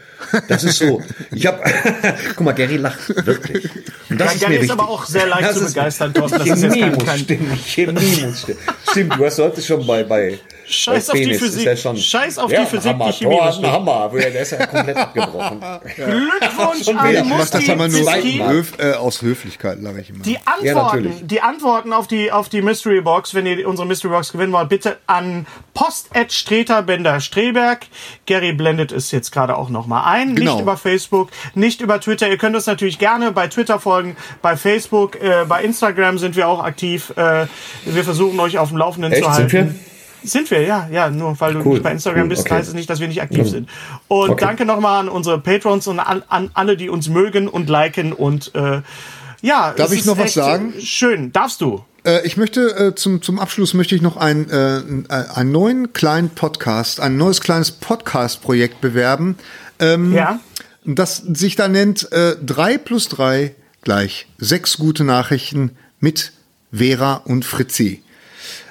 Das ist so. Ich habe, guck mal, Gary lacht wirklich. Und das Ja, ist Gary mir ist aber auch sehr leicht Das zu ist- begeistern, Thorsten. Das ist jetzt Chemie muss kein stimmen. Chemie muss stimmen. Stimmt, du hast heute schon bei bei Scheiß bei auf die Penis Physik. Ist ja schon, Scheiß auf ja, die Physik, Hammer, die Chemie muss stimmen. Hammer. Der ist ja komplett abgebrochen. Glückwunsch an wieder. Ich mach das Musti aber nur. Höf, äh, aus Höflichkeit, lache ich immer. Die Ja, Antworten, natürlich. die Antworten auf die, auf die Mystery Box, wenn ihr unsere Mystery Box gewinnen wollt, bitte an Post-Streterbender Streberg. Gary blendet es jetzt gerade auch nochmal ein. Genau. Nicht über Facebook, nicht über Twitter. Ihr könnt uns natürlich gerne bei Twitter folgen, bei Facebook, äh, bei Instagram sind wir auch aktiv. Äh, wir versuchen euch auf dem Laufenden Echt, zu halten. sind wir? Sind wir, ja, ja. Nur weil du Cool, nicht bei Instagram cool, bist, okay. heißt es nicht, dass wir nicht aktiv sind. Und Okay. danke nochmal an unsere Patrons und an, an alle, die uns mögen und liken und äh, ja. Darf ich noch was echt, sagen? äh, Schön, darfst du. Äh, ich möchte äh, zum, zum Abschluss möchte ich noch ein, äh, äh, einen neuen kleinen Podcast, ein neues kleines Podcast-Projekt bewerben, ähm, Ja. das sich da nennt äh, 3 plus 3 gleich sechs gute Nachrichten mit Vera und Fritzi.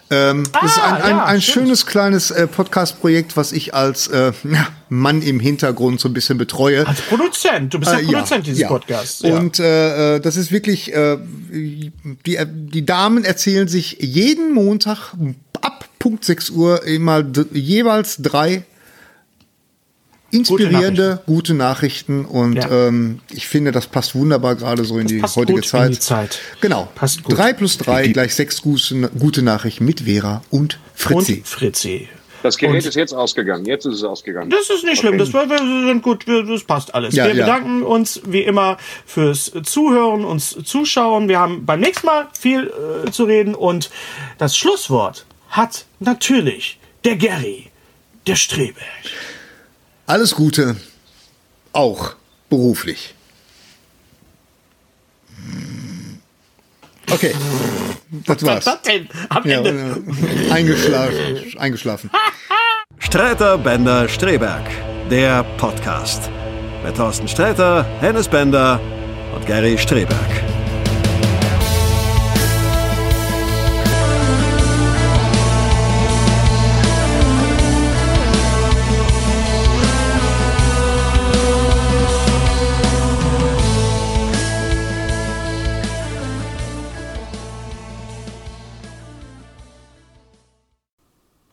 Ähm, das ist ein, ein, ja, ein schönes kleines äh, Podcast-Projekt, was ich als äh, ja, Mann im Hintergrund so ein bisschen betreue. Als Produzent, du bist der Äh, Produzent dieses ja. Podcasts. Und äh, äh, das ist wirklich, äh, die, die Damen erzählen sich jeden Montag ab Punkt 6 Uhr immer jeweils drei inspirierende, gute Nachrichten. Und Ja. ähm, ich finde, das passt wunderbar gerade so in die passt heutige gut in Zeit. die Zeit. Genau. Passt gut. Drei plus drei gleich sechs gute, gute Nachrichten mit Vera und Fritzi. Und Fritzi. Das Gerät Und- ist jetzt ausgegangen. Jetzt ist es ausgegangen. Das ist nicht schlimm, das, wir, wir sind gut, wir, das passt alles. Ja, wir ja. bedanken uns wie immer fürs Zuhören, uns Zuschauen. Wir haben beim nächsten Mal viel äh, zu reden und das Schlusswort hat natürlich der Gary, der Streberg. Alles Gute, auch beruflich. Okay, das war's. Was denn? Am Ja, Ende. äh, eingeschlafen. eingeschlafen. Streiter Bender Streberg, der Podcast. Mit Thorsten Sträter, Hennes Bender und Gary Streberg.